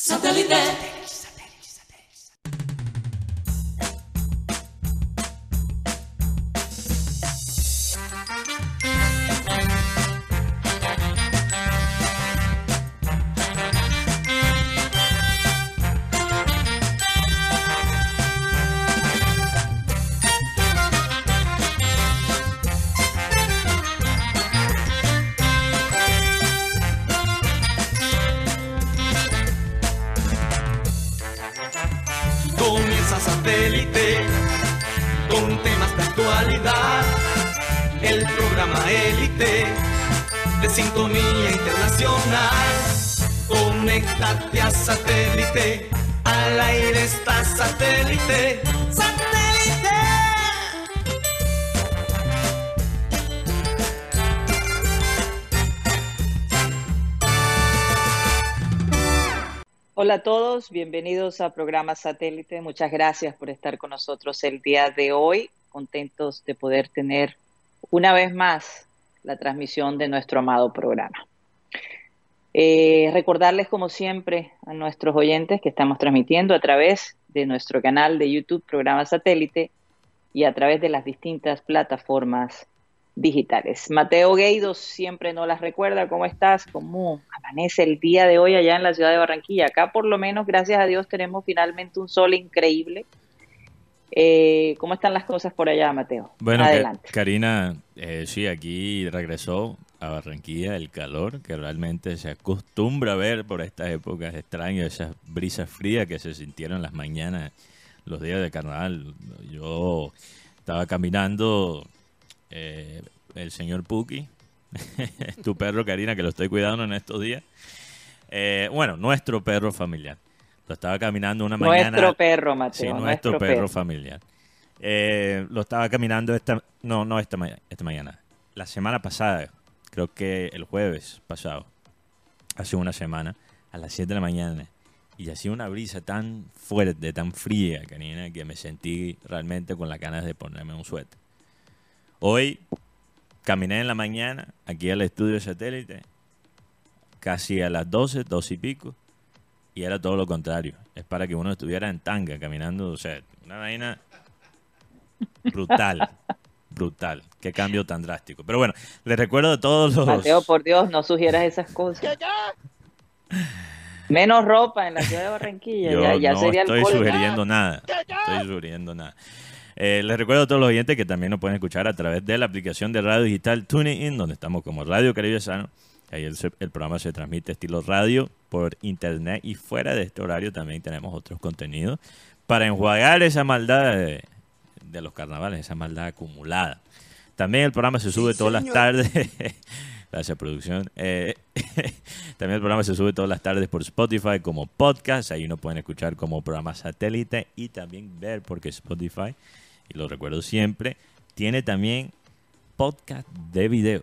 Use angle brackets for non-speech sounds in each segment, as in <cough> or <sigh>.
Satellite. Bienvenidos a programa Satélite. Muchas gracias por estar con nosotros el día de hoy. Contentos de poder tener una vez más la transmisión de nuestro amado programa. Eh, recordarles, como siempre, a nuestros oyentes que estamos transmitiendo a través de nuestro canal de YouTube, programa Satélite, y a través de las distintas plataformas digitales. Mateo Gueidos siempre nos las recuerda. ¿Cómo estás? ¿Cómo amanece el día de hoy allá en la ciudad de Barranquilla? Acá por lo menos, gracias a Dios, tenemos finalmente un sol increíble. Eh, ¿Cómo están las cosas por allá, Mateo? Bueno, Adelante. Karina, eh, sí, aquí regresó a Barranquilla el calor que realmente se acostumbra a ver por estas épocas extrañas, esas brisas frías que se sintieron las mañanas, los días de carnaval. Yo estaba caminando, eh, el señor Puki, <laughs> tu perro Karina, que lo estoy cuidando en estos días. Eh, bueno, nuestro perro familiar. Lo estaba caminando una mañana. Nuestro perro, Mateo. Sí, nuestro, nuestro perro, perro. familiar. Eh, lo estaba caminando esta, no, no esta, ma- esta mañana, la semana pasada, creo que el jueves pasado, hace una semana, a las 7 de la mañana, y hacía una brisa tan fuerte, tan fría, Karina, que me sentí realmente con las ganas de ponerme un suéter. Hoy caminé en la mañana aquí al estudio de satélite, casi a las 12, 12 y pico, y era todo lo contrario. Es para que uno estuviera en tanga caminando, o sea, una vaina brutal, <laughs> brutal. Qué cambio tan drástico. Pero bueno, les recuerdo a todos los... Mateo, por Dios, no sugieras esas cosas. Menos ropa en la ciudad de Barranquilla. Yo ya ya no sería estoy alcohol. sugiriendo nada. Estoy sugiriendo nada. Eh, les recuerdo a todos los oyentes que también nos pueden escuchar a través de la aplicación de radio digital TuneIn, donde estamos como Radio Caribe Sano. Ahí el, programa se transmite estilo radio por internet y fuera de este horario también tenemos otros contenidos para enjuagar esa maldad de, de los carnavales, esa maldad acumulada. También el programa se sube todas las tardes. <laughs> Gracias, producción. Eh, <laughs> también el programa se sube todas las tardes por Spotify como podcast. Ahí nos pueden escuchar como programa satélite y también ver porque Spotify, y lo recuerdo siempre, tiene también podcast de video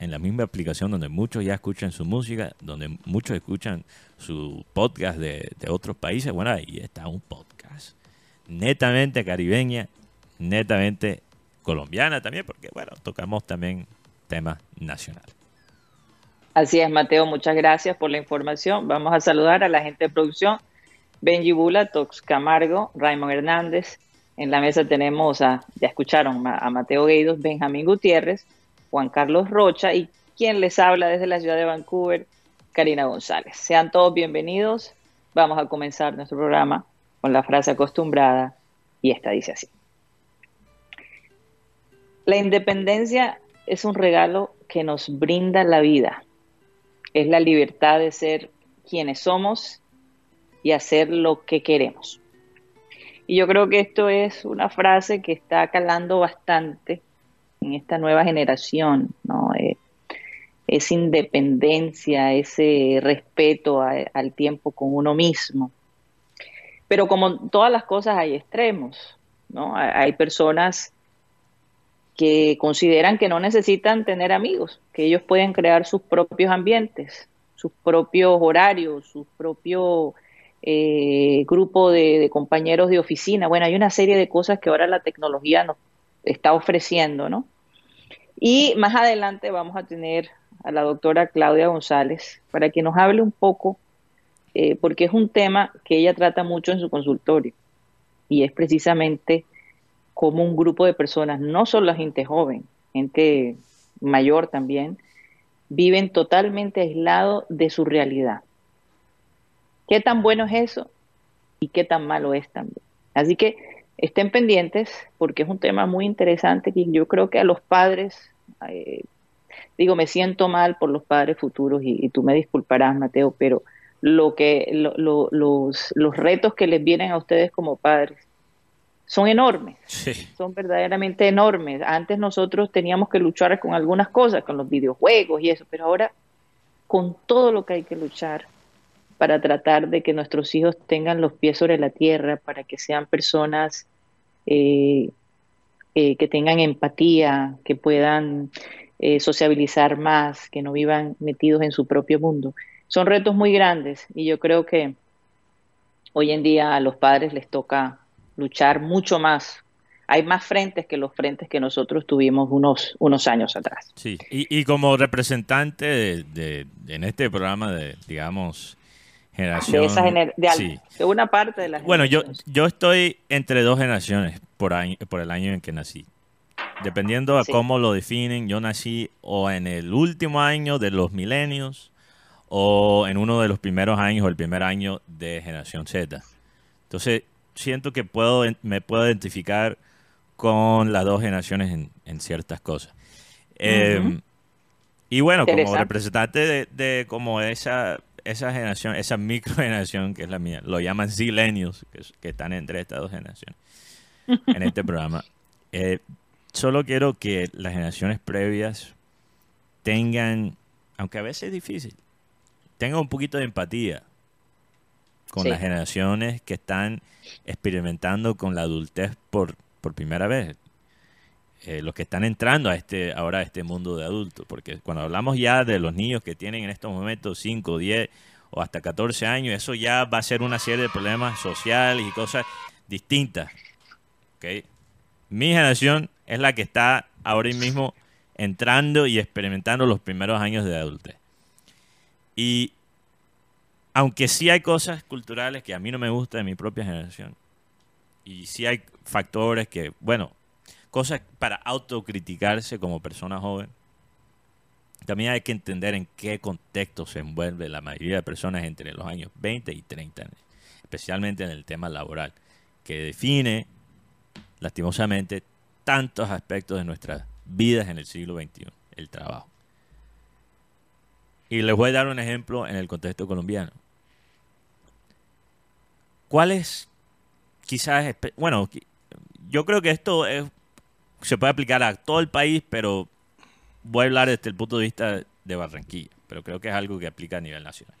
en la misma aplicación donde muchos ya escuchan su música, donde muchos escuchan su podcast de, otros países. Bueno, ahí está un podcast netamente caribeña, netamente colombiana también, porque bueno, tocamos también temas nacionales. Así es, Mateo, muchas gracias por la información. Vamos a saludar a la gente de producción, Benji Bula, Tox Camargo, Raymond Hernández. En la mesa tenemos a, ya escucharon, a Mateo Gueidos, Benjamín Gutiérrez, Juan Carlos Rocha y quien les habla desde la ciudad de Vancouver, Karina González. Sean todos bienvenidos. Vamos a comenzar nuestro programa con la frase acostumbrada y esta dice así. La independencia es un regalo que nos brinda la vida es la libertad de ser quienes somos y hacer lo que queremos. Y yo creo que esto es una frase que está calando bastante en esta nueva generación, ¿no? Eh, esa independencia, ese respeto al tiempo con uno mismo. Pero como todas las cosas hay extremos, ¿no? Hay, personas que consideran que no necesitan tener amigos, que ellos pueden crear sus propios ambientes, sus propios horarios, su propio eh, grupo de, compañeros de oficina. Bueno, hay una serie de cosas que ahora la tecnología nos está ofreciendo, ¿no? Y más adelante vamos a tener a la doctora Claudia González para que nos hable un poco eh, porque es un tema que ella trata mucho en su consultorio y es precisamente cómo un grupo de personas, no solo gente joven, gente mayor también, viven totalmente aislados de su realidad. ¿Qué tan bueno es eso? Y qué tan malo es también. Así que estén pendientes porque es un tema muy interesante que yo creo que a los padres, eh, digo, me siento mal por los padres futuros y, tú me disculparás, Mateo, pero lo que los, los retos que les vienen a ustedes como padres son enormes, son verdaderamente enormes. Antes nosotros teníamos que luchar con algunas cosas, con los videojuegos y eso, pero ahora con todo lo que hay que luchar para tratar de que nuestros hijos tengan los pies sobre la tierra, para que sean personas eh, eh, que tengan empatía, que puedan eh, sociabilizar más, que no vivan metidos en su propio mundo. Son retos muy grandes y yo creo que hoy en día a los padres les toca luchar mucho más. Hay más frentes que los frentes que nosotros tuvimos unos, unos años atrás. Sí, y, como representante de, en este programa de, digamos, generación... De, una parte de la Bueno, yo, yo estoy entre dos generaciones por, año, por el año en que nací. Dependiendo a cómo lo definen, yo nací o en el último año de los milenios o en uno de los primeros años o el primer año de generación Z. Entonces, siento que puedo, me puedo identificar con las dos generaciones en, ciertas cosas. Em, y bueno, como representante de, como esa, esa generación, esa microgeneración que es la mía, lo llaman silenios, que, están entre estas dos generaciones en este programa. <laughs> Eh, solo quiero que las generaciones previas tengan, aunque a veces es difícil, tengan un poquito de empatía con las generaciones que están experimentando con la adultez por, por primera vez. Eh, los que están entrando a este ahora a este mundo de adultos, porque cuando hablamos ya de los niños que tienen en estos momentos 5, 10 o hasta 14 años, eso ya va a ser una serie de problemas sociales y cosas distintas. ¿okay? Mi generación es la que está ahora mismo entrando y experimentando los primeros años de adultez. Y aunque sí hay cosas culturales que a mí no me gustan de mi propia generación. Y sí hay factores que, bueno, cosas para autocriticarse como persona joven. También hay que entender en qué contexto se envuelve la mayoría de personas entre los años 20 y 30, especialmente en el tema laboral, que define, lastimosamente, tantos aspectos de nuestras vidas en el siglo XXI, el trabajo. Y les voy a dar un ejemplo en el contexto colombiano. ¿Cuál es quizás, bueno, yo creo que esto se puede aplicar a todo el país, pero voy a hablar desde el punto de vista de Barranquilla, pero creo que es algo que aplica a nivel nacional.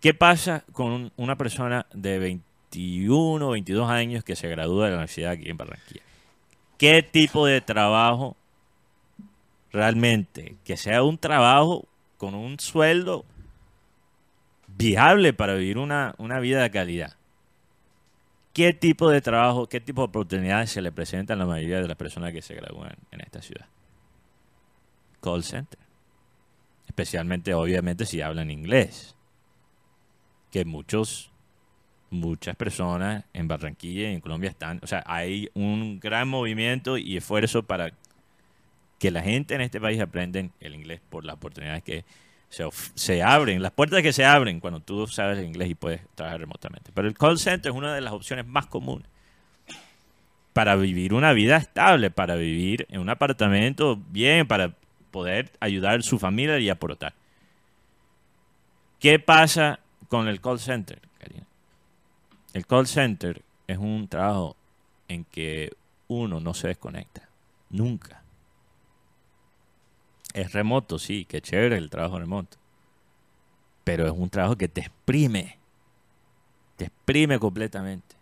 ¿Qué pasa con una persona de 21 o 22 años que se gradúa de la universidad aquí en Barranquilla? ¿Qué tipo de trabajo realmente? Que sea un trabajo con un sueldo viable para vivir una, vida de calidad. ¿Qué tipo de trabajo, qué tipo de oportunidades se le presentan a la mayoría de las personas que se gradúan en esta ciudad? Call center. Especialmente, obviamente, si hablan inglés. Que muchos, muchas personas en Barranquilla y en Colombia están, o sea, hay un gran movimiento y esfuerzo para que la gente en este país aprenda el inglés por las oportunidades que se, abren, las puertas que se abren cuando tú sabes inglés y puedes trabajar remotamente. Pero el call center es una de las opciones más comunes para vivir una vida estable, para vivir en un apartamento bien, para poder ayudar a su familia y aportar. ¿Qué pasa con el call center, El call center es un trabajo en que uno no se desconecta, nunca. Es remoto, sí, qué chévere el trabajo remoto. Pero es un trabajo que te exprime. Te exprime completamente.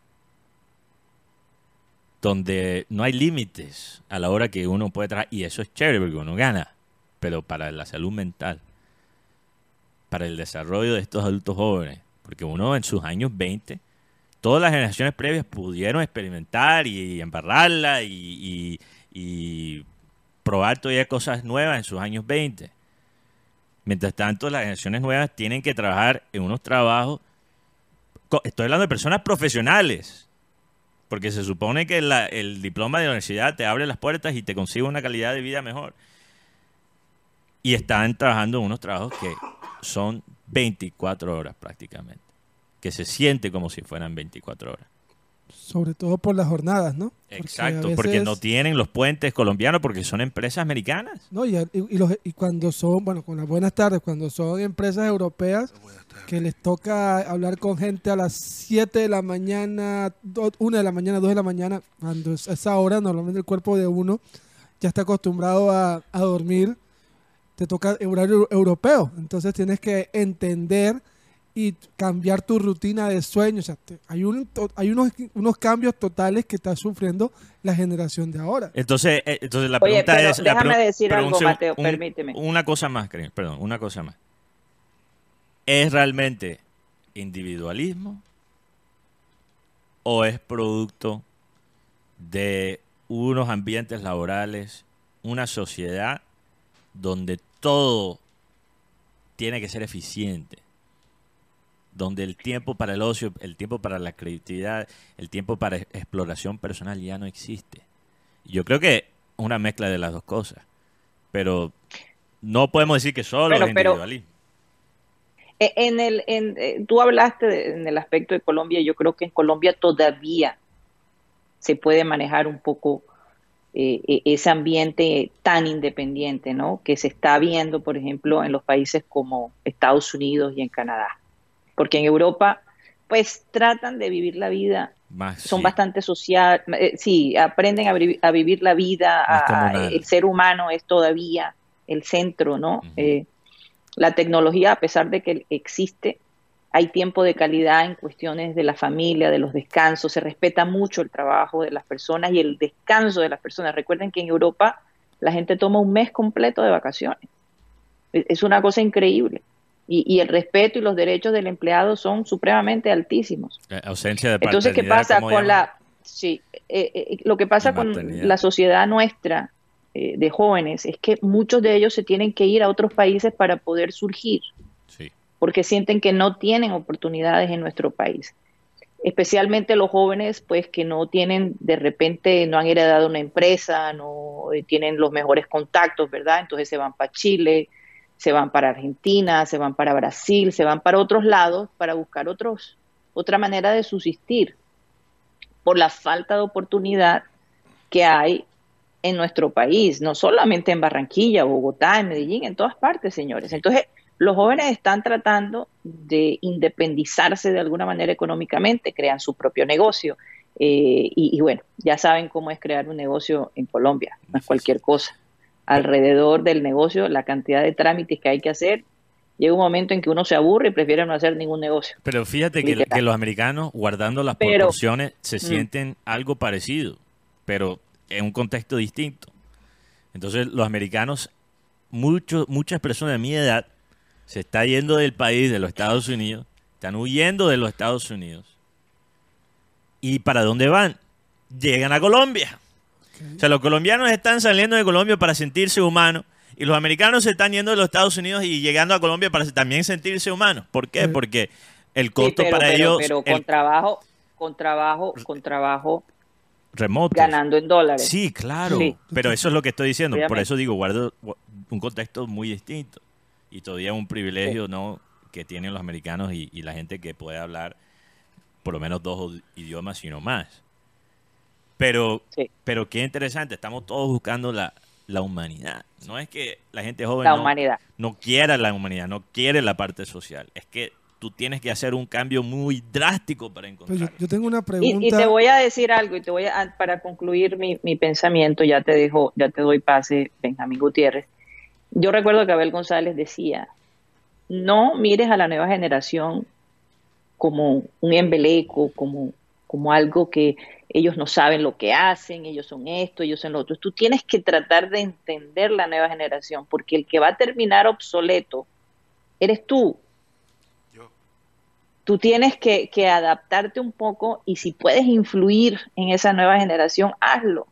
Donde no hay límites a la hora que uno puede trabajar. Y eso es chévere porque uno gana. Pero para la salud mental, para el desarrollo de estos adultos jóvenes, porque uno en sus años 20, todas las generaciones previas pudieron experimentar y, embarrarla y, y probar todavía cosas nuevas en sus años 20. Mientras tanto, las generaciones nuevas tienen que trabajar en unos trabajos. Estoy hablando de personas profesionales. Porque se supone que el diploma de la universidad te abre las puertas y te consigue una calidad de vida mejor. Y están trabajando en unos trabajos que son 24 horas prácticamente. Que se siente como si fueran 24 horas. Sobre todo por las jornadas, ¿no? Exacto, porque no tienen los puentes colombianos, porque son empresas americanas. No, y, y, cuando son, bueno, con las buenas tardes, cuando son empresas europeas, que les toca hablar con gente a las 7 de la mañana, 1 de la mañana, 2 de la mañana, cuando es esa hora, normalmente el cuerpo de uno ya está acostumbrado a, a dormir, te toca horario europeo, entonces tienes que entender y cambiar tu rutina de sueño. O sea, hay, un, hay unos, unos cambios totales que está sufriendo la generación de ahora. Entonces, eh, entonces la pregunta es... Déjame decir algo, Mateo, permíteme. Una cosa más, perdón, una cosa más. ¿Es realmente individualismo o es producto de unos ambientes laborales, una sociedad donde todo tiene que ser eficiente? Donde el tiempo para el ocio, el tiempo para la creatividad, el tiempo para exploración personal ya no existe. Yo creo que una mezcla de las dos cosas, pero no podemos decir que solo es individualismo. E, en el, en, eh, tú hablaste en el aspecto de Colombia, yo creo que en Colombia todavía se puede manejar un poco eh, e, ese ambiente tan independiente, ¿no? Que se está viendo, por ejemplo, en los países como Estados Unidos y en Canadá porque en Europa pues tratan de vivir la vida, son bastante social, eh, sí, aprenden a, vivir la vida, el ser humano es todavía el centro, ¿no? Eh, la tecnología, a pesar de que existe, hay tiempo de calidad en cuestiones de la familia, de los descansos, se respeta mucho el trabajo de las personas y el descanso de las personas. Recuerden que en Europa la gente toma un mes completo de vacaciones. Es una cosa increíble y, el respeto y los derechos del empleado son supremamente altísimos. Eh, ausencia de Entonces, ¿qué pasa con la... Sí, eh, eh, lo que pasa con la sociedad nuestra de jóvenes es que muchos de ellos se tienen que ir a otros países para poder surgir, porque sienten que no tienen oportunidades en nuestro país. Especialmente los jóvenes, pues que no tienen, de repente, no han heredado una empresa, no tienen los mejores contactos, ¿verdad? Entonces se van para Chile, se van para Argentina, se van para Brasil, se van para otros lados para buscar otros, otra manera de subsistir por la falta de oportunidad que hay en nuestro país, no solamente en Barranquilla, Bogotá, en Medellín, en todas partes, señores. Entonces, los jóvenes están tratando de independizarse de alguna manera económicamente, crean su propio negocio. Eh, y, y, bueno, ya saben cómo es crear un negocio en Colombia, no es cualquier cosa alrededor del negocio, la cantidad de trámites que hay que hacer, llega un momento en que uno se aburre y prefiere no hacer ningún negocio. Pero fíjate que, los americanos, guardando las proporciones, se mm. sienten algo parecido, pero en un contexto distinto. Entonces, los americanos, muchos, muchas personas de mi edad, se están yendo del país, de los Estados Unidos, están huyendo de los Estados Unidos. ¿Y para dónde van? Llegan a Colombia. O sea, los colombianos están saliendo de Colombia para sentirse humanos y los americanos se están yendo de los Estados Unidos y llegando a Colombia para también sentirse humanos. ¿Por qué? Porque el costo para ellos... Pero con trabajo, con trabajo, con trabajo remoto. Ganando en dólares. Sí, claro. Pero eso es lo que estoy diciendo. Por eso digo, guardo un contexto muy distinto. Y todavía un privilegio ¿no? que tienen los americanos y, y la gente que puede hablar por lo menos dos idiomas, sino más. Pero, pero qué interesante, estamos todos buscando la, humanidad. No es que la gente joven no, quiera la humanidad, no quiere la parte social. Es que tú tienes que hacer un cambio muy drástico para pues encontrar. yo, tengo una pregunta. Y, te voy a decir algo, y te voy a, para concluir mi, mi pensamiento, ya te dejo, ya te doy pase, Benjamín Gutiérrez. Yo recuerdo que Abel González decía, no mires a la nueva generación como un embeleco, como, como algo que ellos no saben lo que hacen, ellos son esto, ellos son lo otro. Tú tienes que tratar de entender la nueva generación, porque el que va a terminar obsoleto eres tú. Tú tienes que, adaptarte un poco y si puedes influir en esa nueva generación, hazlo.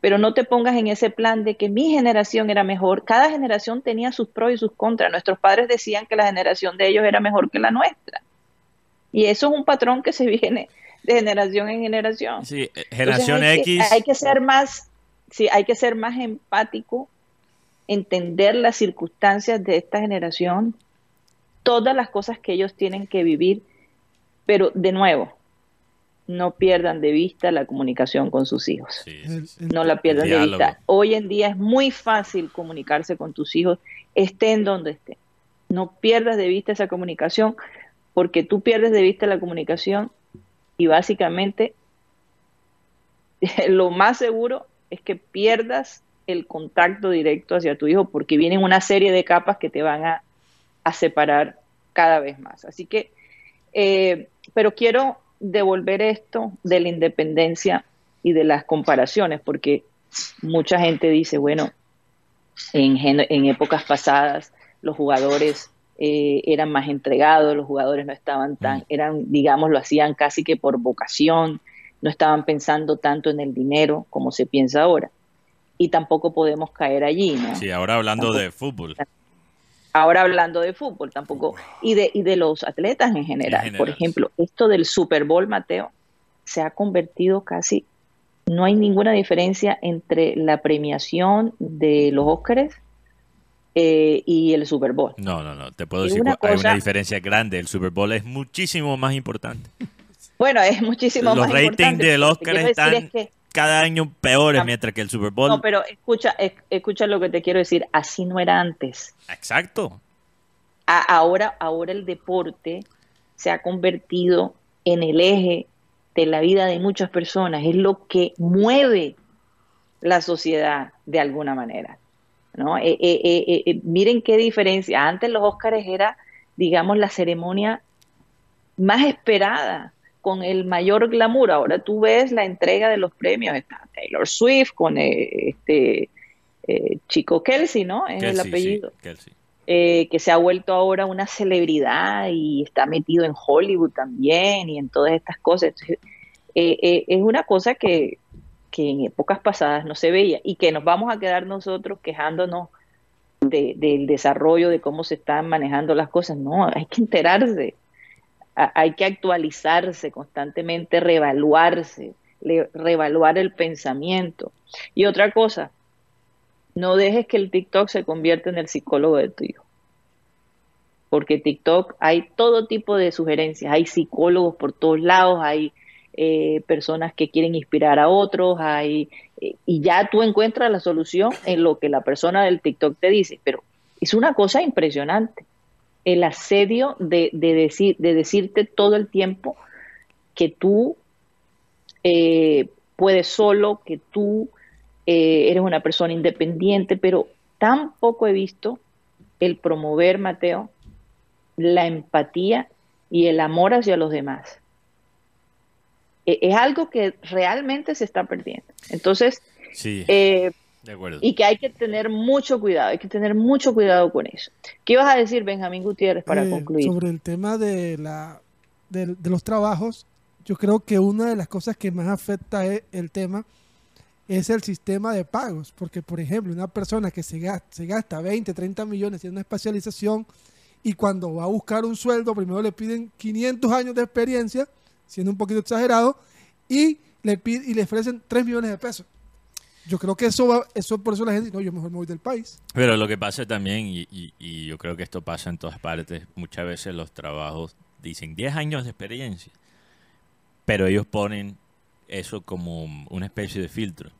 pero no te pongas en ese plan de que mi generación era mejor. Cada generación tenía sus pros y sus contras. Nuestros padres decían que la generación de ellos era mejor que la nuestra. Y eso es un patrón que se viene de generación en generación. Sí, eh, generación X. hay que ser más, sí, hay que ser más empático, entender las circunstancias de esta generación, todas las cosas que ellos tienen que vivir, pero de nuevo, no pierdan de vista la comunicación con sus hijos. No la pierdan de vista. Hoy en día es muy fácil comunicarse con tus hijos, estén donde estén. No pierdas de vista esa comunicación, porque tú pierdes de vista la comunicación y básicamente <laughs> lo más seguro es que pierdas el contacto directo hacia tu hijo, porque vienen una serie de capas que te van a, separar cada vez más. Así que, eh, pero quiero devolver esto de la independencia y de las comparaciones, porque mucha gente dice, bueno, en, en épocas pasadas los jugadores eh, eran más entregados, los jugadores no estaban tan, mm. eran, digamos, lo hacían casi que por vocación, no estaban pensando tanto en el dinero como se piensa ahora. Y tampoco podemos caer allí, ¿no? Sí, ahora hablando de fútbol. Ahora hablando de fútbol, tampoco. Y de, y de los atletas en general. Por ejemplo, esto del Super Bowl, Mateo, se ha convertido casi. No hay ninguna diferencia entre la premiación de los Óscares eh, y el Super Bowl. No, no, no. Te puedo decir que hay una diferencia grande. El Super Bowl es muchísimo más importante. Bueno, es muchísimo más importante. Los ratings del Oscar están cada año peores, mientras que el Super Bowl. No, pero escucha, escucha lo que te quiero decir. Así no era antes. Exacto. ahora, ahora el deporte se ha convertido en el eje de la vida de muchas personas. Es lo que mueve la sociedad de alguna manera. ¿No? Eh, eh, eh, miren qué diferencia. Antes los Óscares era, digamos, la ceremonia más esperada con el mayor glamour. Ahora tú ves la entrega de los premios, está Taylor Swift con eh, este eh, chico Kelsey, ¿no? Es el apellido. Eh, que se ha vuelto ahora una celebridad y está metido en Hollywood también y en todas estas cosas. es una cosa que, que, en épocas pasadas no se veía y que nos vamos a quedar nosotros quejándonos del desarrollo, de cómo se están manejando las cosas. No, hay que enterarse hay que actualizarse constantemente, reevaluarse, reevaluar el pensamiento. Y otra cosa, no dejes que el TikTok se convierta en el psicólogo de tu hijo. Porque TikTok hay todo tipo de sugerencias, hay psicólogos por todos lados, hay eh, personas que quieren inspirar a otros, hay, eh, y ya tú encuentras la solución en lo que la persona del TikTok te dice, pero es una cosa impresionante el asedio de, decir, de decirte todo el tiempo que tú eh, puedes solo, que tú eres una persona independiente, pero tampoco he visto el promover, Mateo, la empatía y el amor hacia los demás. E, es algo que realmente se está perdiendo. Entonces, sí. Eh, y que hay que tener mucho cuidado, hay que tener mucho cuidado con eso. ¿Qué ibas a decir, Benjamín Gutiérrez, para eh, concluir? Sobre el tema de, la, de, los trabajos, yo creo que una de las cosas que más afecta e, el tema es el sistema de pagos, porque por ejemplo, una persona que se gasta, se gasta 20, 30 millones en una especialización y cuando va a buscar un sueldo, primero le piden 500 años de experiencia, siendo un poquito exagerado, y le, piden, y le ofrecen 3 millones de pesos. Yo creo que eso va, eso por eso la gente, no, yo mejor me voy del país. Pero lo que pasa también, y, y, yo creo que esto pasa en todas partes, muchas veces los trabajos dicen 10 años de experiencia, pero ellos ponen eso como una especie de filtro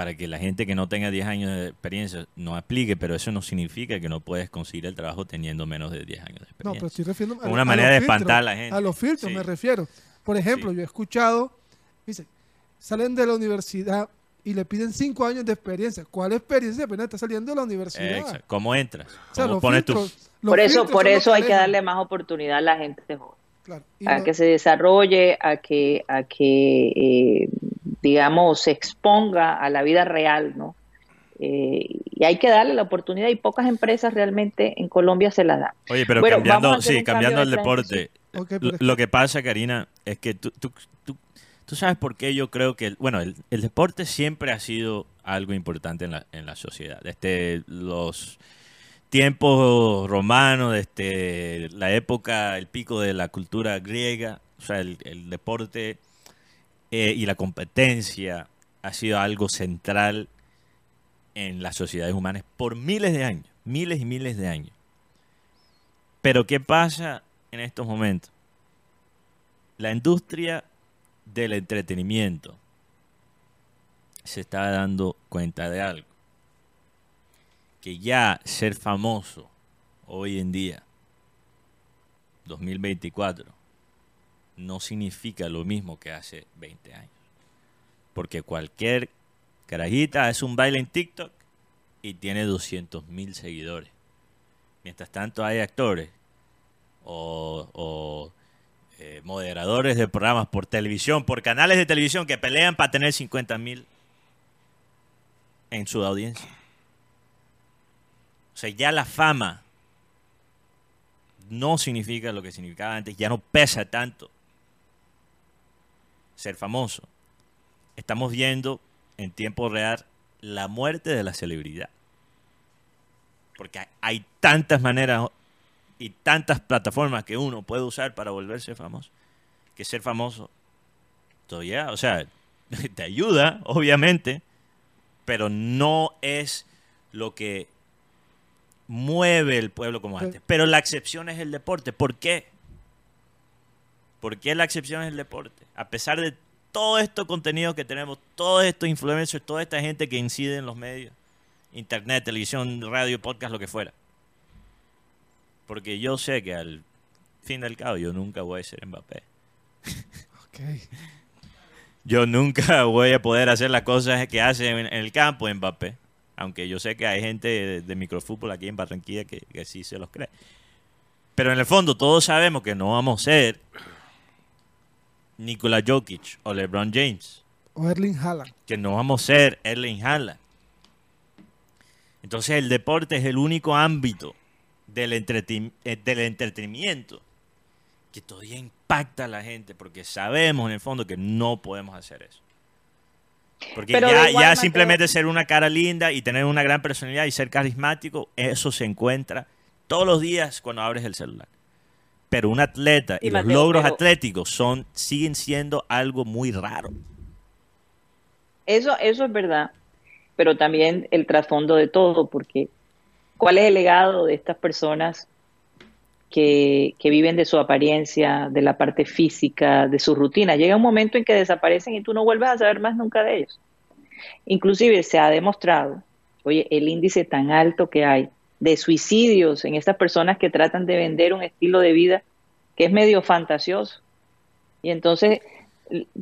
para que la gente que no tenga 10 años de experiencia no aplique, pero eso no significa que no puedes conseguir el trabajo teniendo menos de 10 años de experiencia. No, pero estoy refiriendo a, una manera de espantar a la gente. A los filtros me refiero. Por ejemplo, yo he escuchado, dice, salen de la universidad y le piden cinco años de experiencia. ¿Cuál experiencia? Apenas está saliendo de la universidad. ¿Cómo entras? ¿Cómo pones por eso, por eso hay que darle más oportunidad a la gente joven. a que se desarrolle, a que, a que eh, digamos, se exponga a la vida real, ¿no? Eh, y hay que darle la oportunidad y pocas empresas realmente en Colombia se la dan. Oye, pero cambiando, sí, cambiando el deporte, lo, que pasa, Karina, es que tú, tú ¿Tú sabes por qué yo creo que, bueno, el, deporte siempre ha sido algo importante en la, en la sociedad. Desde los tiempos romanos, desde la época, el pico de la cultura griega, o sea, el, deporte eh, y la competencia ha sido algo central en las sociedades humanas por miles de años, miles y miles de años. Pero ¿qué pasa en estos momentos? La industria del entretenimiento se está dando cuenta de algo. Que ya ser famoso hoy en día, 2024, no significa lo mismo que hace 20 años. Porque cualquier carajita hace un baile en TikTok y tiene 200 mil seguidores. Mientras tanto hay actores o, eh, moderadores de programas por televisión, por canales de televisión que pelean para tener 50 mil en su audiencia. O sea, ya la fama no significa lo que significaba antes, ya no pesa tanto ser famoso. Estamos viendo en tiempo real la muerte de la celebridad. Porque hay tantas maneras y tantas plataformas que uno puede usar para volverse famoso, que ser famoso todavía, o sea, <laughs> te ayuda, obviamente, pero no es lo que mueve el pueblo como antes. Pero la excepción es el deporte. ¿Por qué? ¿Por qué la excepción es el deporte? A pesar de todo este contenido que tenemos, todos estos influencers, toda esta gente que incide en los medios, internet, televisión, radio, podcast, lo que fuera. Porque yo sé que al fin del cabo yo nunca voy a ser Mbappé. <laughs> Yo nunca voy a poder hacer las cosas que hace en, el campo Mbappé. Aunque yo sé que hay gente de, microfútbol aquí en Barranquilla que, que sí se los cree. Pero en el fondo todos sabemos que no vamos a ser Nikola Jokic o LeBron James. O Erling Haaland. Que no vamos a ser Erling Haaland. Entonces el deporte es el único ámbito del, eh, del entretenimiento que todavía impacta a la gente porque sabemos en el fondo que no podemos hacer eso. Porque ya, ya simplemente ser una cara linda y tener una gran personalidad y ser carismático, eso se encuentra todos los días cuando abres el celular. Pero un atleta y, los logros atléticos son, siguen siendo algo muy raro. Eso, eso es verdad, pero también el trasfondo de todo, porque ¿cuál es el legado de estas personas que, que, viven de su apariencia, de la parte física, de su rutina? Llega un momento en que desaparecen y tú no vuelves a saber más nunca de ellos. Inclusive se ha demostrado, oye, el índice tan alto que hay de suicidios en estas personas que tratan de vender un estilo de vida que es medio fantasioso. Y entonces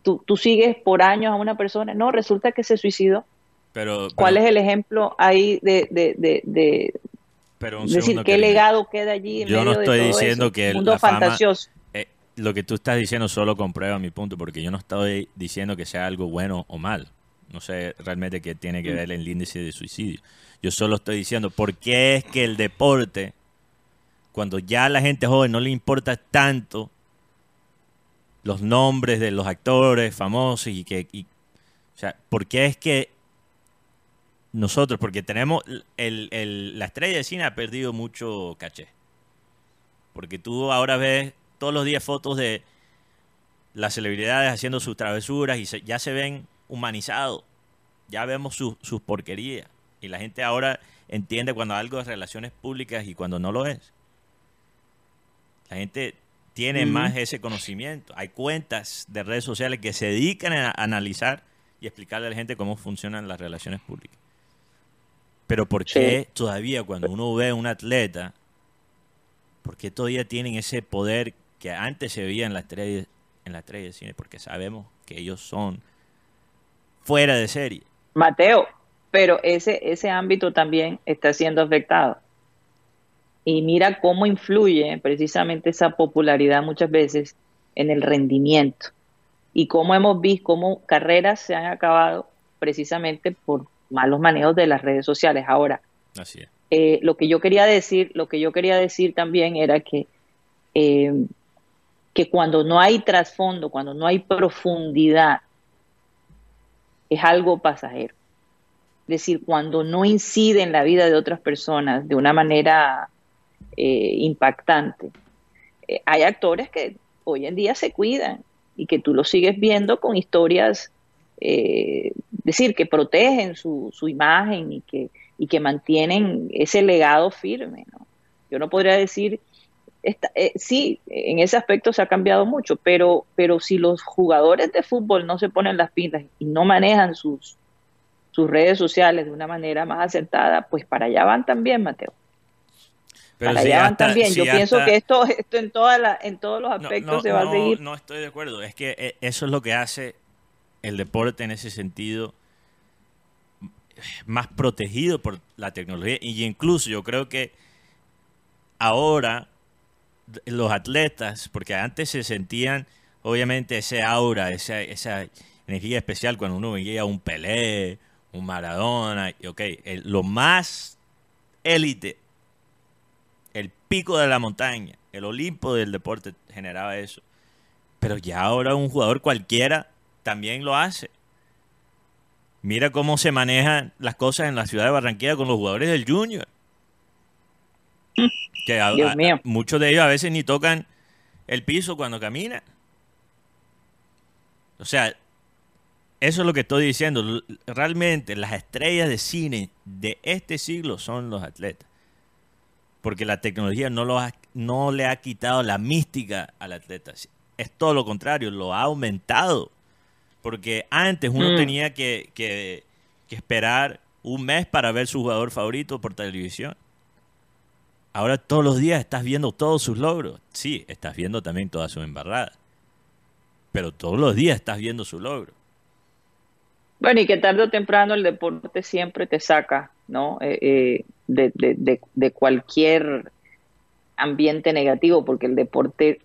tú, sigues por años a una persona, no, resulta que se suicidó. Pero, ¿Cuál es el ejemplo ahí de, de, de, decir qué legado queda allí en yo medio no estoy de diciendo que el mundo fantasioso? Eh, lo que tú estás diciendo solo comprueba mi punto, porque yo no estoy diciendo que sea algo bueno o mal. No sé realmente qué tiene que mm. ver el índice de suicidio. Yo solo estoy diciendo por qué es que el deporte, cuando ya a la gente joven no le importa tanto los nombres de los actores famosos y que... o sea, ¿por qué es que nosotros, porque tenemos... El, la estrella de cine ha perdido mucho caché. Porque tú ahora ves todos los días fotos de las celebridades haciendo sus travesuras y ya se ven humanizados. Ya vemos sus porquerías. Y la gente ahora entiende cuando algo es relaciones públicas y cuando no lo es. La gente tiene más ese conocimiento. Hay cuentas de redes sociales que se dedican a analizar y explicarle a la gente cómo funcionan las relaciones públicas. Pero ¿por qué todavía cuando uno ve a un atleta, por qué todavía tienen ese poder que antes se veía en la estrella, en la estrella de cine? Porque sabemos que ellos son fuera de serie. Mateo, pero ese, ese ámbito también está siendo afectado. Y mira cómo influye precisamente esa popularidad muchas veces en el rendimiento. Y cómo hemos visto cómo carreras se han acabado precisamente por malos manejos de las redes sociales. Ahora, eh, lo que yo quería decir, lo que yo quería decir también era que, eh, que cuando no hay trasfondo, cuando no hay profundidad, es algo pasajero. Es decir, cuando no incide en la vida de otras personas de una manera eh, impactante. Eh, hay actores que hoy en día se cuidan y que tú los sigues viendo con historias, eh, decir, que protegen su, su imagen y que, y que mantienen ese legado firme. Yo no podría decir, eh, sí, en ese aspecto se ha cambiado mucho, pero, pero si los jugadores de fútbol no se ponen las pintas y no manejan sus, sus redes sociales de una manera más acertada, pues para allá van también, Mateo. Pero para si allá van hasta- también. si Yo pienso que esto, esto en, toda la, en todos los aspectos no, se va no, a seguir. No estoy de acuerdo. Es que eh, eso es lo que hace el deporte en ese sentido más protegido por la tecnología. Y incluso yo creo que ahora los atletas, porque antes se sentían obviamente ese aura, esa, esa energía especial cuando uno veía un Pelé, un Maradona, y ok, lo más élite el pico de la montaña, el Olimpo del deporte generaba eso. Pero ya ahora un jugador cualquiera también lo hace. Mira cómo se manejan las cosas en la ciudad de Barranquilla con los jugadores del Junior. Que a- Dios a- mío. muchos de ellos a veces ni tocan el piso cuando caminan. O sea, eso es lo que estoy diciendo. Realmente las estrellas de cine de este siglo son los atletas. Porque la tecnología no, lo ha- no le ha quitado la mística al atleta. Es todo lo contrario, lo ha aumentado. Porque antes uno Mm. tenía que, que- que esperar un mes para ver su jugador favorito por televisión. Ahora todos los días estás viendo todos sus logros. Sí, estás viendo también toda su embarrada. Pero todos los días estás viendo su logro. Bueno, y que tarde o temprano el deporte siempre te saca, ¿no? Eh, eh, de, de- de- de cualquier ambiente negativo, porque el deporte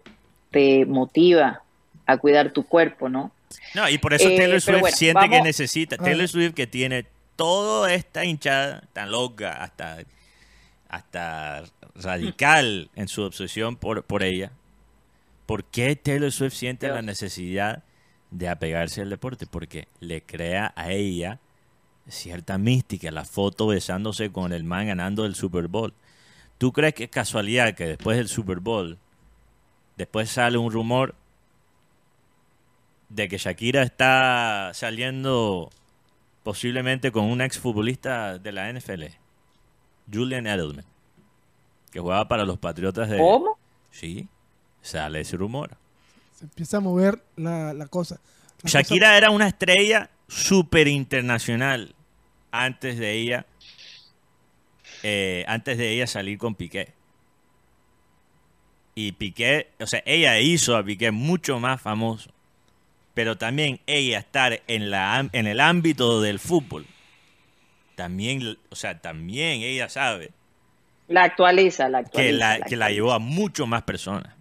te motiva a cuidar tu cuerpo, ¿no? No, y por eso Eh, Taylor Swift bueno, siente que necesita. Taylor Swift que tiene toda esta hinchada tan loca, hasta, hasta radical en su obsesión por, por ella. ¿Por qué Taylor Swift siente Dios. la necesidad de apegarse al deporte? Porque le crea a ella cierta mística, la foto besándose con el man ganando el Super Bowl. ¿Tú crees que es casualidad que después del Super Bowl, después sale un rumor de que Shakira está saliendo posiblemente con un exfutbolista de la NFL, Julian Edelman, que jugaba para los Patriotas de... ¿Cómo? Sí, sale ese rumor. Se empieza a mover la, la cosa. La Shakira era una estrella súper internacional antes de ella eh, antes de ella salir con Piqué. Y Piqué, o sea, ella hizo a Piqué mucho más famoso. Pero también ella estar en, la, en el ámbito del fútbol. También, o sea, también ella sabe La actualiza, la actualiza. que la, que la llevó a mucho más personas.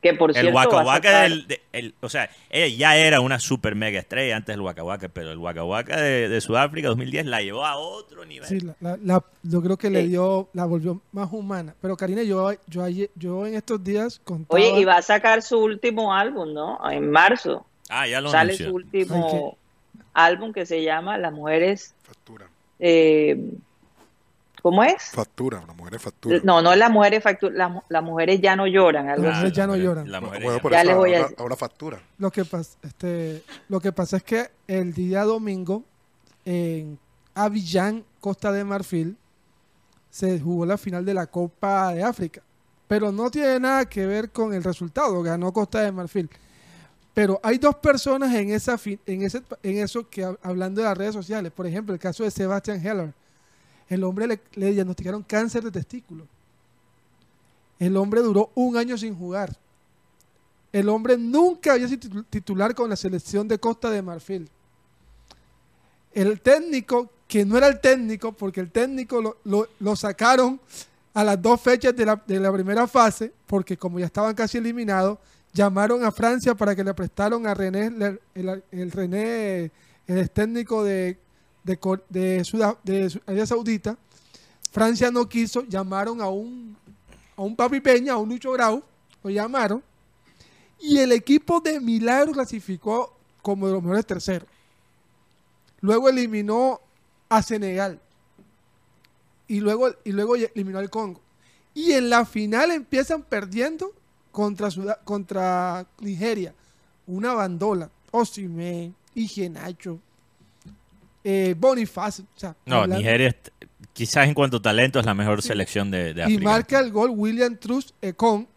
Que por El cierto, Waka a Waka sacar- del, de- el- o sea, ella ya era una super mega estrella antes del Waka Waka, pero el Waka Waka de, de Sudáfrica 2010 la llevó a otro nivel. Sí, la, la- la- yo creo que le dio, la volvió más humana. Pero Karina, yo, yo, ayer- yo en estos días contaba... Oye, y va a sacar su último álbum, ¿no? En marzo. Ah, ya lo Sale anunció. su último álbum que se llama Las mujeres. Factura. eh, ¿Cómo es? Factura, las mujeres facturan. No, no las mujeres factu- las, las mujeres ya no lloran, algo Las mujeres ya no lloran. La mujer Bueno, ya- les voy a ahora, decir. ahora factura. Lo que, pasa, este, lo que pasa es que el día domingo en Abidjan, Costa de Marfil, se jugó la final de la Copa de África. Pero no tiene nada que ver con el resultado, ganó Costa de Marfil. Pero hay dos personas en esa fi- en ese en eso que hab- hablando de las redes sociales, por ejemplo, el caso de Sebastian Heller. El hombre le, diagnosticaron cáncer de testículo. El hombre duró un año sin jugar. El hombre nunca había sido titu- titular con la selección de Costa de Marfil. El técnico, que no era el técnico, porque el técnico lo, lo- sacaron a las dos fechas de la, de la primera fase, porque como ya estaban casi eliminados, llamaron a Francia para que le prestaron a René, Le- el, el René, el técnico de, de, de, Sudá- de Arabia Saudita. Francia no quiso, llamaron a un, a un Papi Peña, a un Lucho Grau, lo llamaron Y el equipo de Milagro clasificó como de los mejores terceros. Luego eliminó a Senegal. Y luego, y luego eliminó al Congo. Y en la final empiezan perdiendo contra, contra Nigeria. Una bandola. Osimhen, Igenacho, eh, Bonifacio. O sea, No, hablando- Nigeria es- quizás en cuanto a talento es la mejor selección de, de y África. marca el gol William Trust Econ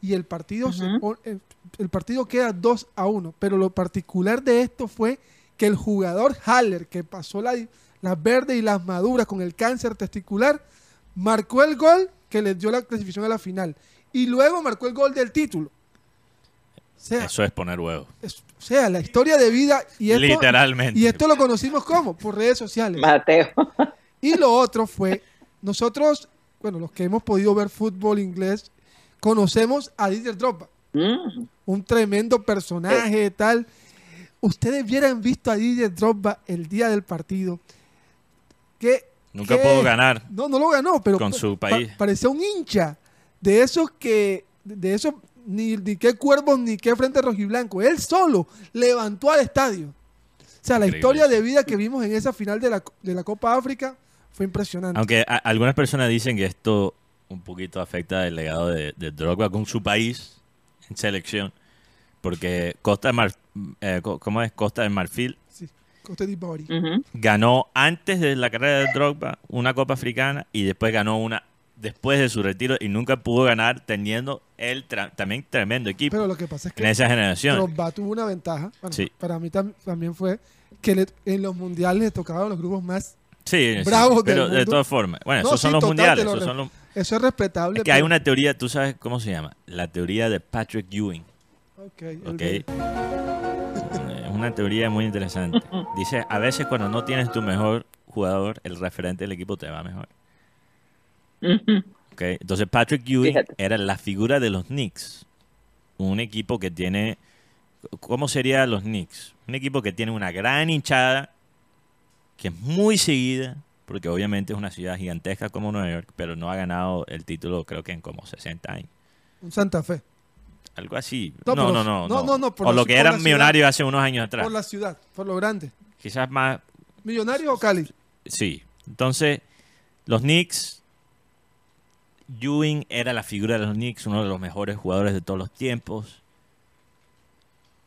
y el partido pon- el, el partido queda 2 a 1 pero lo particular de esto fue que el jugador Haller que pasó la- las verdes y las maduras con el cáncer testicular marcó el gol que les dio la clasificación a la final y luego marcó el gol del título o sea, Eso es poner huevo. es- o sea la historia de vida y esto, Literalmente. y esto lo conocimos como por redes sociales Mateo. y lo otro fue, nosotros, bueno, los que hemos podido ver fútbol inglés, conocemos a Didier Drogba, Mm. un tremendo personaje, tal. Ustedes hubieran visto a Didier Drogba el día del partido. Que, Nunca que- pudo ganar. No, no lo ganó, pero con su pa- país. parecía un hincha de esos que, de esos, ni, ni qué cuervos ni qué frente rojiblanco. Él solo levantó al estadio. O sea, la Increíble, historia de vida que vimos en esa final de la, de la Copa África fue impresionante. Aunque a- algunas personas dicen que esto un poquito afecta el legado de, de Drogba con su país en selección. Porque Costa de Mar, eh, ¿cómo es? Costa de Marfil Sí, Costa d'Ivoire. Ujú. ganó antes de la carrera de Drogba una Copa Africana y después ganó una después de su retiro y nunca pudo ganar teniendo él tra- también tremendo equipo Pero lo que pasa es en que esa generación. Tuvo una ventaja. Bueno, Sí. Para mí tam- también fue que le- en los mundiales le tocaban los grupos más. Sí, sí, Bravos del pero de mundo. todas formas. Bueno, No, esos sí, son los total, mundiales. lo esos son los- Eso es respetable. Es que hay una teoría, tú sabes cómo se llama, la teoría de Patrick Ewing. Ok, el ¿ok? de- Es una teoría muy interesante. <laughs> Dice, a veces cuando no tienes tu mejor jugador, el referente del equipo te va mejor. Ujú. ¿ok? Entonces Patrick Ewing Fíjate. era la figura de los Knicks. Un equipo que tiene... ¿Cómo sería los Knicks? Un equipo que tiene una gran hinchada, que es muy seguida, porque obviamente es una ciudad gigantesca como Nueva York, pero no ha ganado el título creo que en como 60 años. Un Santa Fe. Algo así. No, No, no, los- no. no, no, no, por o lo que eran millonarios hace unos años atrás. Por la ciudad, por lo grande. Quizás más ¿Millonarios o Cali? Sí. Entonces, los Knicks, Ewing era la figura de los Knicks, uno de los mejores jugadores de todos los tiempos.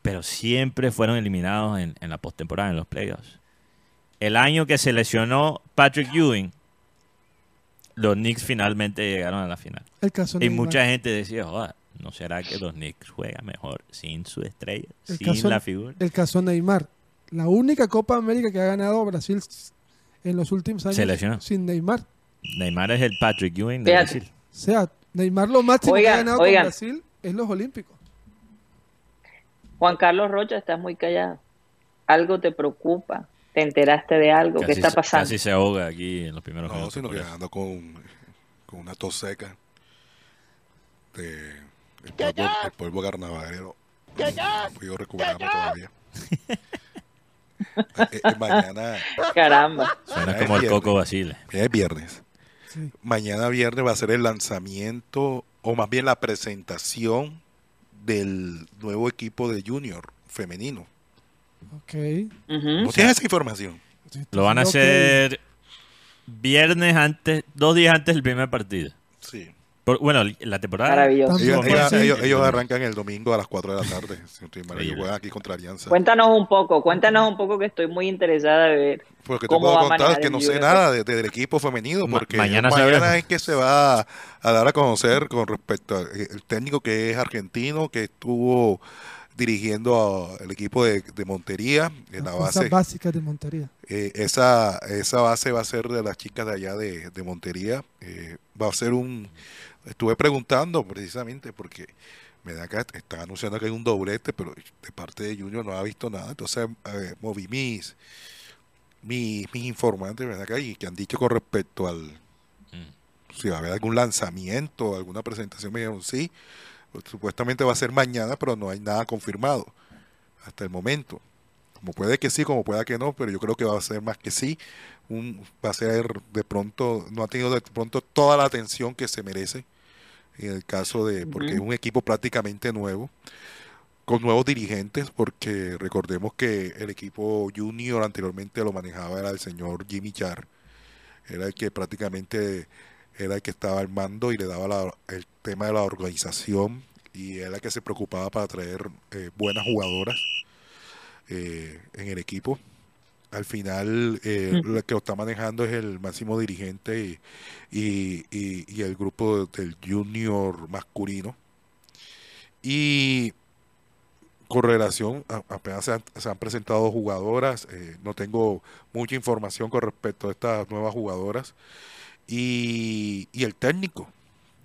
Pero siempre fueron eliminados en, en la postemporada, en los playoffs. El año que se lesionó Patrick Ewing, los Knicks finalmente llegaron a la final. El caso Y Neymar. mucha gente decía, "Joda, ¿no será que los Knicks juegan mejor sin su estrella, El sin caso- la figura? El caso Neymar. La única Copa América que ha ganado Brasil en los últimos años Se lesionó. sin Neymar. Neymar es el Patrick Ewing de Fíjate. Brasil. O sea, Neymar lo máximo que Oigan, ha ganado oigan. con Brasil es los Olímpicos. Juan Carlos Rocha, estás muy callado. ¿Algo te preocupa? ¿Te enteraste de algo? ¿Qué Casi está se- pasando? Casi se ahoga aquí en los primeros No, minutos. sino que eso. ando con, con una tos seca. De, el, polvo, el polvo carnavalero. No he podido recuperarme todavía. <laughs> Eh, eh, mañana, Caramba. Suena Ya como el. Coco Basile. es viernes. Sí. Mañana viernes va a ser el lanzamiento, o más bien la presentación del nuevo equipo de Junior femenino. Ok. Ujú. ¿No tienes esa información? Lo van a hacer viernes antes, dos días antes del primer partido. Sí. Por- bueno, la temporada. Ellos, ellos- arrancan el domingo a las 4 de la tarde. Ellos juegan aquí contra Alianza. Cuéntanos un poco, cuéntanos un poco que estoy muy interesada de ver. Porque te ¿Cómo puedo contar que no sé nada de- de- del equipo femenino, Ma- porque mañana mañana, es que se va a, a dar a conocer con respecto al técnico que es argentino, que estuvo dirigiendo a- el equipo de, de Montería, en la base. básicas de Montería. Eh, esa, esa base va a ser de las chicas de allá de, de Montería. Eh, va a ser un... Estuve preguntando precisamente porque me da que están anunciando que hay un doblete, pero de parte de Junior no ha visto nada. Entonces eh, moví mis, mis, mis informantes, ¿verdad? Que, hay, que han dicho con respecto al... Mm. Si va a haber algún lanzamiento, alguna presentación, me dijeron sí. Pues, supuestamente va a ser mañana, pero no hay nada confirmado hasta el momento. Como puede que sí, como pueda que no, pero yo creo que va a ser más que sí. Un, va a ser de pronto, no ha tenido de pronto toda la atención que se merece en el caso de, porque es un equipo prácticamente nuevo. con nuevos dirigentes, porque recordemos que el equipo junior anteriormente lo manejaba era el señor Jimmy Char, era el que prácticamente era el que estaba al mando y le daba la- el tema de la organización y era el que se preocupaba para traer eh, buenas jugadoras eh, en el equipo. Al final, eh, Mm. lo que lo está manejando es el máximo dirigente y, y- y- y el grupo del junior masculino. Y con relación, a- apenas se han, se han presentado jugadoras, eh, no tengo mucha información con respecto a estas nuevas jugadoras. Y, y el técnico,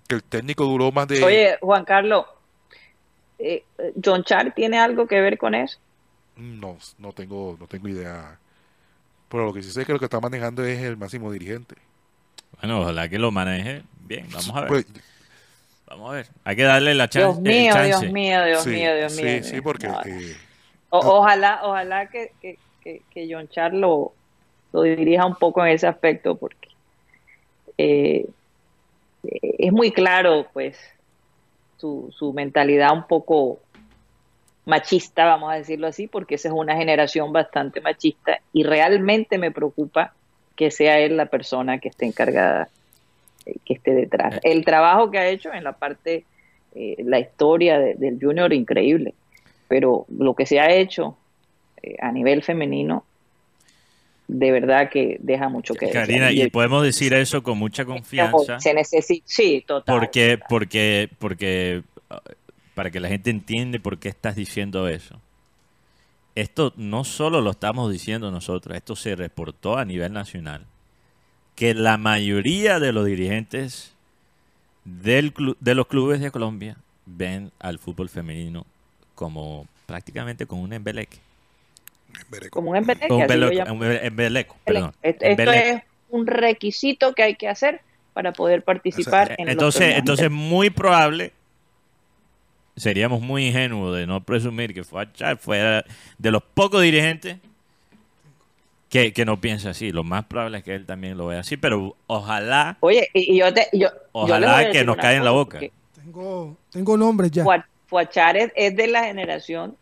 que el técnico duró más de... Oye, Juan Carlos, eh, ¿John Char tiene algo que ver con eso? No, no tengo, no tengo idea. Pero lo que sí sé es que lo que está manejando es el máximo dirigente. Bueno, ojalá que lo maneje bien. Vamos a ver. Pues, Vamos a ver. Hay que darle la chance. Dios mío, chance. Dios mío, Dios sí, mío, Dios sí, mío. sí, porque No, eh, o- ojalá, ojalá que, que, que, que John Char lo, lo dirija un poco en ese aspecto, porque eh, es muy claro, pues, su, su mentalidad un poco machista, vamos a decirlo así, porque esa es una generación bastante machista y realmente me preocupa que sea él la persona que esté encargada, eh, que esté detrás. El trabajo que ha hecho en la parte, eh, la historia de- del junior, increíble, pero lo que se ha hecho eh, a nivel femenino, de verdad que deja mucho que desear. Karina, y podemos decir eso con mucha confianza. se necesita, sí, total. Porque, total. porque, porque, para que la gente entiende por qué estás diciendo eso. Esto no solo lo estamos diciendo nosotros, esto se reportó a nivel nacional. Que la mayoría de los dirigentes del de los clubes de Colombia ven al fútbol femenino como prácticamente como un embeleque. como un embeleque, Como un embeleco, embeleco, perdón. Esto, Embeleco. es un requisito que hay que hacer para poder participar en los Entonces, entonces muy probable, seríamos muy ingenuos de no presumir que fue fuera de los pocos dirigentes que, que no piensa así. Lo más probable es que él también lo vea así, pero ojalá, Oye, y, y yo te, yo, Ojalá que nos caiga en la boca. Tengo, tengo nombres ya. Fua- Fuachar es, es de la generación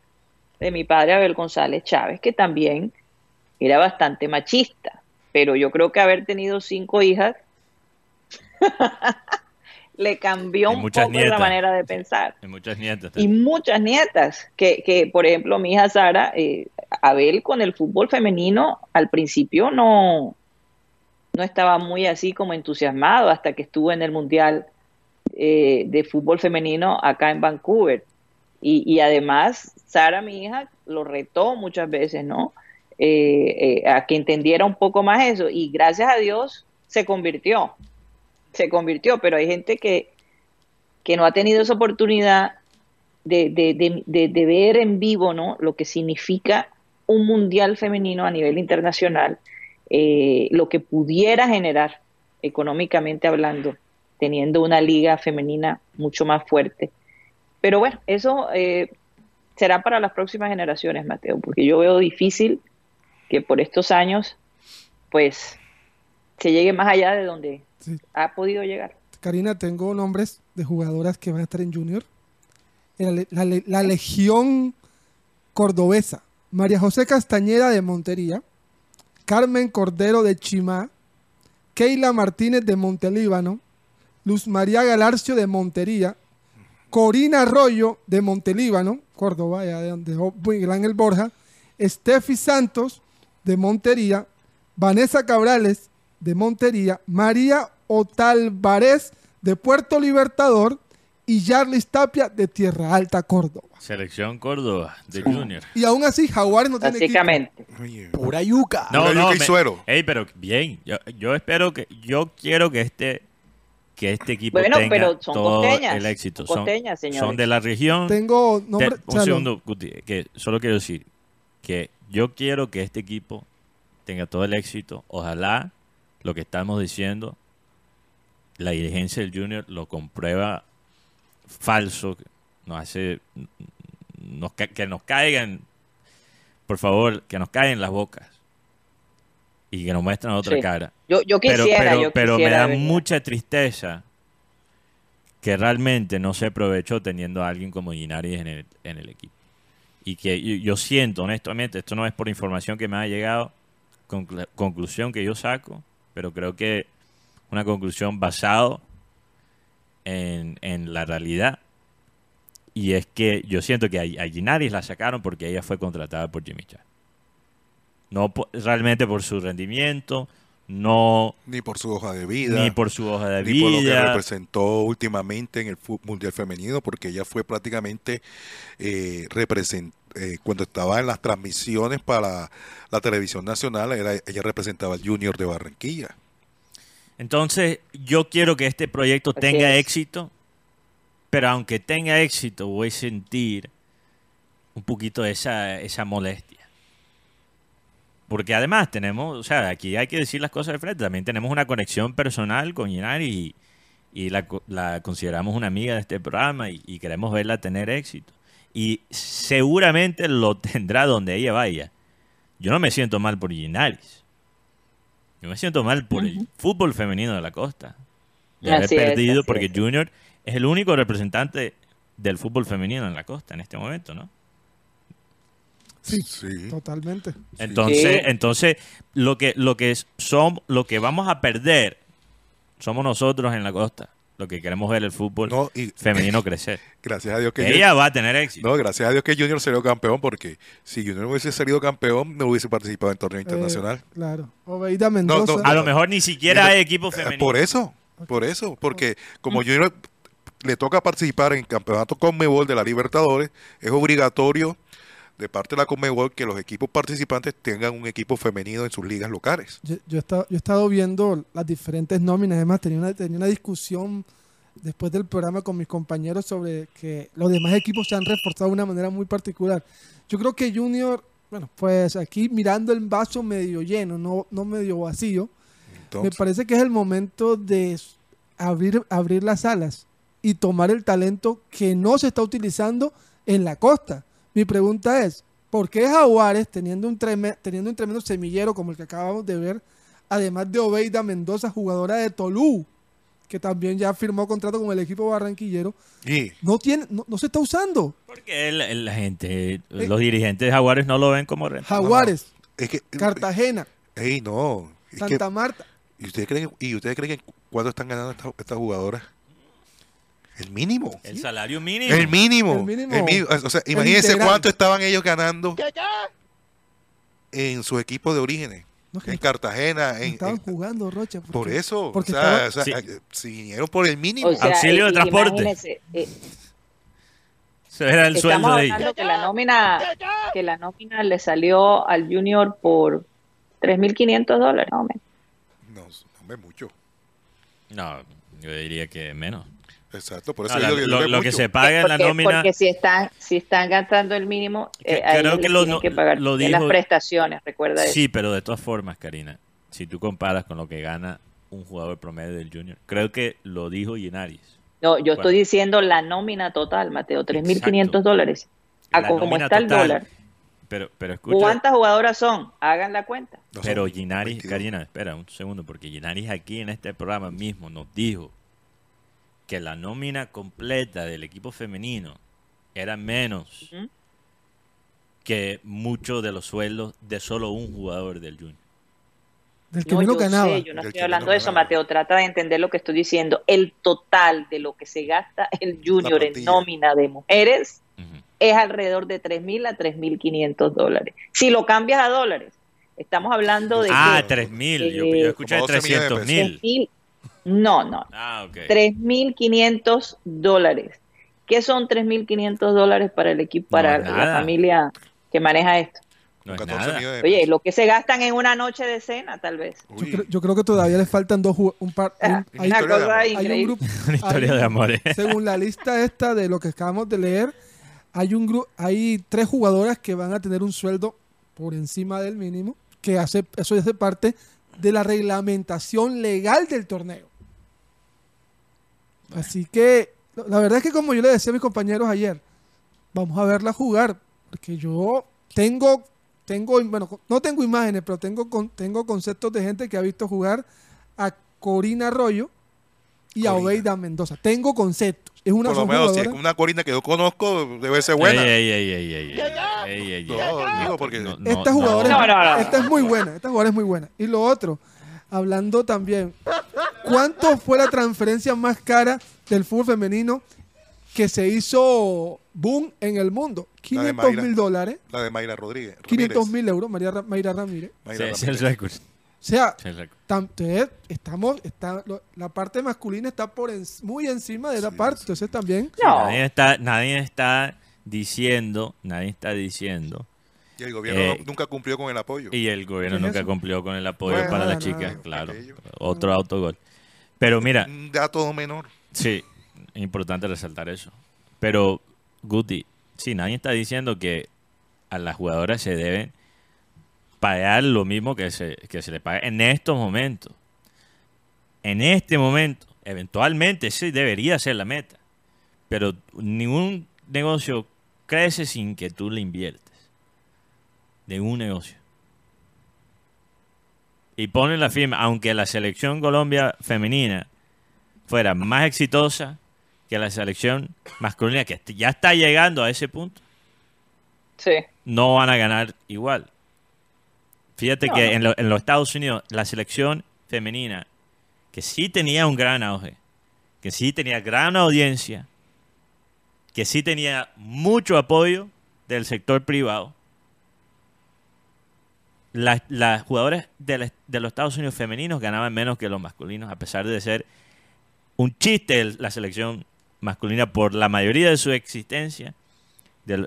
de mi padre Abel González Chávez, que también era bastante machista, pero yo creo que haber tenido cinco hijas <laughs> le cambió Y un poco la manera de pensar. hay muchas nietas. y muchas nietas, que, que por ejemplo mi hija Sara, eh, Abel con el fútbol femenino al principio no, no estaba muy así como entusiasmado hasta que estuvo en el Mundial eh, de Fútbol Femenino acá en Vancouver. Y, y además Sara, mi hija, lo retó muchas veces, ¿no? Eh, eh, a que entendiera un poco más eso y gracias a Dios se convirtió, se convirtió, pero hay gente que, que no ha tenido esa oportunidad de, de, de, de, ver en vivo ¿no? lo que significa un mundial femenino a nivel internacional, eh, lo que pudiera generar económicamente hablando, teniendo una liga femenina mucho más fuerte. Pero bueno, eso eh, será para las próximas generaciones, Mateo, porque yo veo difícil que por estos años, pues, se llegue más allá de donde Sí. ha podido llegar. Karina, tengo nombres de jugadoras que van a estar en Junior. La, la le- la Legión Cordobesa. María José Castañeda de Montería. Carmen Cordero de Chimá. Keila Martínez de Montelíbano. Luz María Galarcio de Montería. Corina Arroyo de Montelíbano, Córdoba, ya de donde Miguel Ángel Borja. Steffi Santos de Montería. Vanessa Cabrales de Montería, María Otalvarez de Puerto Libertador y Yarlis Tapia de Tierra Alta, Córdoba. Selección Córdoba de Junior. Y aún así, Jaguares no tiene equipo. Básicamente. Oye, Pura yuca. No, yo no, me- suero. Ey, pero bien. Yo, yo espero que, yo quiero que este, que este equipo Bueno, tenga pero son todo costeñas, el éxito. son costeñas, de la región. Tengo Te- nombre. un segundo, Guti, que solo quiero decir que yo quiero que este equipo tenga todo el éxito. Ojalá lo que estamos diciendo, la dirigencia del Junior lo comprueba falso, nos hace nos que nos caigan, por favor, que nos caigan las bocas y que nos muestren otra Sí. cara. Yo, yo Pero, quisiera, pero, yo pero me da verdad. mucha tristeza que realmente no se aprovechó teniendo a alguien como Linares en el, en el equipo. y que yo, yo siento, honestamente, esto no es por información que me ha llegado, conclu- conclusión que yo saco, pero creo que una conclusión basado en, en la realidad. Y es que yo siento que a, a Ginaris la sacaron porque ella fue contratada por Jimmy Chan. No po- realmente por su rendimiento, no Ni por su hoja de vida. ni por su hoja de ni por lo que vida. representó últimamente en el mundial femenino, porque ella fue prácticamente eh, represent- eh, cuando estaba en las transmisiones para la televisión nacional, era, ella representaba al Junior de Barranquilla. Entonces, yo quiero que este proyecto Así tenga es. éxito, pero aunque tenga éxito, voy a sentir un poquito esa, esa molestia. Porque además tenemos, o sea, aquí hay que decir las cosas de frente, también tenemos una conexión personal con Inari y, y la, co- la consideramos una amiga de este programa y, y queremos verla tener éxito. Y seguramente lo <laughs> tendrá donde ella vaya. Yo no me siento mal por Ginaris. Yo me siento mal por el fútbol femenino de la costa. De haber Así es, perdido, porque es. Junior es el único representante del fútbol femenino en la costa en este momento, ¿no? Sí, Sí. totalmente. Entonces, Sí. entonces lo que lo que son lo que vamos a perder somos nosotros en la costa, lo que queremos ver el fútbol No, y <laughs> femenino crecer. gracias a Dios que Ella va a tener éxito. No, gracias a Dios que Junior salió campeón, porque si Junior hubiese salido campeón, no hubiese participado en torneo internacional. Eh, claro. Obeida Mendoza. no, a lo mejor ni siquiera hay equipo Eh, femenino. Por eso, por eso, porque como Junior le toca participar en campeonato Conmebol de la Libertadores, es obligatorio de parte de la Conmebol que los equipos participantes tengan un equipo femenino en sus ligas locales. Yo, yo he estado, yo he estado viendo las diferentes nóminas, además tenía una, tenía una discusión después del programa con mis compañeros sobre que los demás equipos se han reforzado de una manera muy particular. Yo creo que Junior, bueno, pues aquí mirando el vaso medio lleno, no, no medio vacío, me parece que es el momento de abrir, abrir las alas y tomar el talento que no se está utilizando en la costa. Mi pregunta es, ¿por qué Jaguares, teniendo un, treme- teniendo un tremendo semillero como el que acabamos de ver, además de Obeida Mendoza, jugadora de Tolú, que también ya firmó contrato con el equipo barranquillero, no, tiene, no, no se está usando? Porque la gente, los dirigentes de Jaguares no lo ven como. Jaguares, es que Cartagena, ey, no, es que- Santa Marta. ¿y ustedes creen y ustedes creen que cuánto están ganando estas estas jugadoras? El mínimo. El salario mínimo. El mínimo. El mínimo. El mínimo. O sea, imagínense cuánto estaban ellos ganando en su equipo de orígenes. No, En Cartagena, en, estaban en- jugando, Rocha. por eso. porque o sea, estaba- o sea, Sí. si vinieron por el mínimo. O sea, Auxilio de transporte. eh, era el estamos sueldo de ellos. que la nómina que la nómina le salió al Junior por 3.500 dólares. no, no me mucho. No, yo diría que menos. Exacto, por eso No, la- digo que lo, no es lo que se paga en la nómina. porque si están si están gastando el mínimo, Que- eh, creo que les lo- tienen no- que pagar lo en las prestaciones, recuerda eso. Sí, pero de todas formas, Karina, si tú comparas con lo que gana un jugador promedio del Junior, creo que lo dijo Ginaris. No, yo estoy diciendo la nómina total, Mateo, 3.500 dólares. A La como está el dólar. Pero, pero escucha, ¿Cuántas jugadoras son? Hagan la cuenta. Pero Ginaris, 22. Karina, espera un segundo, porque Ginaris aquí en este programa mismo nos dijo que la nómina completa del equipo femenino era menos Ujú. que muchos de los sueldos de solo un jugador del Junior. Del que No, menos yo ganaba. sé, yo no Del estoy hablando de eso, ganaba. Mateo. Trata de entender lo que estoy diciendo. El total de lo que se gasta el Junior en nómina de mujeres Ujú. es alrededor de 3.000 a 3.500 dólares. Si lo cambias a dólares, estamos hablando de Ah, que 3.000. Yo, Eh, yo escuché como 12 millones de 300.000. 3.000 no, no, Ah, ok. 3.500 dólares. ¿Qué son 3.500 dólares para el equipo, para la familia que maneja esto? No es 14 nada. millones de Oye, lo que se gastan en una noche de cena, tal vez. Yo, creo, yo creo que todavía le faltan dos un par. hay un- Ah, hay- Una cosa amor. hay un grupo. Una historia <laughs> hay- de amor. ¿eh? Según la lista esta de lo que acabamos de leer, hay un grupo, hay tres jugadoras que van a tener un sueldo por encima del mínimo, que hace, eso hace parte de la reglamentación legal del torneo. Así que la verdad es que como yo le decía a mis compañeros ayer, vamos a verla jugar, porque yo tengo, tengo, bueno, no tengo imágenes, pero tengo, con- tengo conceptos de gente que ha visto jugar a Corina Arroyo y a. Obeida Mendoza. Tengo conceptos. Es una Por lo son menos si es jugadoras- una corina que yo conozco, debe ser buena. Jugadora, esta es muy buena, esta jugadora es muy buena. Y lo otro, hablando también, ¿cuánto fue la transferencia más cara del fútbol femenino que se hizo boom en el mundo? La de 500 Mayra. mil dólares, La de Mayra Rodríguez. 500 mil euros, María Ra- Mayra Ramírez. Sí, es el Ramírez. récord. O sea, es estamos, está, lo- la parte masculina está por en- muy encima de Sí, parte. sí. Entonces también, No, Nadie está, nadie está diciendo, nadie está diciendo, Y el gobierno Eh, no- nunca cumplió con el apoyo. y el gobierno ¿Qué es nunca eso? cumplió con el apoyo Bueno, para las chicas, claro. Aquello. Otro autogol. Pero mira, Un dato menor. sí, es importante resaltar eso. Pero, Guti, sí, nadie está diciendo que a las jugadoras se deben pagar lo mismo que se, que se le paga en estos momentos. En este momento, eventualmente sí debería ser la meta. Pero ningún negocio crece sin que tú le inviertes. De un negocio. Y ponen la firma, aunque la selección Colombia femenina fuera más exitosa que la selección masculina, que ya está llegando a ese punto, sí. no van a ganar igual. Fíjate No, que no. En, lo- en los Estados Unidos la selección femenina, que sí tenía un gran auge, que sí tenía gran audiencia, que sí tenía mucho apoyo del sector privado, las, las jugadoras de, la- de los Estados Unidos femeninos ganaban menos que los masculinos, a pesar de ser un chiste el- la selección masculina por la mayoría de su existencia,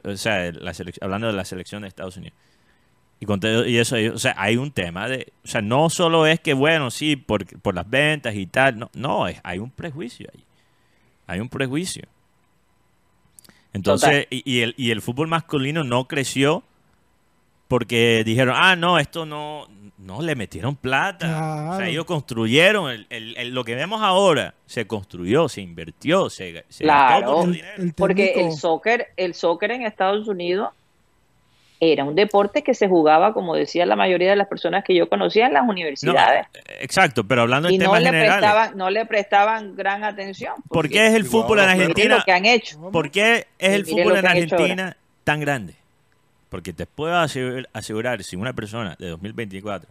o sea, la hablando de la selección de Estados Unidos. Y, con todo- y eso, o sea, hay un tema de, o sea, no solo es que, bueno, sí, por, por las ventas y tal, no, no, es, hay un prejuicio ahí. Hay un prejuicio. Entonces, y, y el, y el fútbol masculino no creció porque dijeron, ah, no, esto no, no le metieron plata. O sea, ellos construyeron, el- el- el- lo que vemos ahora se construyó, se invirtió, se, se Claro. gastó mucho el, dinero. el Porque el soccer, el soccer en Estados Unidos era un deporte que se jugaba, como decía la mayoría de las personas que yo conocía, en las No, universidades. exacto, pero hablando en y no temas le, generales. prestaban, no le prestaban gran atención. ¿Por porque qué es el fútbol en Argentina? lo que han hecho. ¿Por qué es el miren fútbol en Argentina tan grande? Porque te puedo asegurar, si una persona de 2024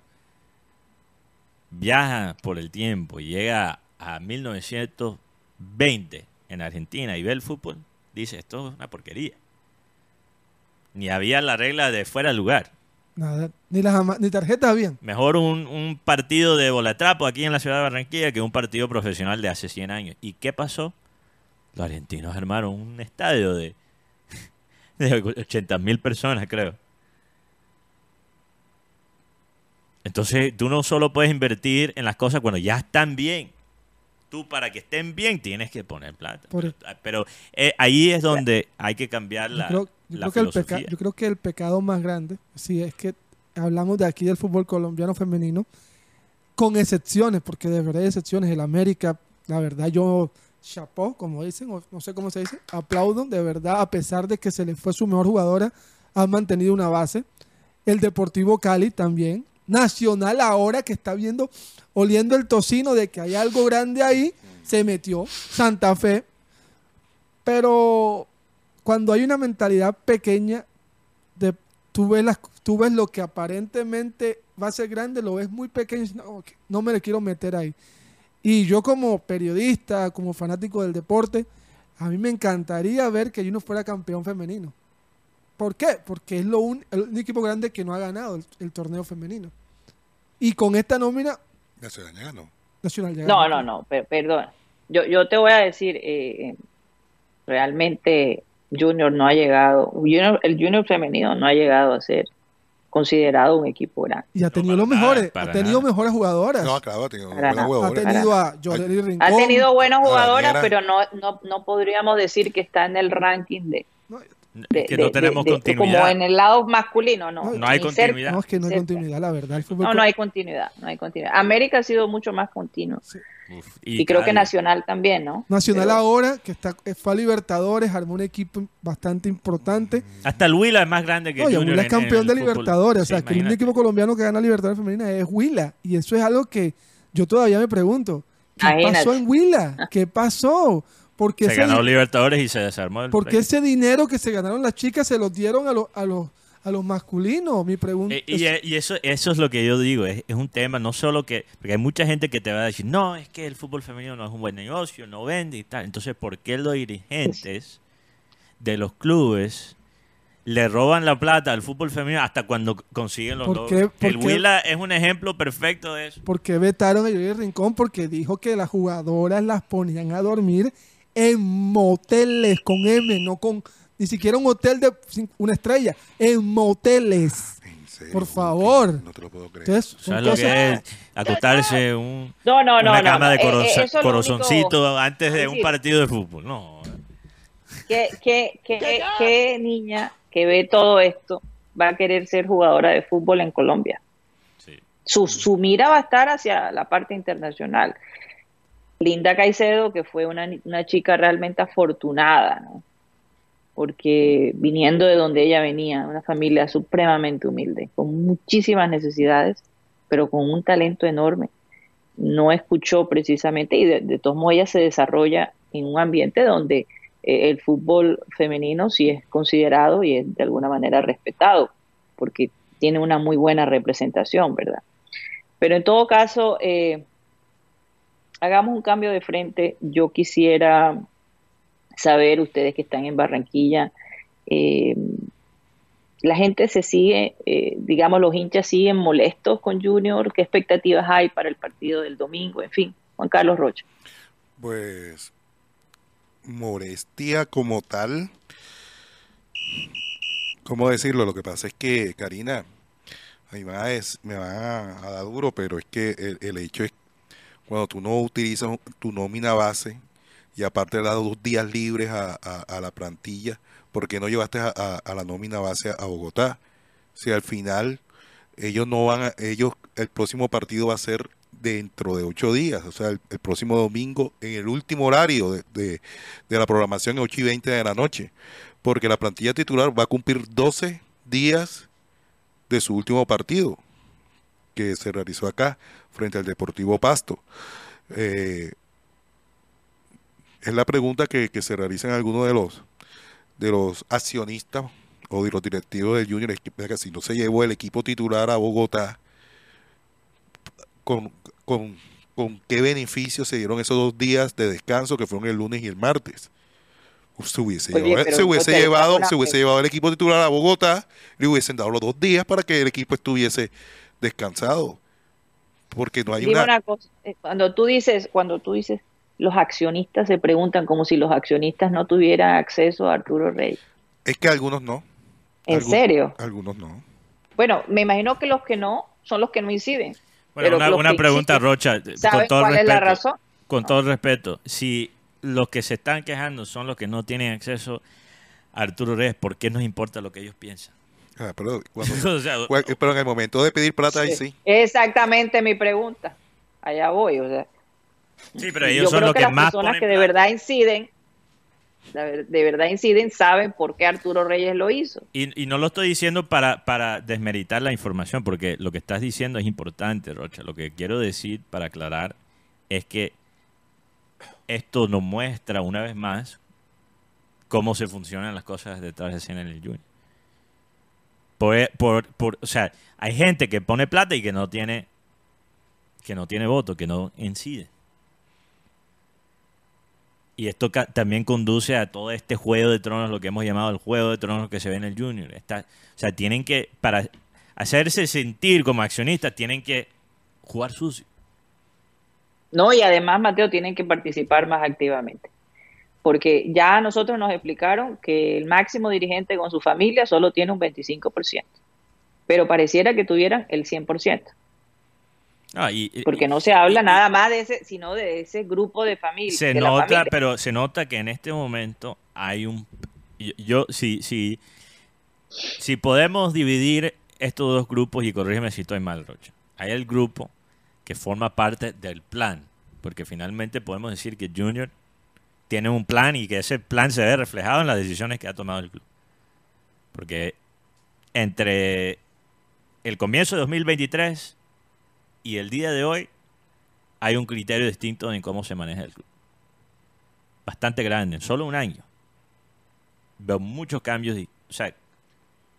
viaja por el tiempo y llega a 1920 en Argentina y ve el fútbol, dice, esto es una porquería. Ni había la regla de fuera de lugar. Nada, ni, las ni tarjetas habían. Mejor un, un partido de bolatrapo aquí en la ciudad de Barranquilla que un partido profesional de hace 100 años. ¿Y qué pasó? Los argentinos armaron un estadio de <laughs> 80 mil personas, creo. Entonces, tú no solo puedes invertir en las cosas cuando ya están bien. Tú, para que estén bien, tienes que poner plata. Por- Pero, pero, eh, ahí es donde hay que cambiar Yo la, creo, yo la creo que el yo creo que el pecado más grande, si es que hablamos de aquí del fútbol colombiano femenino, con excepciones, porque de verdad hay excepciones. El América, la verdad, yo chapó, como dicen, o no sé cómo se dice, aplaudo, de verdad, a pesar de que se le fue su mejor jugadora, han mantenido una base. El Deportivo Cali también. Nacional ahora que está viendo, oliendo el tocino de que hay algo grande ahí, se metió. Santa Fe. Pero cuando hay una mentalidad pequeña, de, tú, ves las, tú ves lo que aparentemente va a ser grande, lo ves muy pequeño no, no me le quiero meter ahí. Y yo como periodista, como fanático del deporte, a mí me encantaría ver que Juno fuera campeón femenino. ¿Por qué? Porque es lo un, el único equipo grande que no ha ganado el, el torneo femenino. Y con esta nómina Ya se dañaron. nacional ya No, ganó. no, no, per- perdón. Yo, yo te voy a decir, eh, realmente Junior no ha llegado, Junior- el Junior femenino no ha llegado a ser considerado un equipo grande. Y ha tenido para los mejores, para ha tenido nada. mejores jugadoras. No, claro, ha tenido Para buenas nada. ha jugadoras. tenido a Rincón. Ha tenido buenos a jugadoras, pero no, no, no podríamos decir que está en el ranking de, de- que no de- tenemos de- de- continuidad. como en el lado masculino, no. No hay ni cerca. continuidad. No, es que no hay cerca. continuidad, la verdad. El No, no hay continuidad, no hay continuidad. América ha sido mucho más continuo. Uf, Y, creo que. Nacional también, ¿no? Nacional Pero- ahora, que está, eh, fue a Libertadores, armó un equipo bastante importante. Hasta el Huila es más grande que Oye, Junior Huila es campeón el de fútbol. Libertadores. o sea, Sí, que el único imagínate. equipo colombiano que gana Libertadores femenina es Huila. Y eso es algo que yo todavía me pregunto. ¿Qué Imagínate. pasó en Huila? ¿Qué pasó? Porque Se ese, ganó Libertadores y se desarmó el porque proyecto. ese dinero que se ganaron las chicas se los dieron a los a los a los masculinos. Mi pregunta Eh, Y, y eso, eso es lo que yo digo, es, es un tema, no solo que, porque hay mucha gente que te va a decir, no, es que el fútbol femenino no es un buen negocio, no vende y tal. Entonces, ¿por qué los dirigentes de los clubes le roban la plata al fútbol femenino hasta cuando consiguen los. ¿Por El? Huila es un ejemplo perfecto de eso. ¿Por qué vetaron a Yuri Rincón? Porque dijo que las jugadoras las ponían a dormir en moteles con M, no con ni siquiera un hotel de una estrella, en moteles. En serio, Por favor. No te lo puedo creer. Entonces, son ¿Sabes lo cosas- que es acostarse un, No, no, no. una no, cama no. de Eh, eh, único- antes de un partido de fútbol? No. ¿Qué, qué, qué, qué niña que ve todo esto va a querer ser jugadora de fútbol en Colombia? Sí. Su, su mira va a estar hacia la parte internacional. Linda Caicedo, que fue una, una chica realmente afortunada, ¿no? Porque viniendo de donde ella venía, una familia supremamente humilde, con muchísimas necesidades, pero con un talento enorme, no escuchó precisamente, y de, de todos modos ella se desarrolla en un ambiente donde eh, el fútbol femenino sí es considerado y es de alguna manera respetado, porque tiene una muy buena representación, ¿verdad? Pero en todo caso, eh, hagamos un cambio de frente. Yo quisiera saber, ustedes que están en Barranquilla, eh, la gente se sigue, eh, digamos, los hinchas siguen molestos con Junior, ¿qué expectativas hay para el partido del domingo? En fin, Juan Carlos Rocha. Pues molestia como tal. ¿Cómo decirlo? Lo que pasa es que, Karina, a mí me va a, dar duro, pero es que el, el hecho es cuando tú no utilizas tu nómina base y aparte le das dos días libres a, a- la plantilla, ¿por qué no llevaste a, a- la nómina base a, Bogotá? Si al final ellos no van a, ellos, el próximo partido va a ser dentro de ocho días, o sea, el, el próximo domingo en el último horario de, de- de la programación, 8 y 20 de la noche, porque la plantilla titular va a cumplir 12 días de su último partido que se realizó acá frente al Deportivo Pasto. Eh, es la pregunta que, que se realizan algunos de los de los accionistas o de los directivos del Junior, es que, si no se llevó el equipo titular a Bogotá, con, con, con qué beneficio se dieron esos dos días de descanso que fueron el lunes y el martes. Uf, Se hubiese, Oye, llevado, se hubiese llevado, se hubiese llevado el equipo titular a Bogotá, le hubiesen dado los dos días para que el equipo estuviese descansado. Porque no hay una, una cosa, eh, cuando tú dices, cuando tú dices, los accionistas se preguntan como si los accionistas no tuvieran acceso a Arturo Rey. es que algunos no. ¿En serio? Algunos no. Bueno, me imagino que los que no son los que no inciden. Bueno, Pero una, pregunta, Rocha, con ¿Saben todo cuál respeto. es la razón? Con todo respeto, si los que se están quejando son los que no tienen acceso a Arturo Reyes, ¿por qué nos importa lo que ellos piensan? Ah, pero, cuando- <laughs> O sea, cua- pero en el momento de pedir plata, ahí Sí. sí. Exactamente mi pregunta. Allá voy, o sea. Sí, pero yo ellos son los que, que, las más personas que de verdad inciden, de verdad inciden, saben por qué Arturo Reyes lo hizo. Y, y no lo estoy diciendo para, para desmeritar la información, porque lo que estás diciendo es importante, Rocha. Lo que quiero decir para aclarar es que esto nos muestra una vez más cómo se funcionan las cosas detrás de escena en el Junior. Por, por, por- o sea, hay gente que pone plata y que no tiene que no tiene voto, que no incide. Y esto también conduce a todo este juego de tronos, lo que hemos llamado el juego de tronos que se ve en el Junior. Está, o sea, tienen que, para hacerse sentir como accionistas, tienen que jugar sucio. No, y además, Mateo, tienen que participar más activamente. Porque ya nosotros nos explicaron que el máximo dirigente con su familia solo tiene un 25%. Pero pareciera que tuvieran el 100%. Ah, y- y- Porque no se habla y- nada más de ese, sino de ese grupo de familia. se de nota, familia. pero se nota que en este momento hay un yo, yo si si si podemos dividir estos dos grupos y corrígeme si estoy mal, Rocha. Hay el grupo que forma parte del plan, porque finalmente podemos decir que Junior tiene un plan y que ese plan se ve reflejado en las decisiones que ha tomado el club. Porque entre el comienzo de 2023 y el día de hoy hay un criterio distinto en cómo se maneja el club. Bastante grande, en solo un año. Veo muchos cambios, o sea,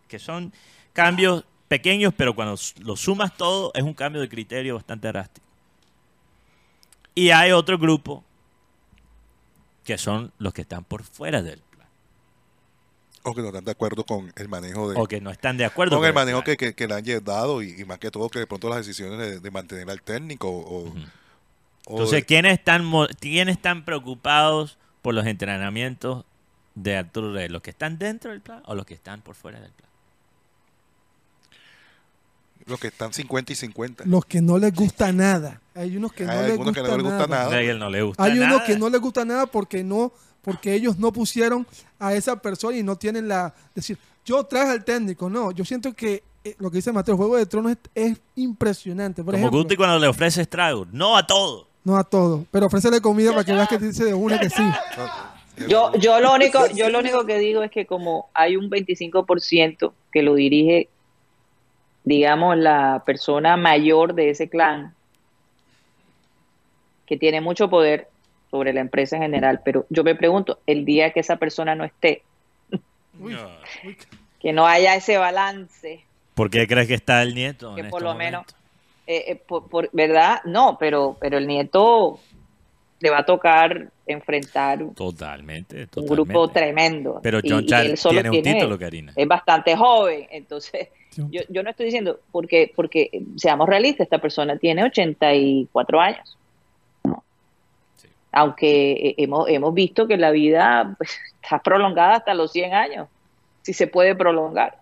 que son cambios pequeños, pero cuando lo sumas todo es un cambio de criterio bastante drástico. Y hay otro grupo que son los que están por fuera del plan, O que no están de acuerdo con el manejo de... o que no están de acuerdo con el plan. manejo que, que- que le han dado y, y más que todo que de pronto las decisiones de, de mantener al técnico o, Entonces, de- ¿quiénes están, ¿quiénes están preocupados por los entrenamientos de Arturo Reyes? ¿Los que están dentro del plan o los que están por fuera del plan? los que están 50 y 50. Los que no les gusta nada. Hay unos que no, Hay les, gusta que no les gusta nada. nada. A él no le gusta Hay unos que no les gusta nada porque no, porque ellos no pusieron a esa persona y no tienen la decir, yo traje al técnico. No, yo siento que eh, lo que dice Mateo, el Juego de Tronos es, es impresionante. Por Como ejemplo, Guti cuando le ofrece tragos. No a todo. no a todo, pero ofrécele comida para que veas que dice de una que sí. Yo, yo lo único, yo lo único que digo es que como hay un 25% que lo dirige, digamos, la persona mayor de ese clan, que tiene mucho poder sobre la empresa en general, pero yo me pregunto, el día que esa persona no esté, No. que no haya ese balance, ¿Por qué crees que está el nieto? Que en por estos lo menos- eh, eh, por, por- ¿verdad? No, pero, pero el nieto le va a tocar enfrentar un Totalmente, grupo totalmente. tremendo. Pero John Charles tiene un título, Karina. es bastante joven, entonces yo, yo no estoy diciendo, porque, porque seamos realistas, esta persona tiene 84 años. Aunque hemos, hemos visto que la vida pues, <laughs> está prolongada hasta los 100 años, si se puede prolongar.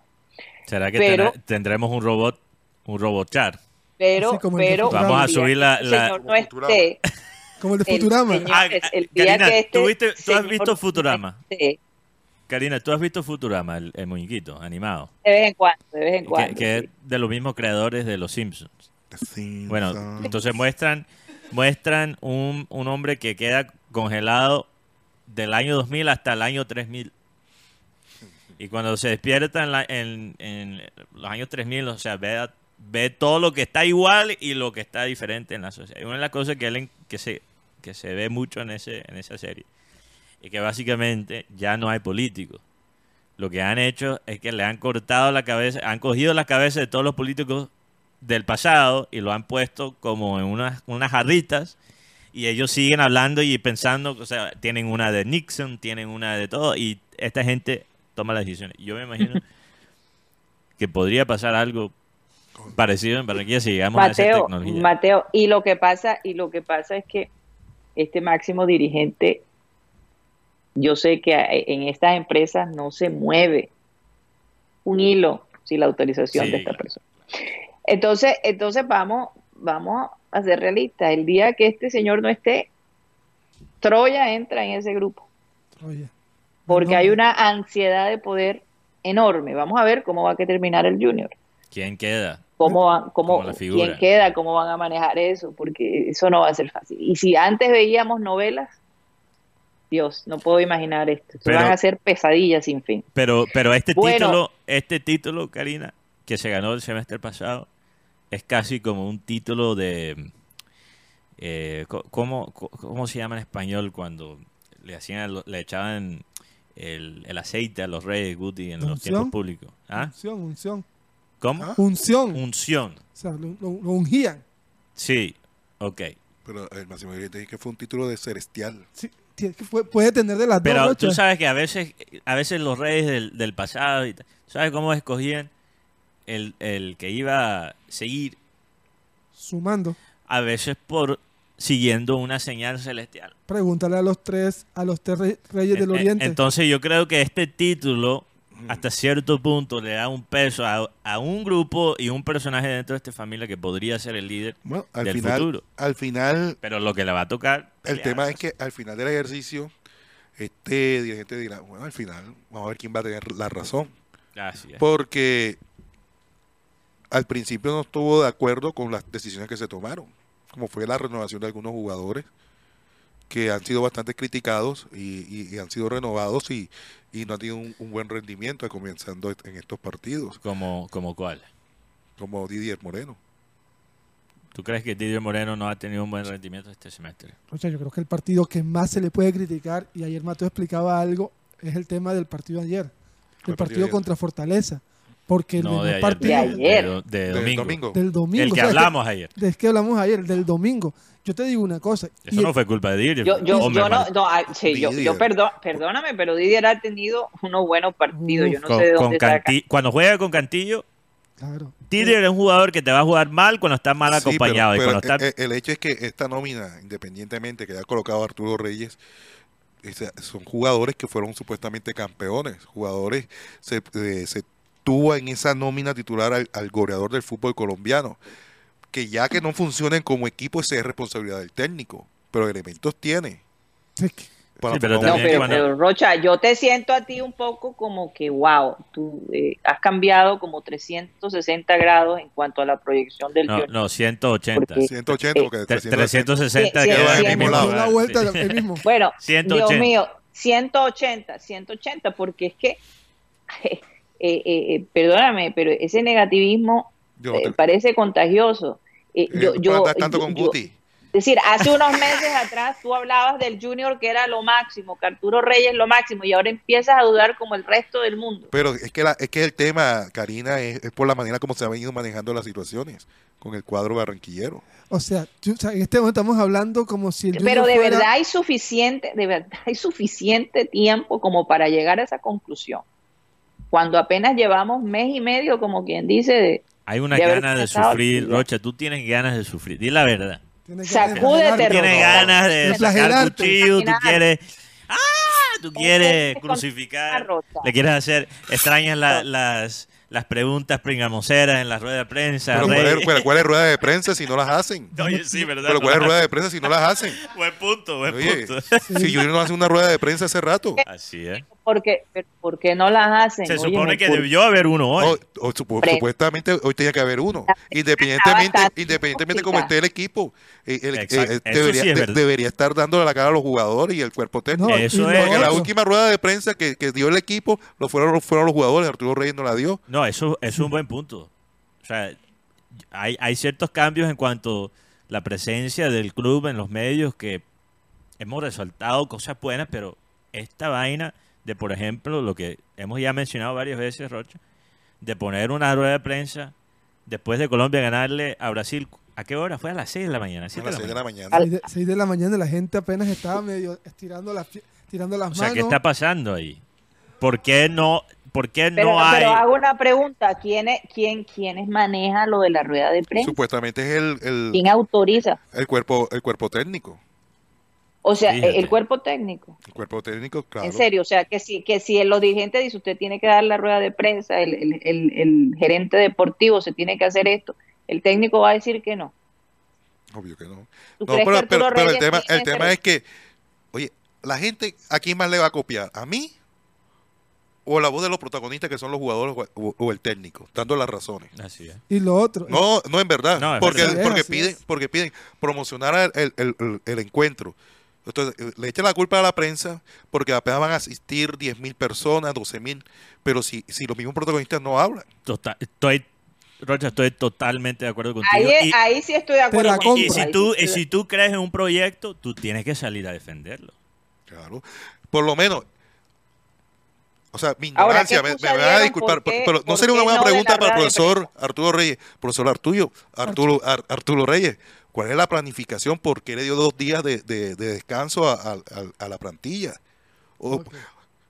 ¿Será que pero- tendrá- tendremos un robot, un robot char? Pero. Vamos a subir la- la- señor no como Futurama. esté, Como el de el Futurama. señor- Ah, el día Karina, que este ¿tú, viste- tú has visto Futurama? esté, Karina, ¿tú has visto Futurama, el, el muñequito animado? de vez en cuando, de vez en Que, cuando. que sí. es de los mismos creadores de Los Simpsons. Sí, Bueno, entonces muestran muestran un, un hombre que queda congelado del año 2000 hasta el año 3000. Y cuando se despierta en, la- en- en los años 3000, o sea, ve, ve todo lo que está igual y lo que está diferente en la sociedad. Y una de las cosas que, él que, se, que se ve mucho en, ese, en esa serie es que básicamente ya no hay políticos. Lo que han hecho es que le han cortado la cabeza, han cogido la cabeza de todos los políticos del pasado y lo han puesto como en unas, unas jarritas y ellos siguen hablando y pensando, o sea, tienen una de Nixon, tienen una de todo y esta gente toma las decisiones. Yo me imagino <laughs> que podría pasar algo parecido en Barranquilla si llegamos a esa tecnología. Mateo, y lo que pasa, y lo que pasa es que este máximo dirigente, yo sé que en estas empresas no se mueve un hilo sin la autorización Sí. de esta persona. Entonces, entonces vamos, vamos a ser realistas. El día que este señor no esté, Troya entra en ese grupo, Oye. porque No, hay una ansiedad de poder enorme. Vamos a ver cómo va a que terminar el Junior ¿Quién queda? cómo van, cómo, la quién queda, cómo van a manejar eso, porque eso no va a ser fácil. Y si antes veíamos novelas, Dios, no puedo imaginar esto. Esto Pero- van a ser pesadillas sin fin. Pero, pero este Bueno. título, este título, Karina, que se ganó el semestre pasado, es casi como un título de eh, ¿cómo, cómo se llama en español cuando le hacían le echaban el, el aceite a los reyes Guti en los tiempos públicos? ¿Ah? Unción, unción. ¿Cómo? ¿Ah? Unción. Unción. O sea, lo, lo- lo ungían. Sí, ok. Pero el máximo dirigente dice que fue un título de celestial. Sí, fue- puede tener de las Pero dos. tú Rocha. sabes que a veces, a veces los reyes del, del pasado, y tal, ¿sabes cómo escogían el, el que iba a seguir? Sumando. A veces por siguiendo una señal celestial. Pregúntale a los tres, a los tres re- reyes del En- en- oriente. Entonces yo creo que este título hasta cierto punto le da un peso a, a un grupo y un personaje dentro de esta familia que podría ser el líder, Bueno, al Del final, futuro. al final, pero lo que le va a tocar... el ya, tema es que al final del ejercicio, este dirigente dirá, bueno, al final vamos a ver quién va a tener la razón. Así es. Porque al principio no estuvo de acuerdo con las decisiones que se tomaron, como fue la renovación de algunos jugadores que han sido bastante criticados y, y- y han sido renovados y, y no han tenido un, un buen rendimiento comenzando en estos partidos, Como, como cuál. como Didier Moreno. ¿Tú crees que Didier Moreno no ha tenido un buen rendimiento este semestre? O sea, yo creo que el partido que más se le puede criticar, y ayer Mateo explicaba algo, es el tema del partido de ayer. ¿Cuál El partido partido ayer? contra Fortaleza. Porque el No, demás de ayer. partido De ayer. De, do- de Del domingo. domingo. del domingo. El o que sea, hablamos ayer. Es que hablamos ayer, el del domingo. Yo te digo una cosa. Eso y- no fue culpa de Didier. Yo, yo, Hombre, yo no, sí, yo, Didier. yo perdón, perdóname, pero Didier ha tenido unos buenos partidos. Yo no Con- sé de con dónde saca. Canti- Cuando juega con Cantillo, Claro. Didier es un jugador que te va a jugar mal cuando está mal Sí, acompañado. pero- y pero cuando está... e- e- el, hecho es que esta nómina, independientemente que haya colocado Arturo Reyes, son jugadores que fueron supuestamente campeones. Jugadores, se, eh, se tuvo en esa nómina titular al, al goleador del fútbol colombiano. Que ya que no funcionen como equipo, esa es responsabilidad del técnico. Pero elementos tiene. Sí, pero No, pero, pero, Rocha, yo te siento a ti un poco como que, wow, tú eh, has cambiado como 360 grados en cuanto a la proyección del no, Junior. no, 180. Porque- 180, porque de Tre- 360 360 Sí, que sí, va sí, al mismo sí. dio lugar. <laughs> la vuelta Sí. el mismo. Bueno, 180. Dios mío, 180, 180, porque es que, eh, eh, eh, perdóname, pero ese negativismo Yo eh, te- parece contagioso. Yo, no yo, tanto yo- con yo- Guti. es decir, hace <laughs> unos meses atrás tú hablabas del Junior que era lo máximo, que Arturo Reyes lo máximo, y ahora empiezas a dudar como el resto del mundo. Pero es que, la, es que el tema, Karina, es, es por la manera como se han venido manejando las situaciones con el cuadro barranquillero. O sea, yo- o sea, en este momento estamos hablando como si el Junior Pero de fuera- verdad hay suficiente, de verdad hay suficiente tiempo como para llegar a esa conclusión. Cuando apenas llevamos mes y medio, como quien dice, de, Hay una de ganas de sufrir, Rocha. Tú tienes ganas de sufrir. Di la verdad. Sacúdete. Pero tienes ganas de de sacar cuchillo, tú quieres... ¡Ah! Tú quieres crucificar. Rocha. Le quieres hacer... Extrañas la- las, las preguntas pringamoseras en la rueda de prensa. Pero. ¿cuál es, pero ¿cuál es rueda de prensa si no las hacen? <laughs> Oye, sí, ¿verdad? Pero ¿cuál es las- rueda de prensa si no las hacen? <laughs> Buen punto, buen Oye, punto. si Junior no hace una rueda de prensa hace rato. Así es. Porque, ¿por qué no las hacen? Se supone que por- debió haber uno hoy. O- o supuestamente hoy tenía que haber uno. Independientemente, independientemente como esté el equipo, eh, el- eh, eh, debería, sí es de- verdad. debería estar dándole la cara a los jugadores y el cuerpo técnico. Eso es. Porque la última rueda de prensa que, que dio el equipo lo fueron, fueron los jugadores, Arturo Reyes no la dio. No, eso, eso es un buen punto. O sea, hay, hay ciertos cambios en cuanto a la presencia del club en los medios que hemos resaltado cosas buenas, pero esta vaina de, por ejemplo, lo que hemos ya mencionado varias veces, Rocha, de poner una rueda de prensa después de Colombia ganarle a Brasil, ¿a qué hora? Fue a las 6 de la mañana. A las de 6 la de mañana. la mañana. seis de, seis de la mañana la gente apenas estaba medio estirando las, tirando las O sea, manos. ¿qué está pasando ahí? ¿Por qué no, por qué Pero, no hay... pero hago una pregunta, ¿quién es, quién, ¿quiénes maneja lo de la rueda de prensa? Supuestamente es el, el, ¿Quién autoriza? el cuerpo el cuerpo técnico. O sea, Fíjate. el cuerpo técnico. El cuerpo técnico, claro. En serio, o sea, que si, que si los dirigentes dice usted tiene que dar la rueda de prensa, el, el, el, el gerente deportivo se tiene que hacer esto, el técnico va a decir que no. Obvio que no. ¿Tú No, pero, que pero- el tema, el tema es que, oye, la gente, ¿a quién más le va a copiar? ¿A mí? ¿O la voz de los protagonistas que son los jugadores o, o el técnico? Dando las razones. Así es. Y lo otro. No, no en verdad. No, es porque verdad. porque piden, porque piden promocionar el, el- el- el encuentro. Entonces, eh, le echan la culpa a la prensa porque apenas van a asistir 10 mil personas, 12 mil. Pero si, si los mismos protagonistas no hablan. Total- estoy, Rocha, estoy totalmente de acuerdo contigo. Ahí, Y- ahí sí estoy de acuerdo. la Y- contigo, Y, si tú, y si tú crees en un proyecto, tú tienes que salir a defenderlo. Claro. Por lo menos. O sea, mi ignorancia, ¿qué me, me van a disculpar, ¿Por qué- pero no sería una buena no pregunta para el profesor Arturo Reyes. Profesor Arturo, Arturo, Ar- Arturo Reyes, ¿cuál es la planificación? ¿Por qué le dio dos días de, de- de descanso a, a- la plantilla? O.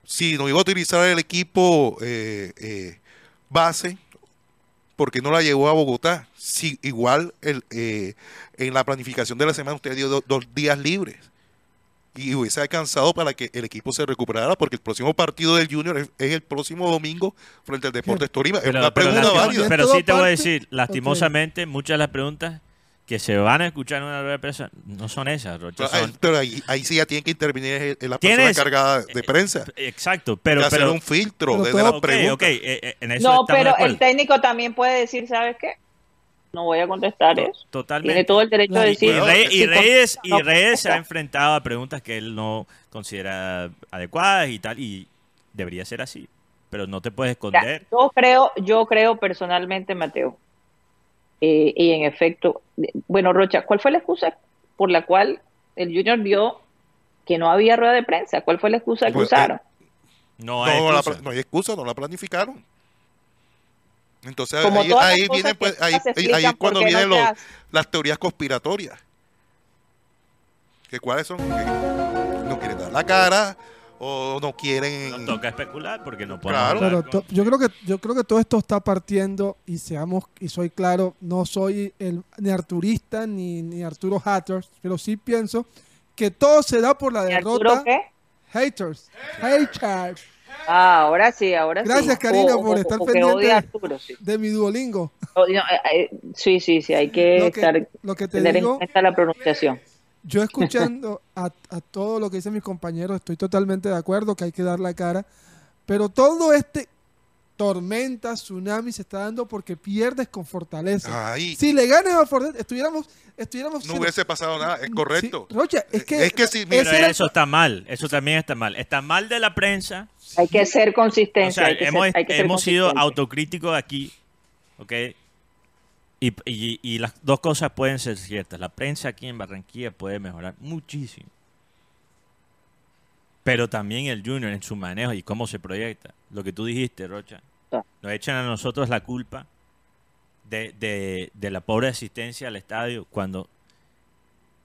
Si no iba a utilizar el equipo eh, eh, base, ¿por qué no la llevó a Bogotá? Si igual el, eh, en la planificación de la semana usted dio do- dos días libres y hubiese alcanzado para que el equipo se recuperara, porque el próximo partido del Junior es, es el próximo domingo frente al Deportes Tolima. Es Pero, una pero pregunta válida. pero sí te voy a decir, lastimosamente, muchas de las preguntas que se van a escuchar en una rueda de prensa no son esas, Rocha. Pero, son- pero ahí, ahí sí ya tiene que intervenir la persona Tienes- encargada de prensa. Exacto, Hay pero... que hacer pero un filtro pero desde las ok, preguntas. eh, eh, en eso No, pero el técnico también puede decir, ¿sabes qué? No voy a contestar To- eso. Totalmente. Tiene todo el derecho de y- decir. Y, Rey- y si Reyes, y no Reyes se ha enfrentado a preguntas que él no considera adecuadas y tal, y debería ser así. Pero no te puedes esconder. yo creo, yo creo personalmente, Mateo, Eh, y en efecto, bueno, Rocha, ¿cuál fue la excusa por la cual el Junior vio que no había rueda de prensa? ¿Cuál fue la excusa que Pues, usaron? No hay No, la excusa. no hay excusa, no la planificaron. Entonces Como ahí, vienen pues, ahí, ahí- es cuando no vienen los- las teorías conspiratorias. ¿Que ¿Cuáles son? Que no quieren dar la cara o no quieren... Nos toca especular porque no podemos Claro. con- yo creo que yo creo que todo esto está partiendo y seamos y soy claro, no soy el ni Arturista ni, ni Arturo Hatters, pero sí pienso que todo se da por la ¿Y Arturo derrota. qué? Haters, haters Ah, ahora sí, ahora sí. Gracias, Karina, O- por o- estar o pendiente de- Arturo, sí. de mi Duolingo. No, eh, eh, sí, sí, sí, hay que, Lo que, estar, lo que te tener en cuenta la pronunciación. Yo escuchando a, a todo lo que dicen mis compañeros, estoy totalmente de acuerdo que hay que dar la cara, pero todo este tormenta, tsunami se está dando porque pierdes con fortaleza. Ahí Si le ganas a Fortaleza, estuviéramos, estuviéramos no hubiese pasado nada, es correcto. Sí, Rocha, es que, Es que si- era- eso está mal, eso también está mal. Está mal de la prensa. Hay que ser O consistencia. sea, hay que hemos, ser, hay que ser hemos sido autocríticos aquí, ¿ok? Y, y- y las dos cosas pueden ser ciertas. La prensa aquí en Barranquilla puede mejorar muchísimo. Pero también el Junior en su manejo y cómo se proyecta. Lo que tú dijiste, Rocha. Ah. Nos echan a nosotros la culpa de, de- de la pobre asistencia al estadio cuando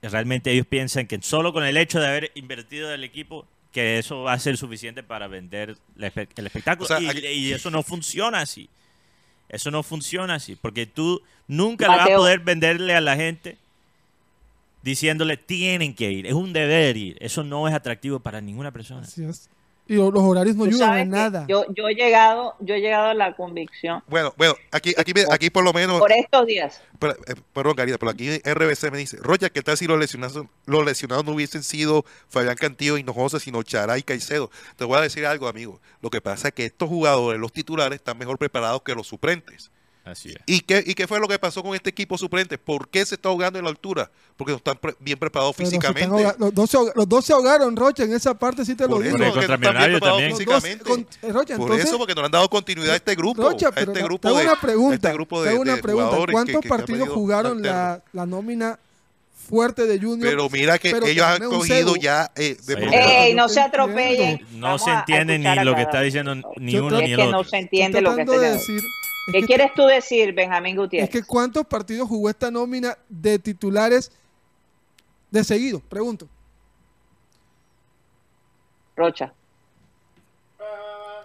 realmente ellos piensan que solo con el hecho de haber invertido el equipo que eso va a ser suficiente para vender el espectáculo O sea, y, aquí- y eso no funciona así eso no funciona así porque tú nunca le vas a poder venderle a la gente diciéndole tienen que ir es un deber ir eso no es atractivo para ninguna persona. Así es. Y lo- los horarios no ayudan que nada. Yo, yo he llegado, yo he llegado a la convicción Bueno, bueno, aquí, aquí, aquí por lo menos, por estos días. pero, eh, perdón, Karina, pero aquí RBC me dice, Rocha, ¿qué tal si los lesionados, los lesionados no hubiesen sido Fabián Cantillo y Hinojosa, sino Chará y Caicedo? Te voy a decir algo, amigo. Lo que pasa es que estos jugadores, los titulares, están mejor preparados que los suplentes. Así es ¿Y qué, ¿Y qué fue lo que pasó con este equipo suplente? ¿Por qué se está ahogando en la altura? Porque no están pre- bien preparados Pero físicamente. ahoga- los, dos se los dos se ahogaron, Rocha, en esa parte sí te lo digo. eso, contra también. Dos con- eh, Rocha, Por entonces, eso, porque no le han dado continuidad a este grupo. Rocha, a pero este grupo de, una pregunta. este grupo de, una pregunta. ¿Cuántos que- partidos jugaron la nómina fuerte de Junior? Pero mira que Pero ellos han cogido ya eh, de Sí. por- ¡Ey, no se atropellen! no Vamos se entiende ni lo que está diciendo ni Yo uno ni Es el que no otro se entiende lo que tratando está de diciendo. decir es ¿Qué que- quieres tú decir, Benjamín Es Gutiérrez? que cuántos partidos jugó esta nómina de titulares de seguido, pregunto. Rocha,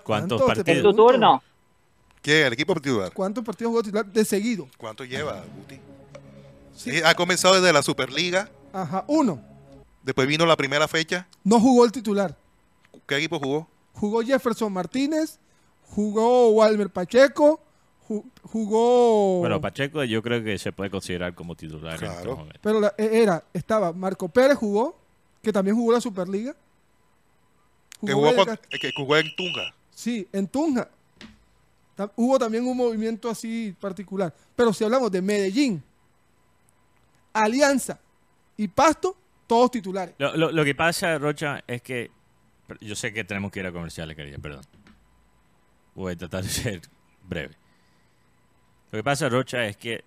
cuántos es partidos tu turno. ¿Quién? ¿El equipo titular? ¿Cuántos partidos jugó titular de seguido? ¿Cuánto lleva, Guti? Sí, ha comenzado desde la Superliga. Ajá, uno. Después vino la primera fecha. No jugó el titular. ¿Qué equipo jugó? Jugó Jefferson Martínez, jugó Walmer Pacheco, ju- jugó... bueno Pacheco yo creo que se puede considerar como titular en Claro. estos momentos. Pero la- eh, era, estaba Marco Pérez jugó, que también jugó la Superliga. Que Jugó jugó, Vega- con- que jugó en Tunga. Sí, en Tunja. Ta- Hubo también un movimiento así particular. Pero si hablamos de Medellín, Alianza y Pasto, todos titulares. Lo, que pasa, Rocha, es que yo sé que tenemos que ir a comerciales, querida, perdón. Voy a tratar de ser breve. Lo que pasa, Rocha, es que,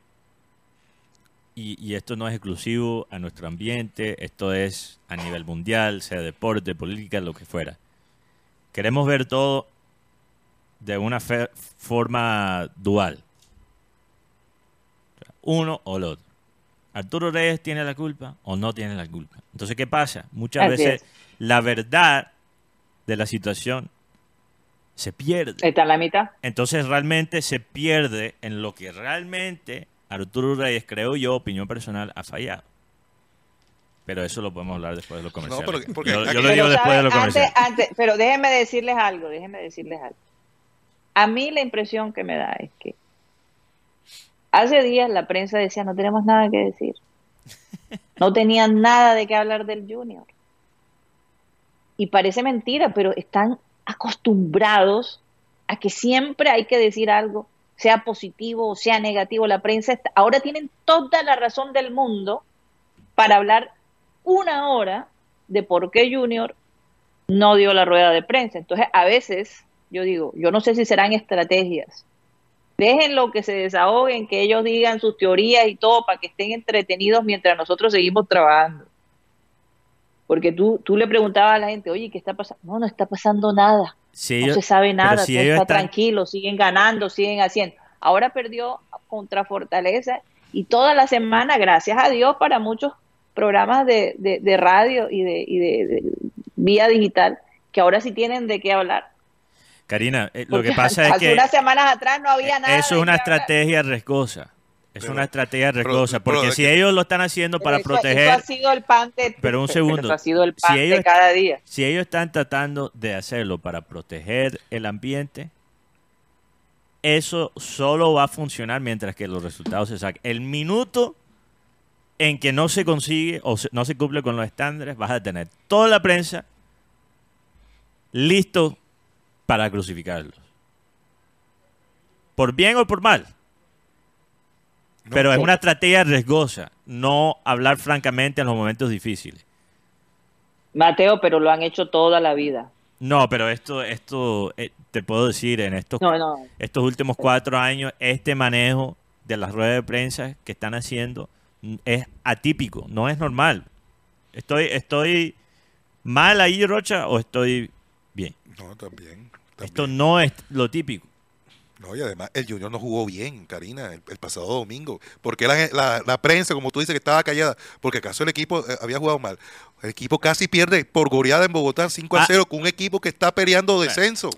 y, y esto no es exclusivo a nuestro ambiente, esto es a nivel mundial, sea deporte, política, lo que fuera. Queremos ver todo de una forma dual. Uno o el otro. Arturo Reyes tiene la culpa o no tiene la culpa. Entonces, ¿qué pasa? Muchas Así veces es. la verdad de la situación se pierde. Está en la mitad. Entonces realmente se pierde en lo que realmente Arturo Reyes, creo yo, opinión personal, ha fallado. Pero eso lo podemos hablar después de los comerciales. porque- porque yo, lo Pero, digo después de ¿sabe? los antes, antes- pero déjenme decirles algo, déjenme decirles algo. A mí la impresión que me da es que hace días la prensa decía no tenemos nada que decir. <laughs> No tenían nada de qué hablar del Junior. Y parece mentira, pero están acostumbrados a que siempre hay que decir algo, sea positivo o sea negativo. La prensa está- ahora tienen toda la razón del mundo para hablar una hora de por qué Junior no dio la rueda de prensa. Entonces, a veces, yo digo, yo no sé si serán estrategias Déjenlo que se desahoguen, que ellos digan sus teorías y todo para que estén entretenidos mientras nosotros seguimos trabajando. Porque tú, tú le preguntabas a la gente, oye, ¿qué está pasando? No, no está pasando nada. no se sabe nada, si está tranquilo, siguen ganando, siguen haciendo. Ahora perdió contra Fortaleza y toda la semana, gracias a Dios, para muchos programas de, de, radio y, de, y de, vía digital, que ahora sí tienen de qué hablar. Karina, eh, lo que pasa es que... unas semanas atrás no había nada. Eso es una estrategia riesgosa. Es una estrategia riesgosa, porque si ellos lo están haciendo para proteger... Eso ha sido el pan de... Pero un segundo. ha sido el pan si ellos, de cada día. Si ellos están tratando de hacerlo para proteger el ambiente, eso solo va a funcionar mientras que los resultados se saquen. El minuto en que no se consigue o no se cumple con los estándares, vas a tener toda la prensa listo para crucificarlos. Por bien o por mal. Pero es una estrategia riesgosa, no hablar francamente en los momentos difíciles. Mateo, pero lo han hecho toda la vida. No, pero esto, esto eh, te puedo decir, en estos, estos últimos cuatro años, este manejo de las ruedas de prensa que están haciendo es atípico, no es normal. Estoy, estoy mal ahí, Rocha, o estoy bien. No, también. Esto no es lo típico. No, y además el Junior no jugó bien, Karina, el, pasado domingo. Porque la, la, prensa, como tú dices, que estaba callada, porque acaso el equipo eh, había jugado mal. El equipo casi pierde por goleada en Bogotá 5 a 0 ah. con un equipo que está peleando descenso.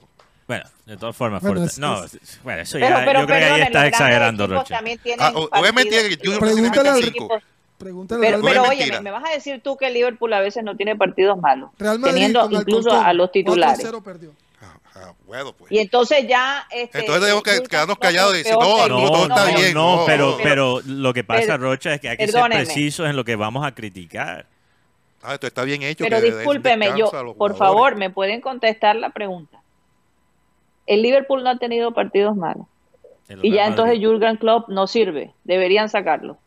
Bueno, de todas formas, bueno, no, bueno, eso ya, yo creo que ahí está exagerando, Rocha. Ah, obviamente que Junior pregúntale al Pregúntale pero, pero oye, me, vas a decir tú que el Liverpool a veces no tiene partidos malos, teniendo incluso a los titulares. Perdió. Pues. Y entonces ya. Este, entonces tenemos que quedarnos callados y decir, no, no, está bien. No, pero, pero lo que pasa, Rocha, es que hay que ser precisos en lo que vamos a criticar. Ah, esto está bien hecho. Pero discúlpeme, yo, por favor, me pueden contestar la pregunta. El Liverpool no ha tenido partidos malos. Y ya entonces Jurgen Klopp no sirve. Deberían sacarlo.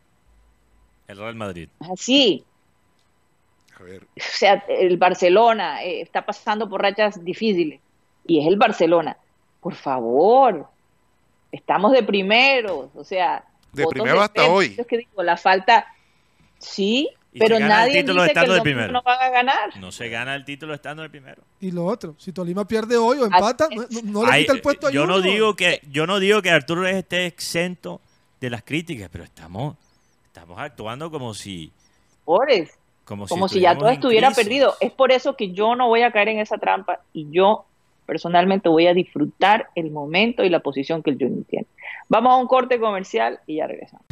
El Real Madrid. Así. A ver. O sea, el Barcelona eh, está pasando por rachas difíciles y es el Barcelona. Por favor, estamos de primeros, o sea, de primero hasta hoy. Es que digo, la falta, sí, pero nadie dice que el primero. no van a ganar. No se gana el título estando de primero. Y lo otro, si Tolima pierde hoy o empata, no, le quita el puesto a yo no digo que Yo no digo que Arturo esté exento de las críticas, pero estamos, estamos actuando como si... Por Como, como si, ya todo estuviera perdido. Es por eso que yo no voy a caer en esa trampa y yo personalmente voy a disfrutar el momento y la posición que el Junior tiene. Vamos a un corte comercial y ya regresamos.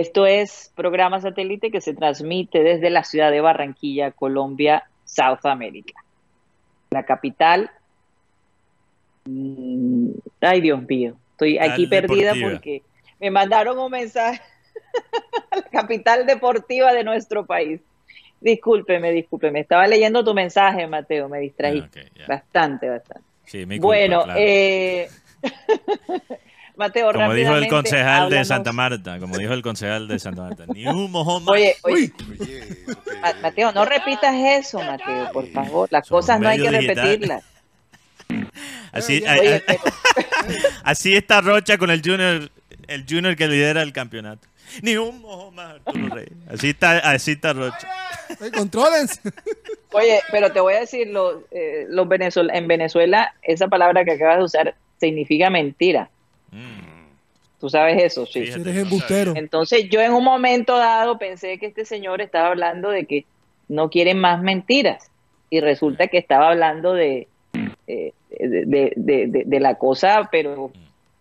Esto es programa satélite que se transmite desde la ciudad de Barranquilla, Colombia, South America. La capital. Mm, ay, Dios mío, estoy aquí perdida porque me mandaron un mensaje <laughs> a la capital deportiva de nuestro país. Discúlpeme, discúlpeme. Estaba leyendo tu mensaje, Mateo, me distraí. Ah, bastante, bastante. Sí, mi bueno, eh, <laughs> Mateo, como dijo el concejal de Santa Marta, como dijo el concejal de Santa Marta, ni un mojón más. Oye, oye, <laughs> Mateo, no repitas eso, Mateo, por favor. Las cosas no hay que repetirlas. <laughs> Así, <laughs> así está Rocha con el Junior, el Junior que lidera el campeonato. Ni un mojón más, Arturo Rey. Así está, así está Rocha. Controles. Oye, pero te voy a decir, los, eh, los en Venezuela, esa palabra que acabas de usar significa mentira. Mm. Tú sabes eso, sí. eres embustero. Entonces yo en un momento dado pensé que este señor estaba hablando de que no quieren más mentiras y resulta que estaba hablando de, eh, de, la cosa, pero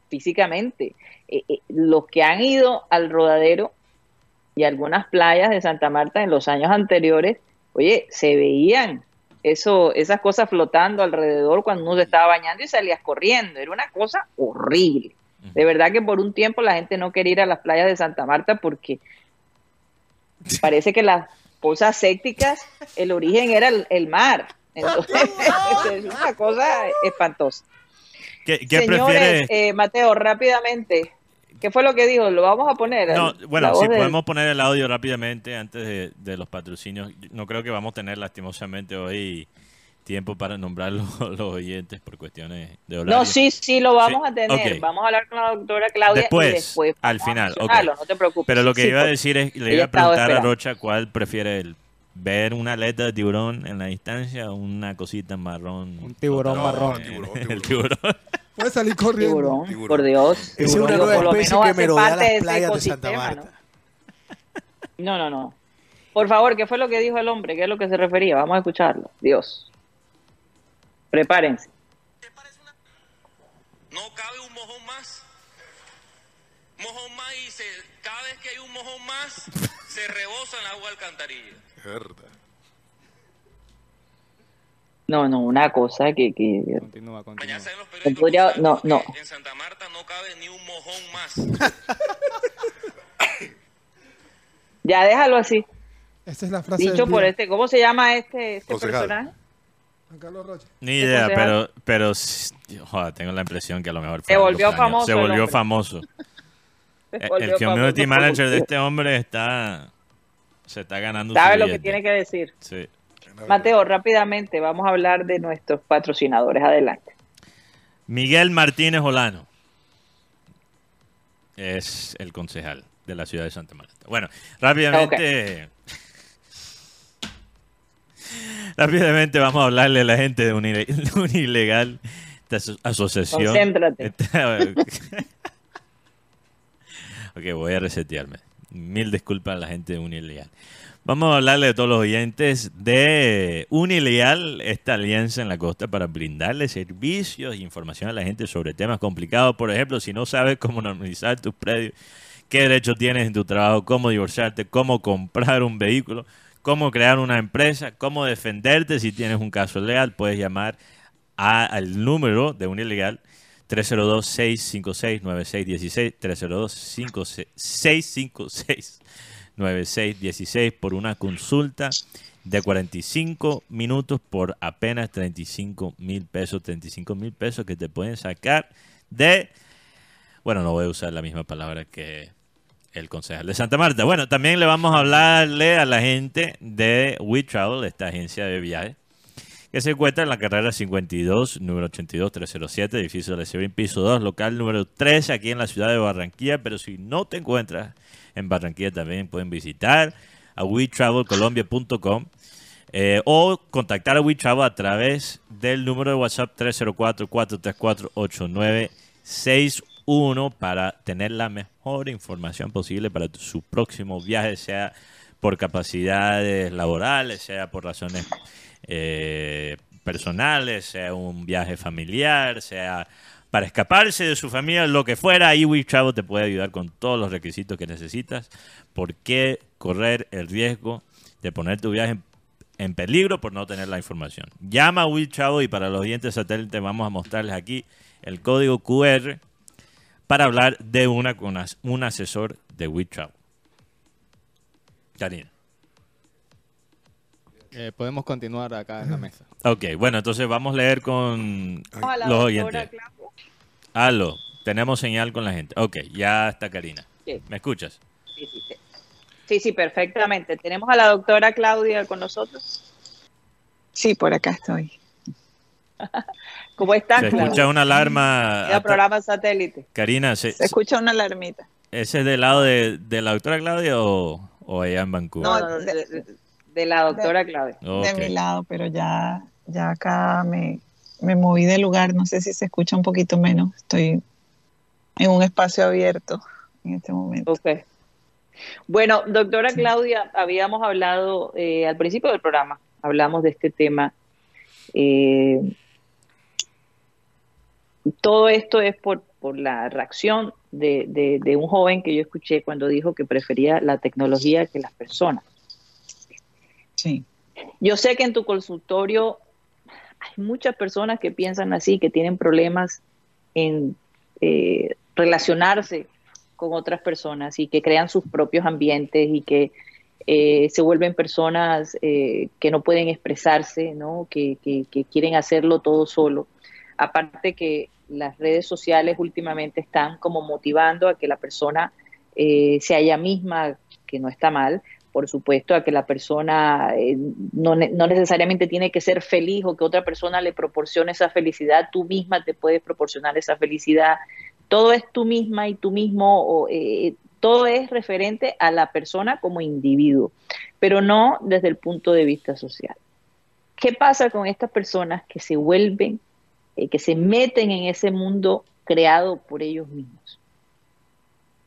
físicamente. Eh, eh, los que han ido al rodadero y algunas playas de Santa Marta en los años anteriores, oye, se veían eso, esas cosas flotando alrededor cuando uno se estaba bañando y salías corriendo. Era una cosa horrible. De verdad que por un tiempo la gente no quería ir a las playas de Santa Marta porque parece que las cosas sépticas, el origen era el, mar. <laughs> Entonces, <laughs> es una cosa espantosa. ¿Qué, Señores, eh, Mateo, rápidamente, ¿qué fue lo que dijo? ¿Lo vamos a poner? No, bueno, si podemos poner el audio rápidamente antes de, de, los patrocinios. No creo que vamos a tener lastimosamente hoy tiempo para nombrar los, <laughs> los oyentes por cuestiones de horario. No, sí, sí, lo vamos a tener. Vamos a hablar con la doctora Claudia después, y después al final. No te preocupes. Pero lo que iba a decir es, le iba a preguntar a Rocha cuál prefiere él. Ver una aleta de tiburón en la distancia o una cosita marrón. Un tiburón marrón. <laughs> El tiburón. Puede salir corriendo. Tiburón, por Dios. Es una nueva especie que me rodea las playas de Santa Marta. ¿no? no, no, no. Por favor, ¿qué fue lo que dijo el hombre? ¿Qué es lo que se refería? Vamos a escucharlo. Dios. Prepárense. No cabe un mojón más. Mojón más y se, cada vez que hay un mojón más, se rebosa en la agua alcantarilla. Verdad. No, no, una cosa que... que continúa, continúa. Podría, no, no. en Santa Marta no cabe ni un mojón más. <laughs> ya, déjalo así. Esa es la frase Dicho por este, ¿cómo se llama este, este personaje? Ni idea, pero, pero joder, tengo la impresión que a lo mejor se volvió famoso. Se volvió famoso. <laughs> el community manager de este hombre está se está ganando. Sabe lo que tiene que decir. Sí. Mateo, rápidamente vamos a hablar de nuestros patrocinadores. Adelante. Miguel Martínez Olano es el concejal de la ciudad de Santa Marta. Bueno, rápidamente. Rápidamente vamos a hablarle a la gente de un, <laughs> ilegal asociación. Concéntrate. <laughs> ok, voy a resetearme. Mil disculpas a la gente de Unilegal. Vamos a hablarle a todos los oyentes de Unilegal, esta alianza en la costa para brindarle servicios e información a la gente sobre temas complicados. Por ejemplo, si no sabes cómo normalizar tus predios, qué derechos tienes en tu trabajo, cómo divorciarte, cómo comprar un vehículo, cómo crear una empresa, cómo defenderte si tienes un caso legal, puedes llamar al número de un ilegal 302-656-9616, 302-656-9616 por una consulta de 45 minutos por apenas 35 mil pesos, 35 mil pesos que te pueden sacar de, bueno, no voy a usar la misma palabra que el concejal de Santa Marta. Bueno, también le vamos a hablarle a la gente de WeTravel, esta agencia de viajes, que se encuentra en la carrera 52, número 82307, edificio de la piso 2, local número 13, aquí en la ciudad de Barranquilla. Pero si no te encuentras en Barranquilla, también pueden visitar a wetravelcolombia.com eh, o contactar a WeTravel a través del número de WhatsApp 304-434-8961 uno para tener la mejor información posible para su próximo viaje, sea por capacidades laborales, sea por razones eh, personales, sea un viaje familiar, sea para escaparse de su familia, lo que fuera, ahí Chavo te puede ayudar con todos los requisitos que necesitas. ¿Por qué correr el riesgo de poner tu viaje en, peligro por no tener la información? Llama a Chavo y para los oyentes satélites vamos a mostrarles aquí el código QR para hablar de una con un asesor de WeTravel. Karina. Eh, podemos continuar acá en la mesa. Ok, bueno, entonces vamos a leer con los oyentes. Aló, tenemos señal con la gente. Ok, ya está Karina. ¿Me escuchas? Sí, sí, sí. Sí, sí, perfectamente. ¿Tenemos a la doctora Claudia con nosotros? Sí, por acá estoy. <laughs> ¿Cómo estás? Se escucha una alarma. El programa satélite. Karina, se, se, escucha una alarmita. ¿Ese es del lado de, de la doctora Claudia o, o, allá en Vancouver? No, de, la doctora Claudia. De mi lado, pero ya, ya acá me, me moví de lugar. No sé si se escucha un poquito menos. Estoy en un espacio abierto en este momento. Ok. Bueno, doctora Claudia, habíamos hablado eh, al principio del programa, hablamos de este tema. Eh, todo esto es por, por la reacción de, de, un joven que yo escuché cuando dijo que prefería la tecnología que las personas. Sí. Yo sé que en tu consultorio hay muchas personas que piensan así, que tienen problemas en eh, relacionarse con otras personas y que crean sus propios ambientes y que eh, se vuelven personas eh, que no pueden expresarse, ¿no? Que, quieren hacerlo todo solo. Aparte que las redes sociales últimamente están como motivando a que la persona eh, sea ella misma, que no está mal, por supuesto, a que la persona no, no, necesariamente tiene que ser feliz o que otra persona le proporcione esa felicidad, tú misma te puedes proporcionar esa felicidad. Todo es tú misma y tú mismo o, todo es referente a la persona como individuo, pero no desde el punto de vista social. ¿Qué pasa con estas personas que se vuelven, eh, que se meten en ese mundo creado por ellos mismos?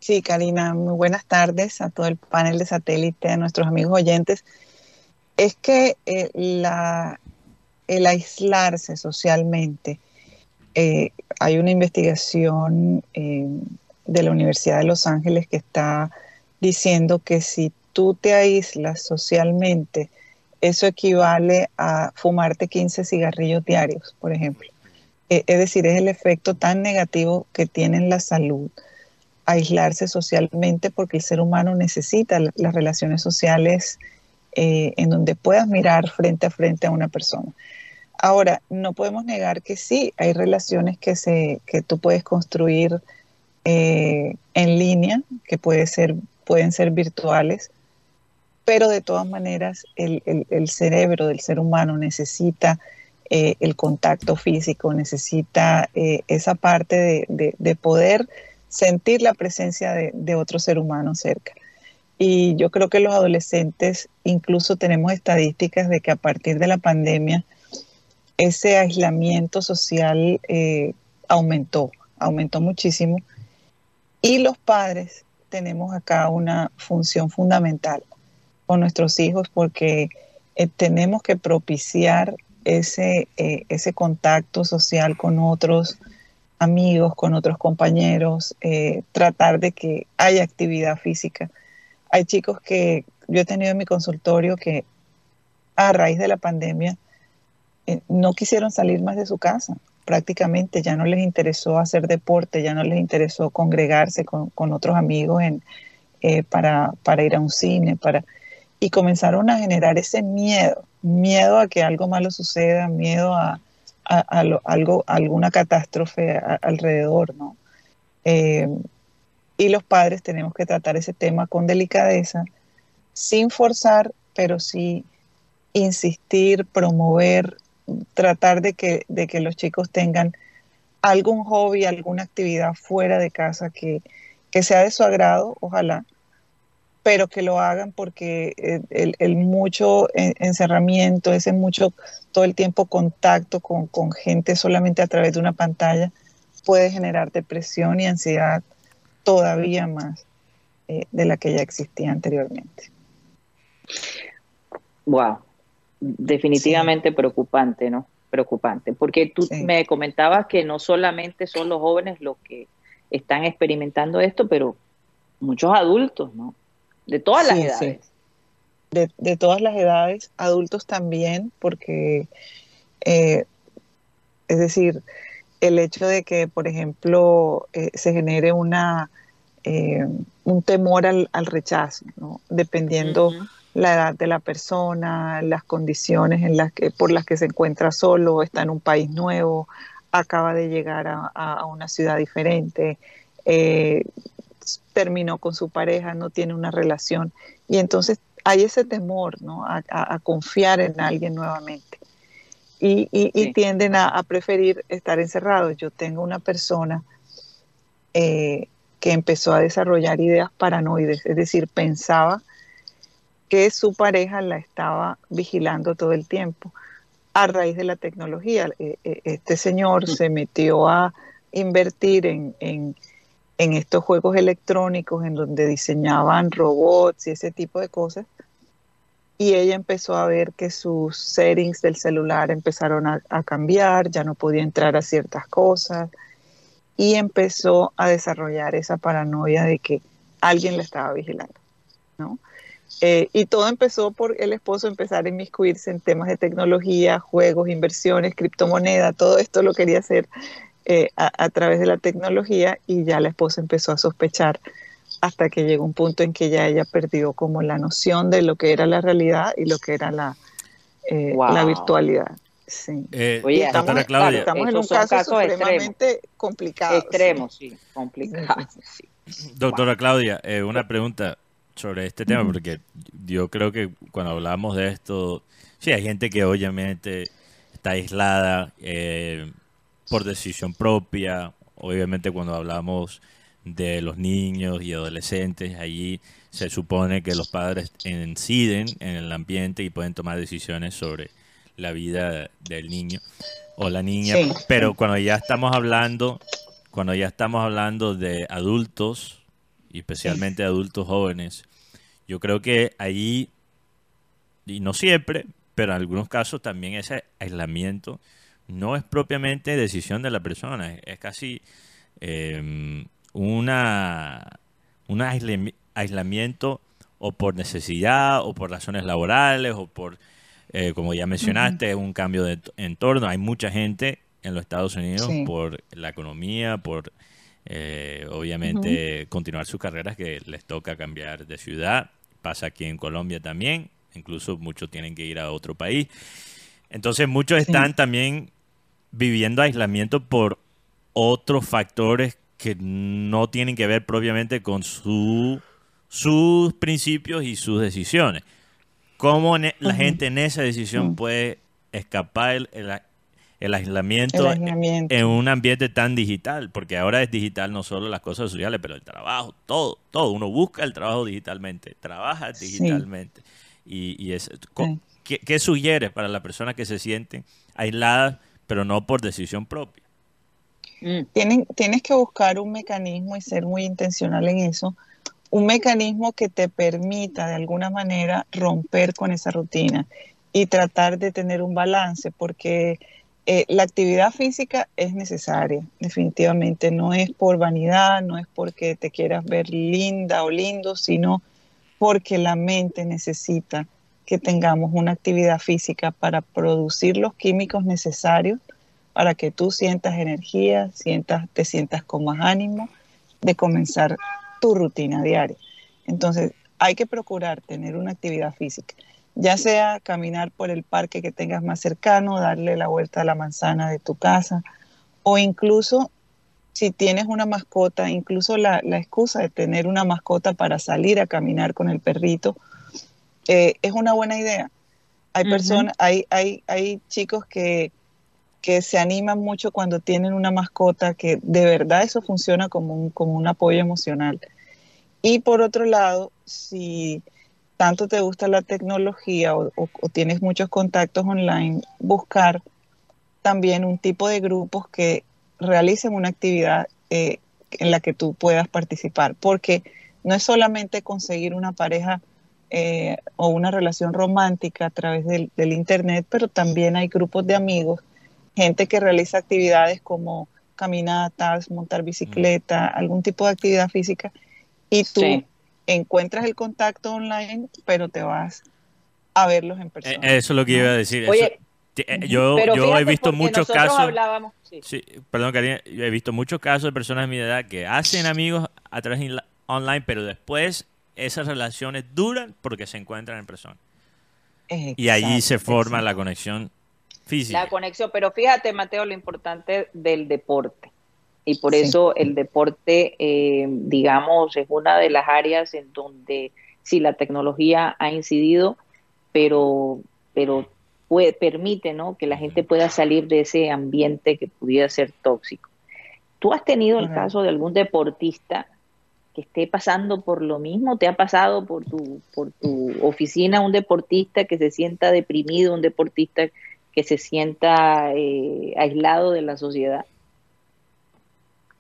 Sí, Karina, muy buenas tardes a todo el panel de satélite, a nuestros amigos oyentes. Es que eh, el aislarse socialmente, eh, hay una investigación de la Universidad de Los Ángeles que está diciendo que si tú te aíslas socialmente, eso equivale a fumarte 15 cigarrillos diarios, por ejemplo. E, es decir, es el efecto tan negativo que tiene en la salud aislarse socialmente porque el ser humano necesita las relaciones sociales eh, en donde puedas mirar frente a frente a una persona. Ahora, no podemos negar que sí, hay relaciones que, se, que tú puedes construir eh, en línea, que puede ser, pueden ser virtuales, pero de todas maneras el, cerebro del ser humano necesita eh, el contacto físico, necesita eh, esa parte de, poder sentir la presencia de, otro ser humano cerca. Y yo creo que los adolescentes, incluso tenemos estadísticas de que a partir de la pandemia, ese aislamiento social aumentó, aumentó muchísimo y los padres tenemos acá una función fundamental con nuestros hijos porque eh, tenemos que propiciar ese, eh, ese contacto social con otros amigos, con otros compañeros, eh, tratar de que haya actividad física. Hay chicos que yo he tenido en mi consultorio que a raíz de la pandemia no quisieron salir más de su casa prácticamente ya no les interesó hacer deporte, ya no les interesó congregarse con, otros amigos en, eh, para, para, ir a un cine, para, y comenzaron a generar ese miedo, miedo a que algo malo suceda, miedo a, algo, alguna catástrofe alrededor, ¿no? Eh, y los padres tenemos que tratar ese tema con delicadeza, sin forzar, pero sí insistir, promover, tratar de que, de que los chicos tengan algún hobby, alguna actividad fuera de casa que, sea de su agrado, ojalá, pero que lo hagan porque el, mucho encerramiento, ese mucho todo el tiempo contacto con, gente solamente a través de una pantalla puede generar depresión y ansiedad todavía más eh, de la que ya existía anteriormente. Wow, definitivamente preocupante, ¿no? Preocupante, porque tú me comentabas que no solamente son los jóvenes los que están experimentando esto, pero muchos adultos, ¿no? De todas las edades. De, todas las edades, adultos también, porque, eh, es decir, el hecho de que, por ejemplo, eh, se genere una, eh, un temor al, rechazo, ¿no? Dependiendo la edad de la persona, las condiciones en las que, por las que se encuentra solo, está en un país nuevo, acaba de llegar a, una ciudad diferente, eh, terminó con su pareja, no tiene una relación. Y entonces hay ese temor ¿no? a, confiar en alguien nuevamente. Y, tienden a, preferir estar encerrados. Yo tengo una persona eh, que empezó a desarrollar ideas paranoides, es decir, pensaba que su pareja la estaba vigilando todo el tiempo a raíz de la tecnología. Eh, eh, este señor se metió a invertir en, estos juegos electrónicos en donde diseñaban robots y ese tipo de cosas. Y ella empezó a ver que sus settings del celular empezaron a, a cambiar, ya no podía entrar a ciertas cosas y empezó a desarrollar esa paranoia de que alguien la estaba vigilando, ¿no? Eh, y todo empezó por el esposo empezar a inmiscuirse en temas de tecnología, juegos, inversiones, criptomoneda, todo esto lo quería hacer eh, a, través de la tecnología y ya la esposa empezó a sospechar hasta que llegó un punto en que ya ella perdió como la noción de lo que era la realidad y lo que era la, eh, la virtualidad. Sí. Oye, estamos, en un caso supremamente complicado. Extremo, sí, complicado. <laughs> Doctora Claudia, una pregunta sobre este tema, porque yo creo que cuando hablamos de esto, sí, hay gente que obviamente está aislada eh, por decisión propia. Obviamente cuando hablamos de los niños y adolescentes, allí se supone que los padres inciden en el ambiente y pueden tomar decisiones sobre la vida del niño o la niña. Pero cuando ya estamos hablando, cuando ya estamos hablando de adultos, y especialmente adultos jóvenes, yo creo que allí, y no siempre, pero en algunos casos también ese aislamiento no es propiamente decisión de la persona, es casi em, una, un aislamiento o por necesidad o por razones laborales o por, eh, como ya mencionaste, un cambio de entorno. Hay mucha gente en los Estados Unidos por la economía, por eh, obviamente continuar sus carreras que les toca cambiar de ciudad. Pasa aquí en Colombia también, incluso muchos tienen que ir a otro país. Entonces muchos están también viviendo aislamiento por otros factores que no tienen que ver propiamente con su, sus principios y sus decisiones. ¿Cómo la gente en esa decisión puede escapar el, el aislamiento, en un ambiente tan digital, porque ahora es digital no solo las cosas sociales, pero el trabajo, todo, todo. Uno busca el trabajo digitalmente, trabaja digitalmente. Y, y es, ¿qué, ¿qué, sugieres para las personas que se sienten aisladas, pero no por decisión propia? Mm. Tienes que buscar un mecanismo y ser muy intencional en eso, un mecanismo que te permita de alguna manera romper con esa rutina y tratar de tener un balance, porque eh, la actividad física es necesaria, definitivamente. No es por vanidad, no es porque te quieras ver linda o lindo, sino porque la mente necesita que tengamos una actividad física para producir los químicos necesarios para que tú sientas energía, sientas, te sientas con más ánimo de comenzar tu rutina diaria. Entonces, hay que procurar tener una actividad física ya sea caminar por el parque que tengas más cercano, darle la vuelta a la manzana de tu casa, o incluso si tienes una mascota, incluso la, excusa de tener una mascota para salir a caminar con el perrito, eh, es una buena idea. Hay personas, hay, hay, hay chicos que, que se animan mucho cuando tienen una mascota, que de verdad eso funciona como un, como un apoyo emocional. Y por otro lado, si tanto te gusta la tecnología o, tienes muchos contactos online, buscar también un tipo de grupos que realicen una actividad eh, en la que tú puedas participar, porque no es solamente conseguir una pareja eh, o una relación romántica a través del, Internet, pero también hay grupos de amigos, gente que realiza actividades como caminatas, montar bicicleta, algún tipo de actividad física, y tú encuentras el contacto online, pero te vas a verlos en persona. Eh, eso es lo que iba a decir. Eh, yo, yo he visto muchos casos. Sí. perdón, Karina, yo he visto muchos casos de personas de mi edad que hacen amigos a través de online, pero después esas relaciones duran porque se encuentran en persona. y allí se forma la conexión física. La conexión, pero fíjate, Mateo, lo importante del deporte y por eso el deporte, eh, digamos, es una de las áreas en donde sí la tecnología ha incidido, pero, pero puede, permite ¿no? que la gente pueda salir de ese ambiente que pudiera ser tóxico. ¿Tú has tenido el caso de algún deportista que esté pasando por lo mismo? ¿Te ha pasado por tu, por tu oficina un deportista que se sienta deprimido, un deportista que se sienta eh, aislado de la sociedad?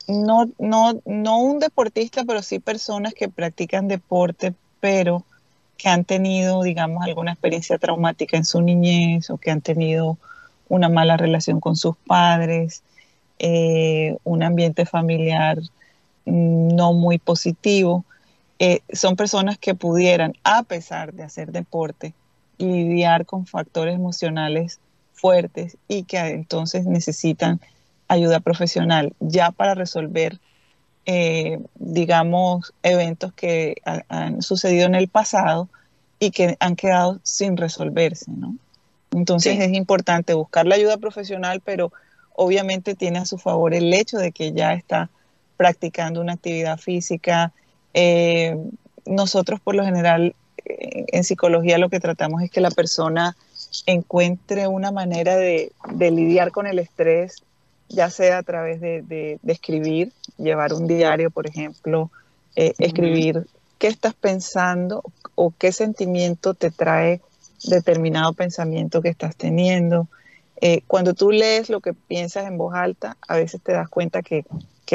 no, no, no un deportista, pero sí personas que practican deporte, pero que han tenido, digamos, alguna experiencia traumática en su niñez o que han tenido una mala relación con sus padres, eh, un ambiente familiar no muy positivo. eh, son personas que pudieran, a pesar de hacer deporte, lidiar con factores emocionales fuertes y que entonces necesitan ayuda profesional ya para resolver, eh, digamos, eventos que han sucedido en el pasado y que han quedado sin resolverse, ¿no? Entonces es importante buscar la ayuda profesional, pero obviamente tiene a su favor el hecho de que ya está practicando una actividad física. Eh, nosotros por lo general eh, en psicología lo que tratamos es que la persona encuentre una manera de, lidiar con el estrés, ya sea a través de, escribir, llevar un diario, por ejemplo, eh, escribir qué estás pensando o qué sentimiento te trae determinado pensamiento que estás teniendo. Eh, cuando tú lees lo que piensas en voz alta, a veces te das cuenta que,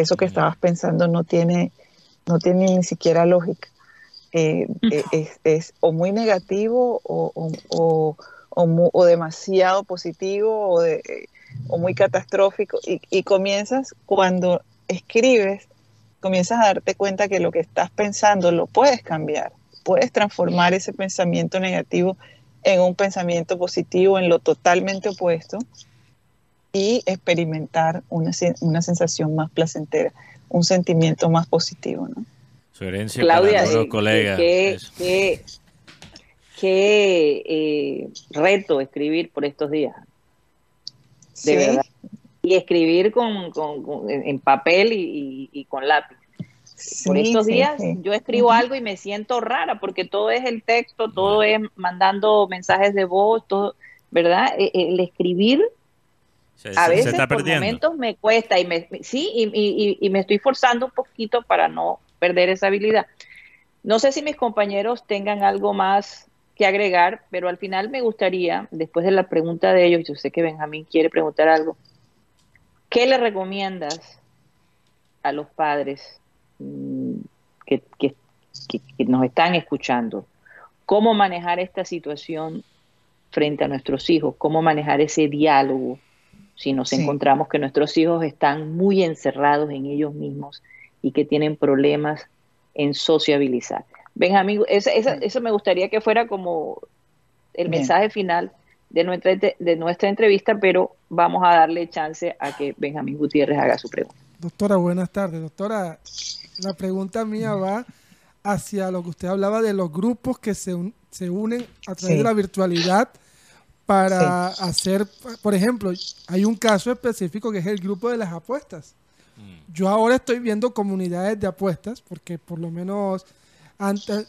eso que estabas pensando no tiene, no tiene ni siquiera lógica. Eh, eh, es, o muy negativo o, o, demasiado positivo o, de, o muy catastrófico. Y, y comienzas, cuando escribes, comienzas a darte cuenta que lo que estás pensando lo puedes cambiar, puedes transformar ese pensamiento negativo en un pensamiento positivo, en lo totalmente opuesto, y experimentar una, una sensación más placentera, un sentimiento más positivo. ¿no? Su Claudia, para los colegas. Qué, qué, eh, reto escribir por estos días. De verdad y escribir con, con, en papel y, con lápiz. Por estos días yo escribo algo y me siento rara porque todo es el texto, todo es mandando mensajes de voz, todo, ¿verdad? E, el escribir a veces por momentos me cuesta y me, sí, y, y, me estoy forzando un poquito para no perder esa habilidad. No sé si mis compañeros tengan algo más que agregar, pero al final me gustaría, después de la pregunta de ellos, yo sé que Benjamín quiere preguntar algo, ¿Qué le recomiendas a los padres mm, que, nos están escuchando? ¿Cómo manejar esta situación frente a nuestros hijos? ¿Cómo manejar ese diálogo si nos encontramos que nuestros hijos están muy encerrados en ellos mismos y que tienen problemas en sociabilizar? Benjamín, eso me gustaría que fuera como el mensaje final de nuestra, de nuestra entrevista, pero vamos a darle chance a que Benjamín Gutiérrez haga su pregunta. Doctora, buenas tardes. Doctora, la pregunta mía va hacia lo que usted hablaba de los grupos que se, se unen a través de la virtualidad para hacer, por ejemplo, hay un caso específico que es el grupo de las apuestas. Mm. Yo ahora estoy viendo comunidades de apuestas, porque por lo menos antes,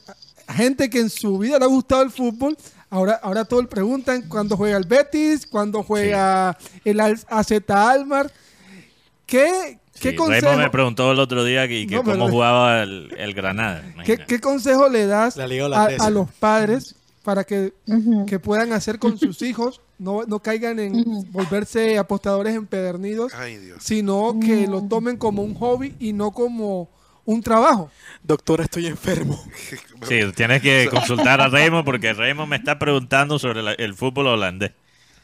gente que en su vida le ha gustado el fútbol, Ahora, ahora todos preguntan cuándo juega el Betis, cuándo juega el AZ Almar. ¿Qué, ¿Qué consejo? me preguntó el otro día que, cómo jugaba el, Granada. ¿Qué, consejo le das a, los padres para que, puedan hacer con sus <laughs> hijos, no, caigan en volverse apostadores empedernidos, sino que lo tomen como un hobby y no como un trabajo. Doctora, estoy enfermo. <laughs> Sí, tienes que consultar a Raymond porque Raymond me está preguntando sobre el fútbol holandés.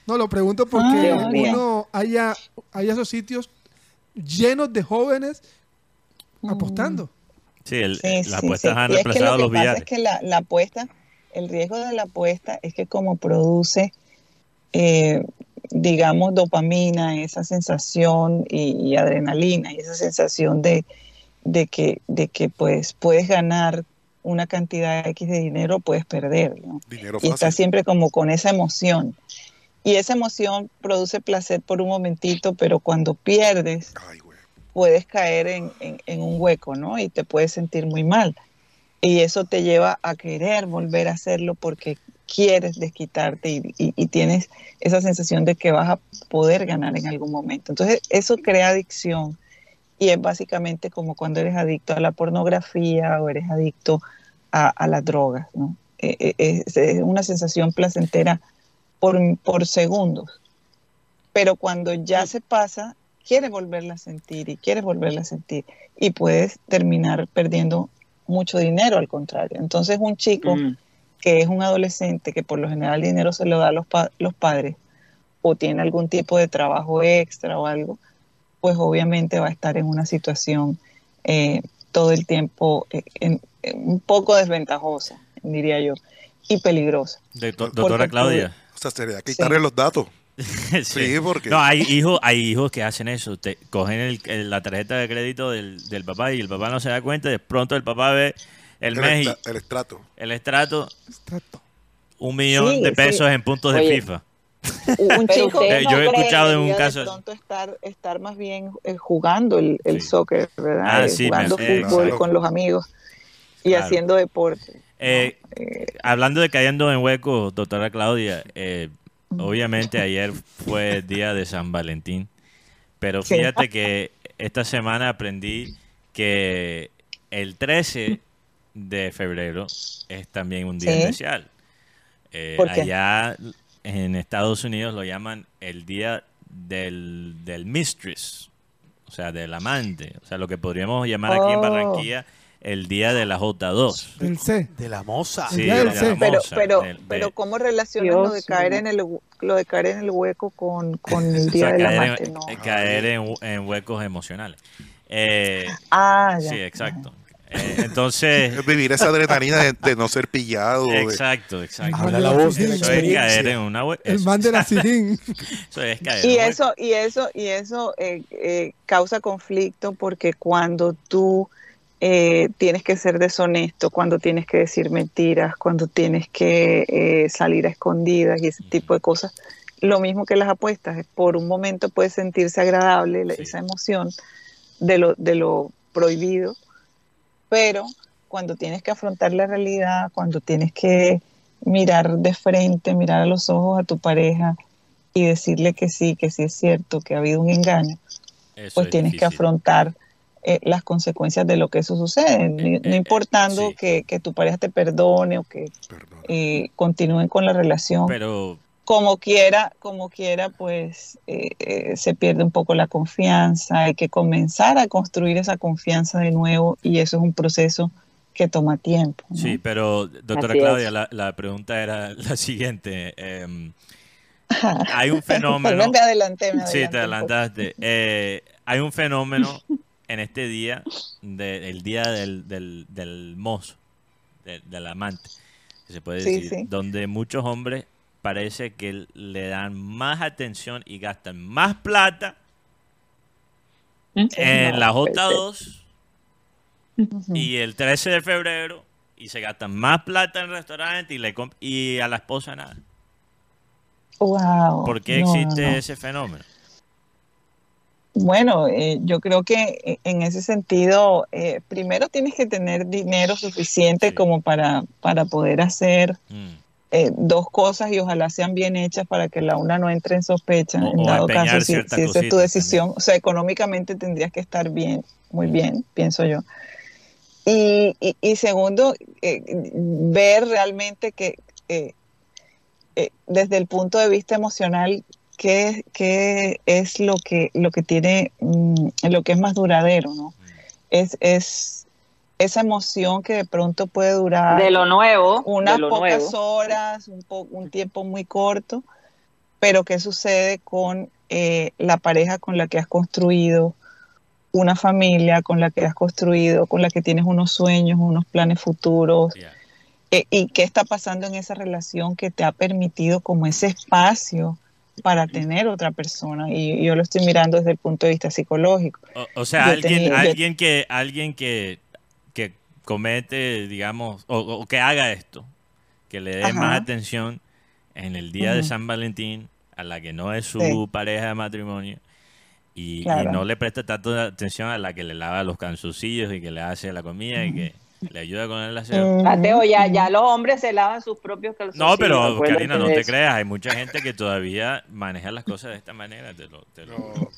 No, lo pregunto porque uno haya, haya esos sitios llenos de jóvenes apostando. Sí, las apuestas han reemplazado los viajes. Es que la, apuesta, el riesgo de la apuesta es que como produce, eh, digamos, dopamina, esa sensación y adrenalina y esa sensación de, de que, de que pues puedes ganar una cantidad X de dinero, puedes perder. y estás siempre como con esa emoción. Y esa emoción produce placer por un momentito, pero cuando pierdes, puedes caer en, un hueco, ¿no? Y te puedes sentir muy mal. Y eso te lleva a querer volver a hacerlo porque quieres desquitarte y, tienes esa sensación de que vas a poder ganar en algún momento. Entonces, eso crea adicción y es básicamente como cuando eres adicto a la pornografía o eres adicto a, las drogas, ¿no? E, e, es, una sensación placentera por, por segundos, pero cuando ya se pasa, quieres volverla a sentir y quieres volverla a sentir y puedes terminar perdiendo mucho dinero al contrario. Entonces un chico mm. que es un adolescente que por lo general dinero se lo da a los, los padres o tiene algún tipo de trabajo extra o algo, pues obviamente va a estar en una situación eh, todo el tiempo un poco desventajosa, diría yo, y peligrosa. doctora Claudia. O sea, sería quitarle los datos. <laughs> sí. porque... No, hay hijos, hay hijos que hacen eso. Te, cogen la tarjeta de crédito del, del, papá y el papá no se da cuenta. De pronto el papá ve el, mes el estrato. El estrato. Un millón de pesos en puntos de FIFA. Un <laughs> chico eh, yo he escuchado en un caso de estar estar más bien eh, jugando el, el soccer, ¿verdad? Ah, eh, jugando fútbol con los amigos y haciendo deporte. hablando de cayendo en huecos, doctora Claudia, obviamente ayer fue día de San Valentín, pero fíjate que esta semana aprendí que el 13 de febrero es también un día especial. Eh, allá en Estados Unidos lo llaman el día del, del mistress, o sea, del amante, o sea, lo que podríamos llamar aquí en oh. Barranquilla el día de la J2. Del C. De la moza. Sí, de la pero, pero, pero ¿cómo relacionas lo de caer en el lo de caer en el hueco con, con el <laughs> día del amante? no. Caer en, en, huecos emocionales. Eh, ah, ya. Sí, exacto. Eh, entonces. <laughs> Vivir esa adrenalina de, no ser pillado. Exacto, exacto. Habla la voz de <laughs> Eso es caer en una El man de la Eso es caer y, eso, y eso, y eso eh, eh, causa conflicto porque cuando tú tienes que ser deshonesto, cuando tienes que decir mentiras, cuando tienes que salir a escondidas y ese tipo de cosas, lo mismo que las apuestas, por un momento puede sentirse agradable esa emoción de lo, de lo prohibido pero cuando tienes que afrontar la realidad, cuando tienes que mirar de frente, mirar a los ojos a tu pareja y decirle que sí, que sí es cierto, que ha habido un engaño, pues tienes que afrontar eh, las consecuencias de lo que eso sucede, no eh, eh, importando que, tu pareja te perdone o que continúen con la relación. Pero como quiera, como quiera, pues eh, eh, se pierde un poco la confianza, hay que comenzar a construir esa confianza de nuevo y eso es un proceso que toma tiempo. Sí, pero doctora Claudia, la, pregunta era la siguiente. Em, <laughs> hay un fenómeno... me adelanté, sí, te adelantaste. Eh, hay un fenómeno <laughs> en este día, el día del, del, mozo, del amante, que se puede decir, donde muchos hombres parece que le dan más atención y gastan más plata en la J2 <laughs> y el 13 de febrero y se gastan más plata en el restaurante y, le y a la esposa nada. Wow. ¿Por qué existe ese fenómeno? Bueno, eh, yo creo que eh, en ese sentido, eh, primero tienes que tener dinero suficiente como para, para poder hacer mm. Eh, dos cosas y ojalá sean bien hechas para que la una no entre en sospecha. en dado caso, si, esa es tu decisión, o sea, económicamente tendrías que estar bien, muy bien, pienso yo. Y, y, segundo, eh, ver realmente que eh, desde el punto de vista emocional, qué, qué es lo que, lo que tiene, mm, lo que es más duradero, ¿no? Es, es esa emoción que de pronto puede durar de lo nuevo unas pocas horas un, un tiempo muy corto pero qué sucede con eh, la pareja con la que has construido una familia con la que has construido con la que tienes unos sueños unos planes futuros eh, y qué está pasando en esa relación que te ha permitido como ese espacio para tener otra persona y yo lo estoy mirando desde el punto de vista psicológico. O, sea alguien alguien que alguien que comete, digamos, o, que haga esto, que le dé más atención en el día de San Valentín a la que no es su pareja de matrimonio y, no le presta tanto atención a la que le lava los cansucillos y que le hace la comida y que le ayuda con el aseo. Mateo, ya, ya los hombres se lavan sus propios calzoncillos. No, pero Karina, no te creas, hay mucha gente que todavía maneja las cosas de esta manera. Te lo, te lo...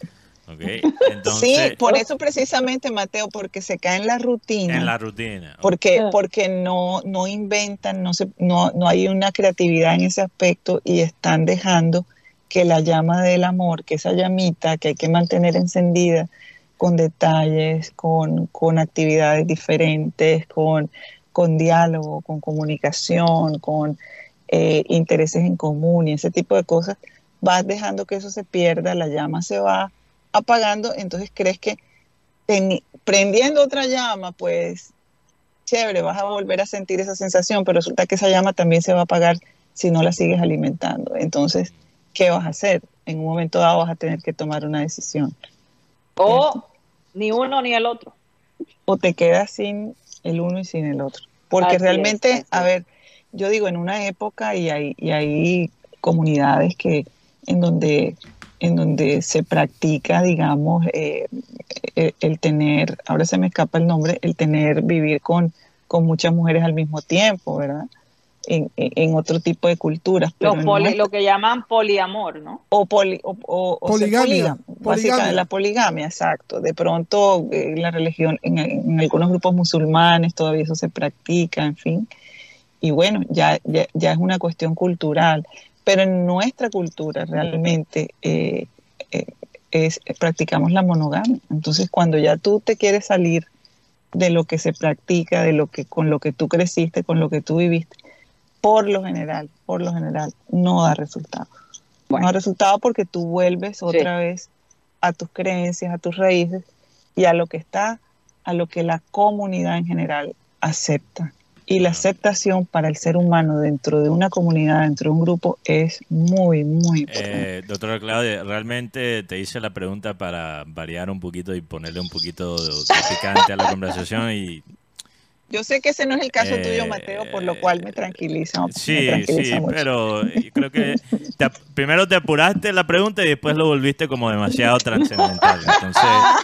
Sí, por eso precisamente, Mateo, porque se cae en la rutina. En la rutina. Porque, porque no, no inventan, no, se, no, no hay una creatividad en ese aspecto y están dejando que la llama del amor, que esa llamita que hay que mantener encendida con detalles, con, con actividades diferentes, con, con diálogo, con comunicación, con eh, intereses en común y ese tipo de cosas, vas dejando que eso se pierda, la llama se va apagando, entonces crees que prendiendo otra llama, pues chévere, vas a volver a sentir esa sensación, pero resulta que esa llama también se va a apagar si no la sigues alimentando. Entonces, ¿qué vas a hacer? En un momento dado vas a tener que tomar una decisión. O ni uno ni el otro. O te quedas sin el uno y sin el otro. Porque realmente, a ver, yo digo, en una época y hay, y hay comunidades que en donde en donde se practica, digamos, eh, eh, el, tener, ahora se me escapa el nombre, el tener, vivir con, con muchas mujeres al mismo tiempo, ¿verdad? En, otro tipo de culturas. Pero lo, que llaman poliamor, ¿no? O, poli, o, poligamia. Básicamente la poligamia, exacto. De pronto en la religión, en, en, algunos grupos musulmanes todavía eso se practica, en fin. Y bueno, ya, ya, ya es una cuestión cultural pero en nuestra cultura realmente eh, eh, es, practicamos la monogamia. Entonces, cuando ya tú te quieres salir de lo que se practica, de lo que con lo que tú creciste, con lo que tú viviste, por lo general, por lo general, no da resultado. No da resultado porque tú vuelves otra vez a tus creencias, a tus raíces y a lo que está, a lo que la comunidad en general acepta. Y la aceptación para el ser humano dentro de una comunidad, dentro de un grupo, es muy, muy importante. Eh, doctora Claudia, realmente te hice la pregunta para variar un poquito y ponerle un poquito de picante a la conversación y yo sé que ese no es el caso tuyo, Mateo, por lo cual me tranquiliza. Sí, sí, pero <laughs> creo que primero te apuraste la pregunta y después lo volviste como demasiado trascendental. Entonces,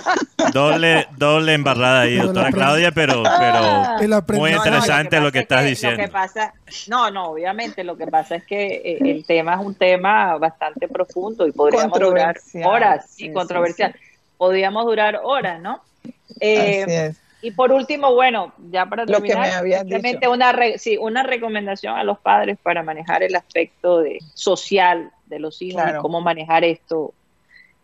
<laughs> doble, doble embarrada ahí, doctora Claudia, pero, pero muy interesante lo que, estás diciendo. Lo que pasa, no, no, obviamente lo que pasa es que eh, el tema es un tema bastante profundo y podríamos durar horas, y controversial. Podríamos durar horas, ¿no? Eh, Así es. Y por último, bueno, ya para terminar, simplemente una, sí, una recomendación a los padres para manejar el aspecto de, social de los hijos y cómo manejar esto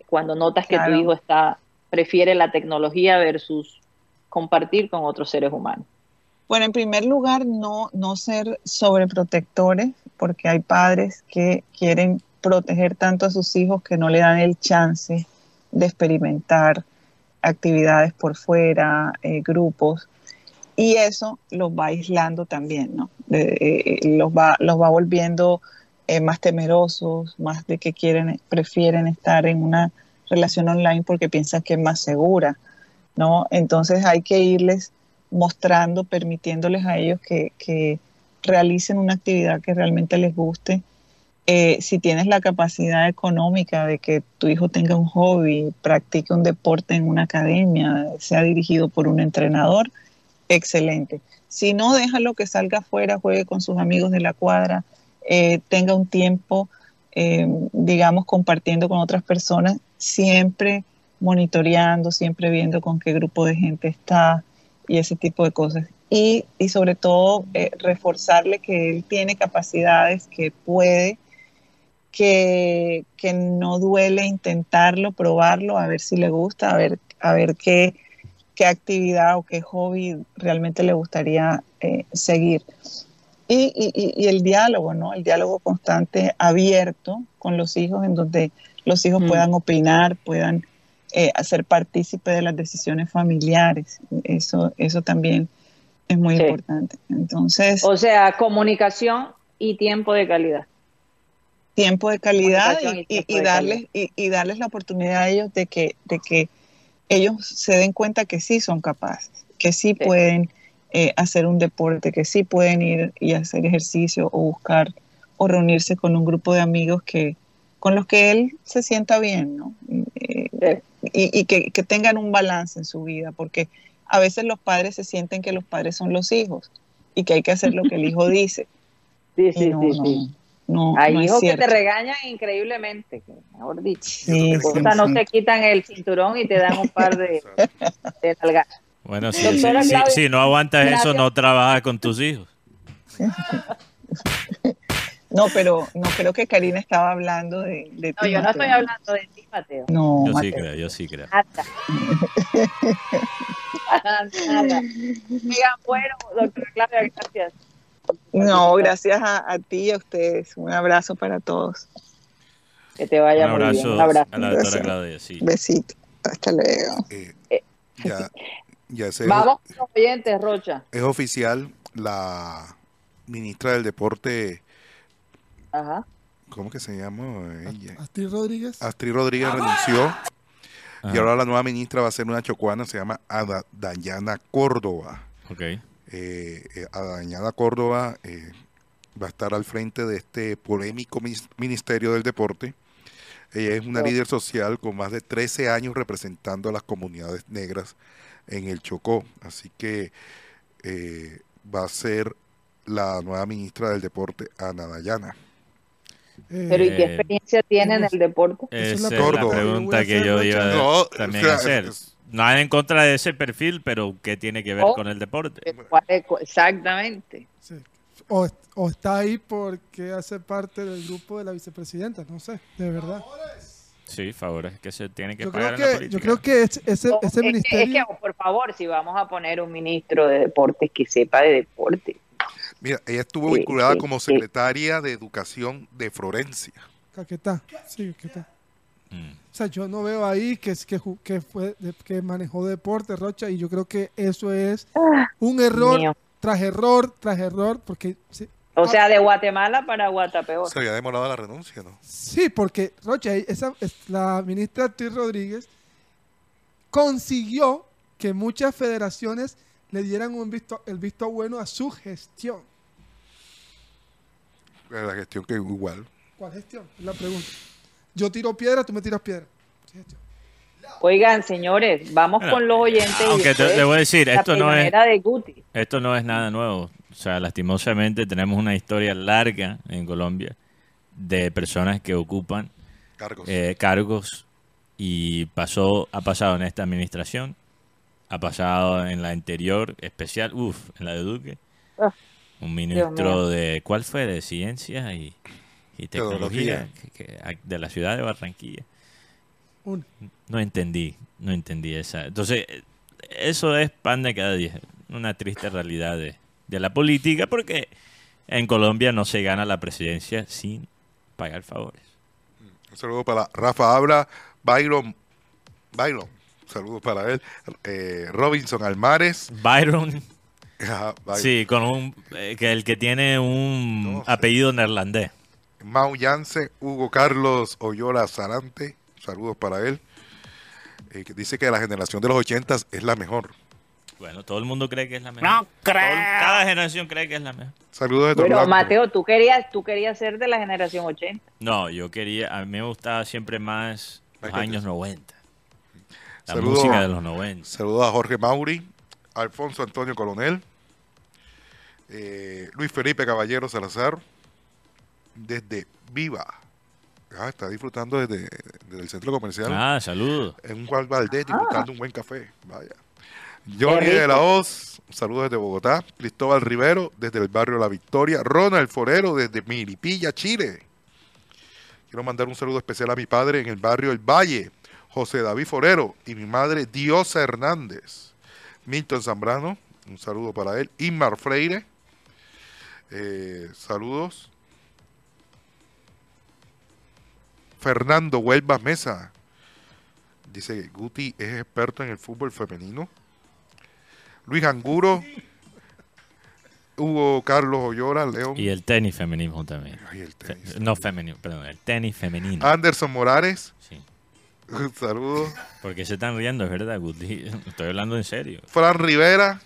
cuando notas que tu hijo está prefiere la tecnología versus compartir con otros seres humanos. Bueno, en primer lugar, no, no ser sobreprotectores, porque hay padres que quieren proteger tanto a sus hijos que no le dan el chance de experimentar actividades por fuera, eh, grupos, y eso los va aislando también, ¿no? Eh, los, va, los va volviendo eh, más temerosos, más de que quieren, prefieren estar en una relación online porque piensan que es más segura, ¿no? Entonces hay que irles mostrando, permitiéndoles a ellos que, que realicen una actividad que realmente les guste eh, si tienes la capacidad económica de que tu hijo tenga un hobby, practique un deporte en una academia, sea dirigido por un entrenador, excelente. Si no, déjalo que salga afuera, juegue con sus amigos de la cuadra, eh, tenga un tiempo, eh, digamos, compartiendo con otras personas, siempre monitoreando, siempre viendo con qué grupo de gente está y ese tipo de cosas. Y, y sobre todo, reforzarle que él tiene capacidades, que puede que, no duele intentarlo, probarlo, a ver si le gusta, a ver, a ver qué, qué actividad o qué hobby realmente le gustaría eh, seguir. Y, el diálogo, ¿no? El diálogo constante, abierto con los hijos, en donde los hijos mm. puedan opinar, puedan eh, hacer partícipe de las decisiones familiares. Eso, eso también es muy importante. Entonces. O sea, comunicación y tiempo de calidad tiempo de calidad y, darles, Y, darles la oportunidad a ellos de que, de que ellos se den cuenta que sí son capaces, que sí, pueden eh, hacer un deporte, que sí pueden ir y hacer ejercicio o buscar o reunirse con un grupo de amigos que con los que él se sienta bien, ¿no? Eh, y, que, tengan un balance en su vida, porque a veces los padres se sienten que los padres son los hijos y que hay que hacer lo que el hijo dice. Sí, sí, sí, no, Hay hijos que te regañan increíblemente, mejor dicho. no te quitan el cinturón y te dan un par de, <laughs> de Bueno, si, no aguantas eso, no trabajas con tus hijos. <laughs> No, pero no creo que Karina estaba hablando de, de No, yo no estoy hablando de ti, Mateo. No, yo sí creo, yo sí creo. Nada. <laughs> bueno, doctora Claudia, gracias. No, gracias a, ti y a ustedes. Un abrazo para todos. Que te vaya muy bien. Un abrazo a la doctora Claudia. Sí. Besito. Hasta luego. Eh, eh, Ya, ya Vamos con los oyentes, Rocha. Es oficial la ministra del Deporte. Ajá. ¿Cómo que se llama ella? Astrid Rodríguez. Astrid Rodríguez renunció. Y ahora la nueva ministra va a ser una chocuana, se llama Ada Dayana Córdoba. Ok. Eh, eh Dayana Córdoba eh, va a estar al frente de este polémico Ministerio del Deporte. Ella es una líder social con más de 13 años representando a las comunidades negras en el Chocó. Así que eh, va a ser la nueva ministra del Deporte, Ana Dayana. Pero ¿y qué eh, experiencia tiene en el deporte? Esa es la, pregunta que yo iba también a hacer. Nada en contra de ese perfil, pero ¿qué tiene que ver oh, con el deporte? Exactamente. O, o, está ahí porque hace parte del grupo de la vicepresidenta, no sé, de verdad. Sí, favores que se tiene que yo pagar creo que, Yo creo que ese, ese, ministerio... es que, por favor, si vamos a poner un ministro de deportes que sepa de deporte. Mira, ella estuvo vinculada como secretaria de Educación de Florencia. Caquetá, sí, Caquetá. Mm. O sea, yo no veo ahí que, que, que, fue, que manejó deporte, Rocha, y yo creo que eso es ah, un error tras error tras error, porque... o sea, de Guatemala para Guatapeor. Se había demorado la renuncia, ¿no? Sí, porque, Rocha, esa, la ministra T. Rodríguez consiguió que muchas federaciones le dieran un visto, el visto bueno a su gestión. La gestión que igual. ¿Cuál gestión? Es la pregunta. Yo tiro piedra, tú me tiras piedra. Oigan, señores, vamos con los oyentes. Aunque te, voy a decir, esto no es esto no es nada nuevo. O sea, lastimosamente tenemos una historia larga en Colombia de personas que ocupan cargos, eh, cargos y pasó ha pasado en esta administración, ha pasado en la anterior especial, uff, en la de Duque. Ah un ministro de, ¿cuál fue? De ciencia y, tecnología, de la ciudad de Barranquilla. No entendí, no entendí esa. Entonces, eso es pan de cada día, una triste realidad de, la política, porque en Colombia no se gana la presidencia sin pagar favores. Un saludo para Rafa Abra, Byron, Byron, saludos para él, eh, Robinson Almares. Byron sí, con un eh, que el que tiene un apellido neerlandés. Mau Yance, Hugo Carlos Oyola Sarante, saludos para él. Eh, que dice que la generación de los ochentas es la mejor. Bueno, todo el mundo cree que es la mejor. No creo. cada generación cree que es la mejor. Saludos de Pero Mateo, tú querías, tú querías ser de la generación 80. No, yo quería, a mí me gustaba siempre más los años 90. La música de los 90. Saludos a Jorge Mauri, Alfonso Antonio Coronel, eh, Luis Felipe Caballero Salazar, desde Viva. Ah, está disfrutando desde, el centro comercial. Ah, saludos. En un Juan Valdés disfrutando un buen café. Vaya. Johnny de la Hoz, saludos desde Bogotá. Cristóbal Rivero, desde el barrio La Victoria. Ronald Forero, desde Milipilla, Chile. Quiero mandar un saludo especial a mi padre en el barrio El Valle, José David Forero, y mi madre Diosa Hernández. Milton Zambrano, un saludo para él. Inmar Freire, eh, saludos. Fernando Huelva Mesa. Dice, Guti es experto en el fútbol femenino. Luis Anguro. Hugo Carlos Ollora, León. Y el tenis femenino también. No femenino, perdón, el tenis femenino. Anderson Morales. Sí. <laughs> Saludos. Porque se están riendo, es verdad, Guti. <laughs> Estoy hablando en serio. Fran Rivera.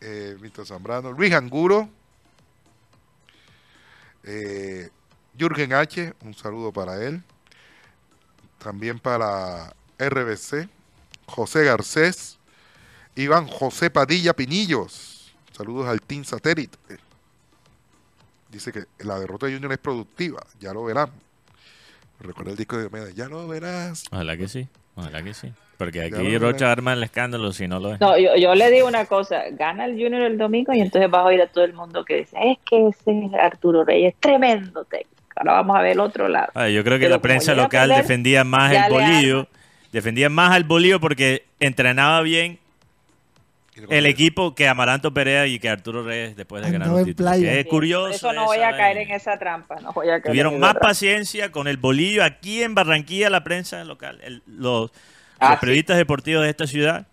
Eh, Víctor Zambrano. Luis Anguro. Eh, Jürgen H., un saludo para él. También para RBC. José Garcés. Iván José Padilla Pinillos. Saludos al Team Satélite. Dice que la derrota de Junior es productiva. Ya lo verán. Recuerda el disco de Omeda. Ya lo verás. Ojalá que sí. Ojalá que sí. Porque aquí Rocha arma el escándalo si no lo es. No, yo, le digo una cosa, gana el Junior el domingo y entonces vas a oír a todo el mundo que dice, es que ese Arturo Reyes, tremendo técnico. Ahora vamos a ver el otro lado. Ah, yo creo que la prensa local defendía más el bolillo, defendía más al bolillo porque entrenaba bien el equipo que Amaranto Perea y que Arturo Reyes después de ganar un título. Es curioso. eso no voy a caer en esa trampa. No voy a caer Tuvieron más paciencia con el bolillo aquí en Barranquilla, la prensa local. los, ah, periodistas deportivos de esta ciudad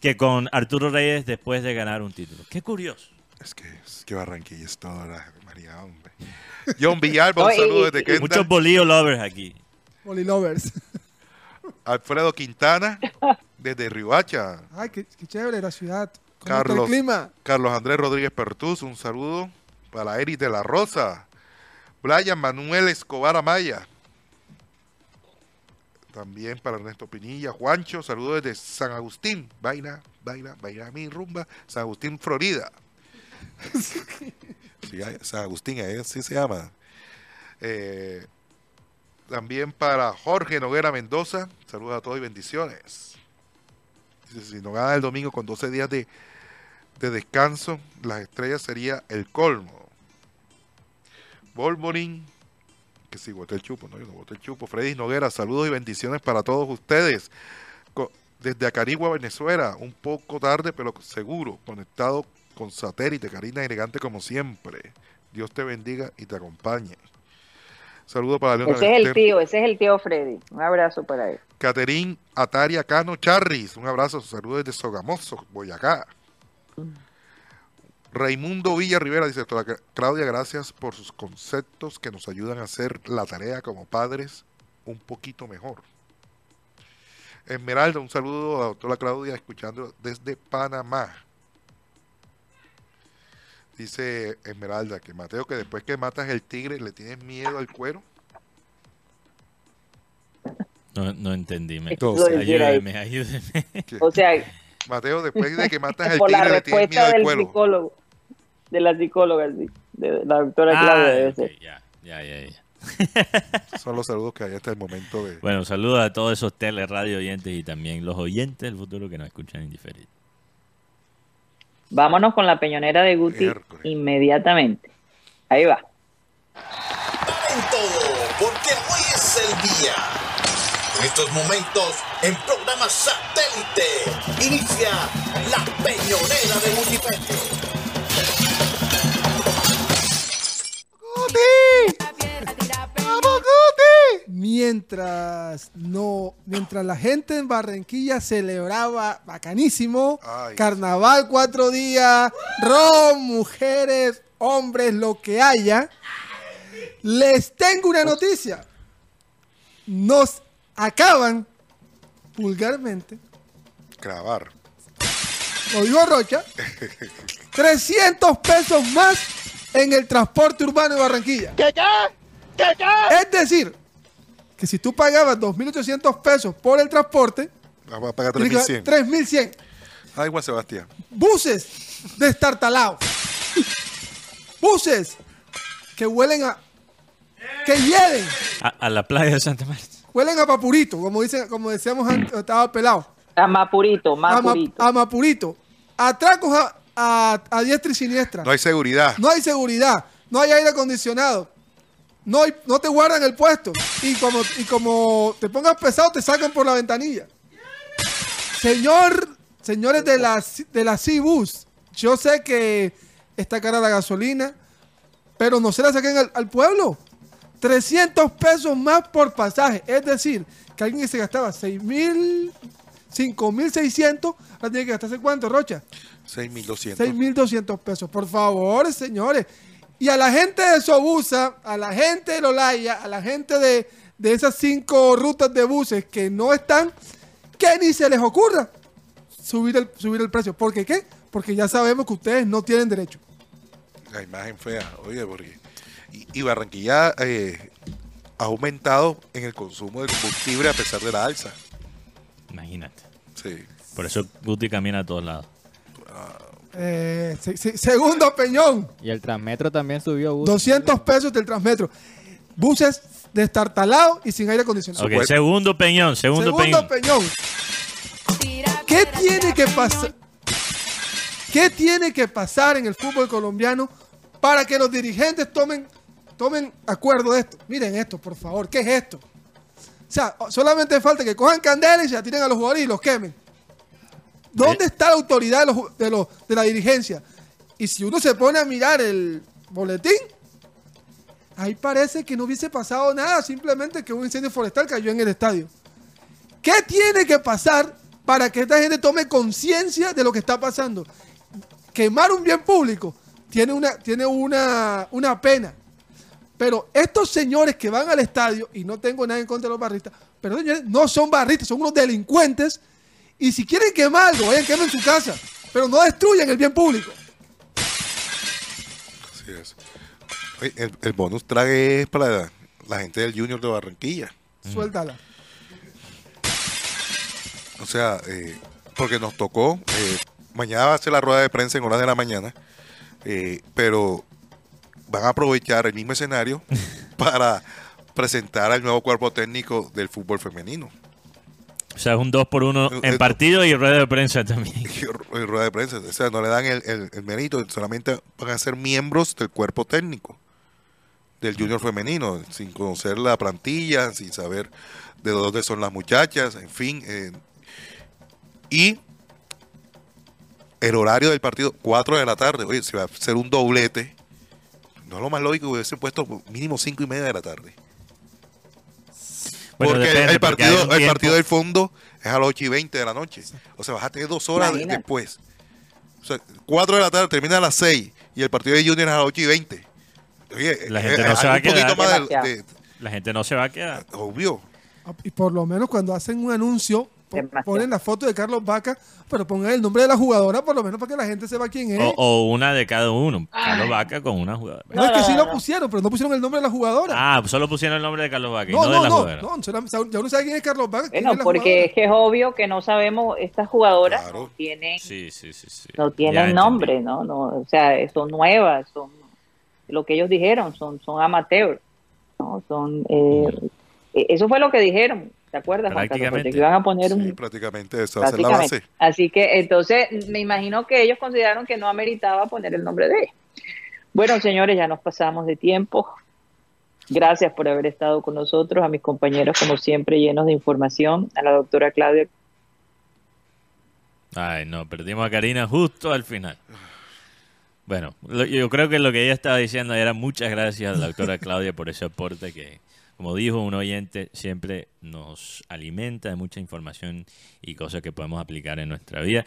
que con Arturo Reyes después de ganar un título. Qué curioso. Es que, es que Barranquilla es toda María, hombre. John Villalba, un saludo desde Kenda. Muchos bolillo lovers aquí. Boli lovers. Alfredo Quintana, <laughs> desde Rihuacha. Ay, qué, chévere la ciudad. Carlos, clima? Carlos Andrés Rodríguez Pertuz, un saludo para Eric de la Rosa. Brian Manuel Escobar Amaya. También para Ernesto Pinilla. Juancho, saludos desde San Agustín. Vaina, vaina, vaina mi rumba. San Agustín, Florida. <laughs> San Agustín, así se llama. Eh, también para Jorge Noguera Mendoza. Saludos a todos y bendiciones. si no gana el domingo con 12 días de, de descanso, las estrellas sería el colmo. Volvorín, que si boté el chupo, no, yo no boté el chupo. Freddy Noguera, saludos y bendiciones para todos ustedes. Desde Acarigua, Venezuela, un poco tarde, pero seguro, conectado con satélite. Karina elegante como siempre. Dios te bendiga y te acompañe. Saludos para Leona Ese es el tío, ese es el tío Freddy. Un abrazo para él. Caterín Ataria Cano Charris, un abrazo, saludos desde Sogamoso, Boyacá. Raimundo Villa Rivera dice, Claudia, gracias por sus conceptos que nos ayudan a hacer la tarea como padres un poquito mejor. Esmeralda, un saludo a la doctora Claudia, escuchando desde Panamá. Dice Esmeralda que Mateo, que después que matas el tigre, le tienes miedo al cuero. No, no entendí. Me, ayúdeme, ayúdeme. O sea, Mateo, después de que matas <laughs> el tigre, le tienes miedo al cuero. Psicólogo, de la psicóloga, sí, de la doctora ah, Claudia. Debe Ya, ya, ya. ya. <laughs> Son los saludos que hay hasta el momento de. Bueno, saludos a todos esos teleradio oyentes y también los oyentes del futuro que nos escuchan en diferido. Vámonos con la peñonera de Guti inmediatamente. Ahí va. Momento, porque hoy es el día. En estos momentos, en programa satélite, inicia la peñonera de Guti mientras no mientras la gente en Barranquilla celebraba bacanísimo carnaval cuatro días ron mujeres hombres lo que haya les tengo una noticia. Nos acaban vulgarmente grabar lo dijo Rocha. <laughs> 300 pesos más en el transporte urbano de Barranquilla. ¿Qué, qué? ¿Qué, qué? es decir que si tú pagabas 2.800 pesos por el transporte, vas a pagar 3.100. 3.100. Ay, Juan Sebastián. Buses destartalados. Buses que huelen a. que hieden. A, la playa de Santa Marta. Huelen a papurito, como, dice, como decíamos antes, estaba pelado. A mapurito, mapurito. A, mapurito. Atracos a, a, a diestra y siniestra. No hay seguridad. No hay seguridad. No hay aire acondicionado no, no te guardan el puesto. Y como, y como te pongas pesado, te sacan por la ventanilla. Señor, señores de la, de la C-Bus, yo sé que está cara la gasolina, pero no se la saquen al, pueblo. 300 pesos más por pasaje. Es decir, que alguien que se gastaba 6 mil, 5 mil 600, ahora tiene que gastarse cuánto, Rocha? 6.200. 6.200 pesos. Por favor, señores. Y a la gente de Sobusa, a la gente de Lolaya, a la gente de, esas cinco rutas de buses que no están, que ni se les ocurra subir el, subir el precio. ¿Por qué qué? Porque ya sabemos que ustedes no tienen derecho. La imagen fea, oye, porque. Y, Barranquilla eh, ha aumentado en el consumo de combustible a pesar de la alza. Imagínate. Sí. Por eso Guti camina a todos lados. Eh, segundo Peñón. Y el Transmetro también subió. 200 pesos del Transmetro. Buses destartalados y sin aire acondicionado. Ok, segundo Peñón, segundo, Peñón. ¿Qué tiene que pasar? ¿Qué tiene que pasar en el fútbol colombiano para que los dirigentes tomen, tomen acuerdo de esto? Miren esto, por favor, ¿qué es esto? O sea, solamente falta que cojan candela y se atiren a los jugadores y los quemen. ¿Dónde está la autoridad de, los, de, la dirigencia? Y si uno se pone a mirar el boletín, ahí parece que no hubiese pasado nada, simplemente que un incendio forestal cayó en el estadio. ¿Qué tiene que pasar para que esta gente tome conciencia de lo que está pasando. Quemar un bien público tiene una, tiene una, una pena. Pero estos señores que van al estadio, y no tengo nada en contra de los barristas, pero señores, no son barristas, son unos delincuentes. Y si quieren quemar algo, vayan quemen su casa, pero no destruyan el bien público. Así es. el, bonus trague es para la, gente del Junior de Barranquilla. Suéltala. O sea, eh, porque nos tocó, eh, mañana va a ser la rueda de prensa en horas de la mañana, eh, pero van a aprovechar el mismo escenario <laughs> para presentar al nuevo cuerpo técnico del fútbol femenino. O sea, es un 2 por 1 en partido y rueda de prensa también. <laughs> Y rueda de prensa. O sea, no le dan el, el, mérito, solamente van a ser miembros del cuerpo técnico del junior femenino, sin conocer la plantilla, sin saber de dónde son las muchachas, en fin. y el horario del partido, 4 de la tarde. Oye, se va a hacer un doblete. No es lo más lógico que hubiese puesto mínimo 5 y media de la tarde. Porque el partido, el partido del fondo es a las 8 y 20 de la noche. O sea, vas a tener dos horas después. O sea, 4 de la tarde termina a las 6 y el partido de Junior es a las 8 y 20. Oye, la gente no se va a quedar. la gente no se va a quedar. Obvio. Y por lo menos cuando hacen un anuncio, ponen la foto de Carlos Vaca, pero pongan el nombre de la jugadora, por lo menos para que la gente sepa quién es. O, una de cada uno. Carlos Vaca con una jugadora. No, es que sí lo pusieron, pero no pusieron el nombre de la jugadora. Ah, solo pusieron el nombre de Carlos Vaca no, y no, de la jugadora. No, no, ya uno sabe quién es Carlos Vaca. Bueno, porque es que es obvio que no sabemos, estas jugadoras no tienen, sí, sí, sí, no tienen nombre, ¿no? ¿no? O sea, son nuevas, son lo que ellos dijeron, son, son amateurs, ¿no? Son, eh, mm. eso fue lo que dijeron ¿Te acuerdas, Prácticamente. Iban a poner un... Sí, prácticamente eso es la base. Así que entonces me imagino que ellos consideraron que no ameritaba poner el nombre de él. Bueno, señores, ya nos pasamos de tiempo. Gracias por haber estado con nosotros, a mis compañeros como siempre llenos de información, a la doctora Claudia. Ay, no, perdimos a Karina justo al final. Bueno, yo creo que lo que ella estaba diciendo era muchas gracias a la doctora Claudia por ese aporte que, como dijo un oyente, siempre nos alimenta de mucha información y cosas que podemos aplicar en nuestra vida.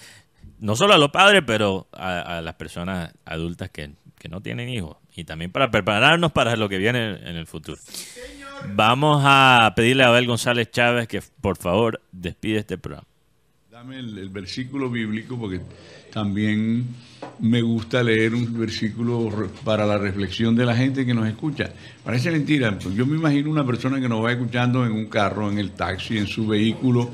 No solo a los padres, pero a, las personas adultas que, no tienen hijos. Y también para prepararnos para lo que viene en el futuro. Vamos a pedirle a Abel González Chávez que por favor despide este programa. Dame el versículo bíblico porque también me gusta leer un versículo para la reflexión de la gente que nos escucha. Parece mentira, pues yo me imagino una persona que nos va escuchando en un carro, en el taxi, en su vehículo,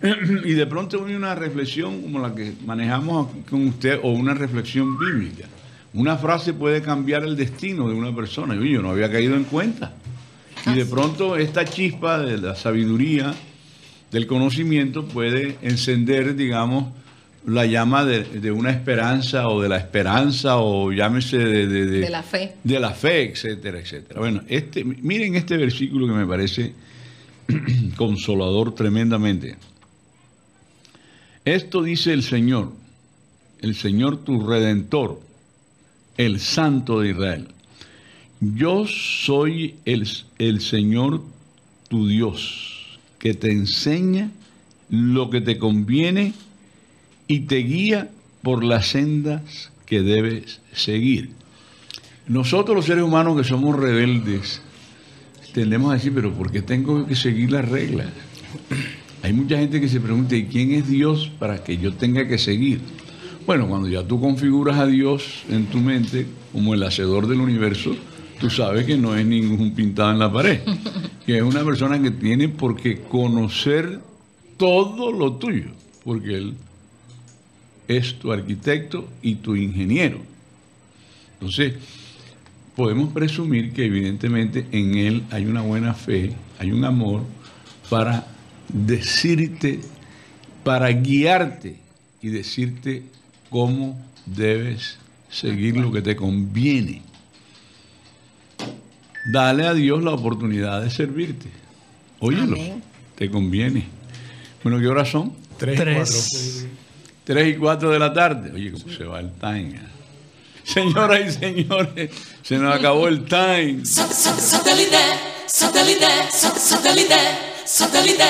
<clears throat> y de pronto viene una reflexión como la que manejamos con usted o una reflexión bíblica. Una frase puede cambiar el destino de una persona. Yo, yo no había caído en cuenta. Y de pronto esta chispa de la sabiduría, del conocimiento, puede encender, digamos, la llama de, una esperanza o de la esperanza o llámese de, de, la fe. De la fe, etcétera, etcétera. Bueno, este, miren este versículo que me parece <clears throat> consolador tremendamente. Esto dice el Señor, el Señor tu redentor, el Santo de Israel. Yo soy el, el Señor tu Dios, que te enseña lo que te conviene y te guía por las sendas que debes seguir. Nosotros los seres humanos que somos rebeldes, tendemos a decir, pero ¿por qué tengo que seguir las reglas? Hay mucha gente que se pregunta, ¿y quién es Dios para que yo tenga que seguir? Bueno, cuando ya tú configuras a Dios en tu mente como el hacedor del universo, tú sabes que no es ningún pintado en la pared, que es una persona que tiene por qué conocer todo lo tuyo, porque Él es tu arquitecto y tu ingeniero. Entonces, podemos presumir que evidentemente en él hay una buena fe, hay un amor para decirte, para guiarte y decirte cómo debes seguir lo que te conviene. Dale a Dios la oportunidad de servirte. Óyelo, te conviene. Bueno, ¿qué horas son? Tres. Tres. 3 y 4 de la tarde. Oye, cómo se va el time. Señoras y señores, se nos acabó el time. Satélite, satélite, satélite, satélite.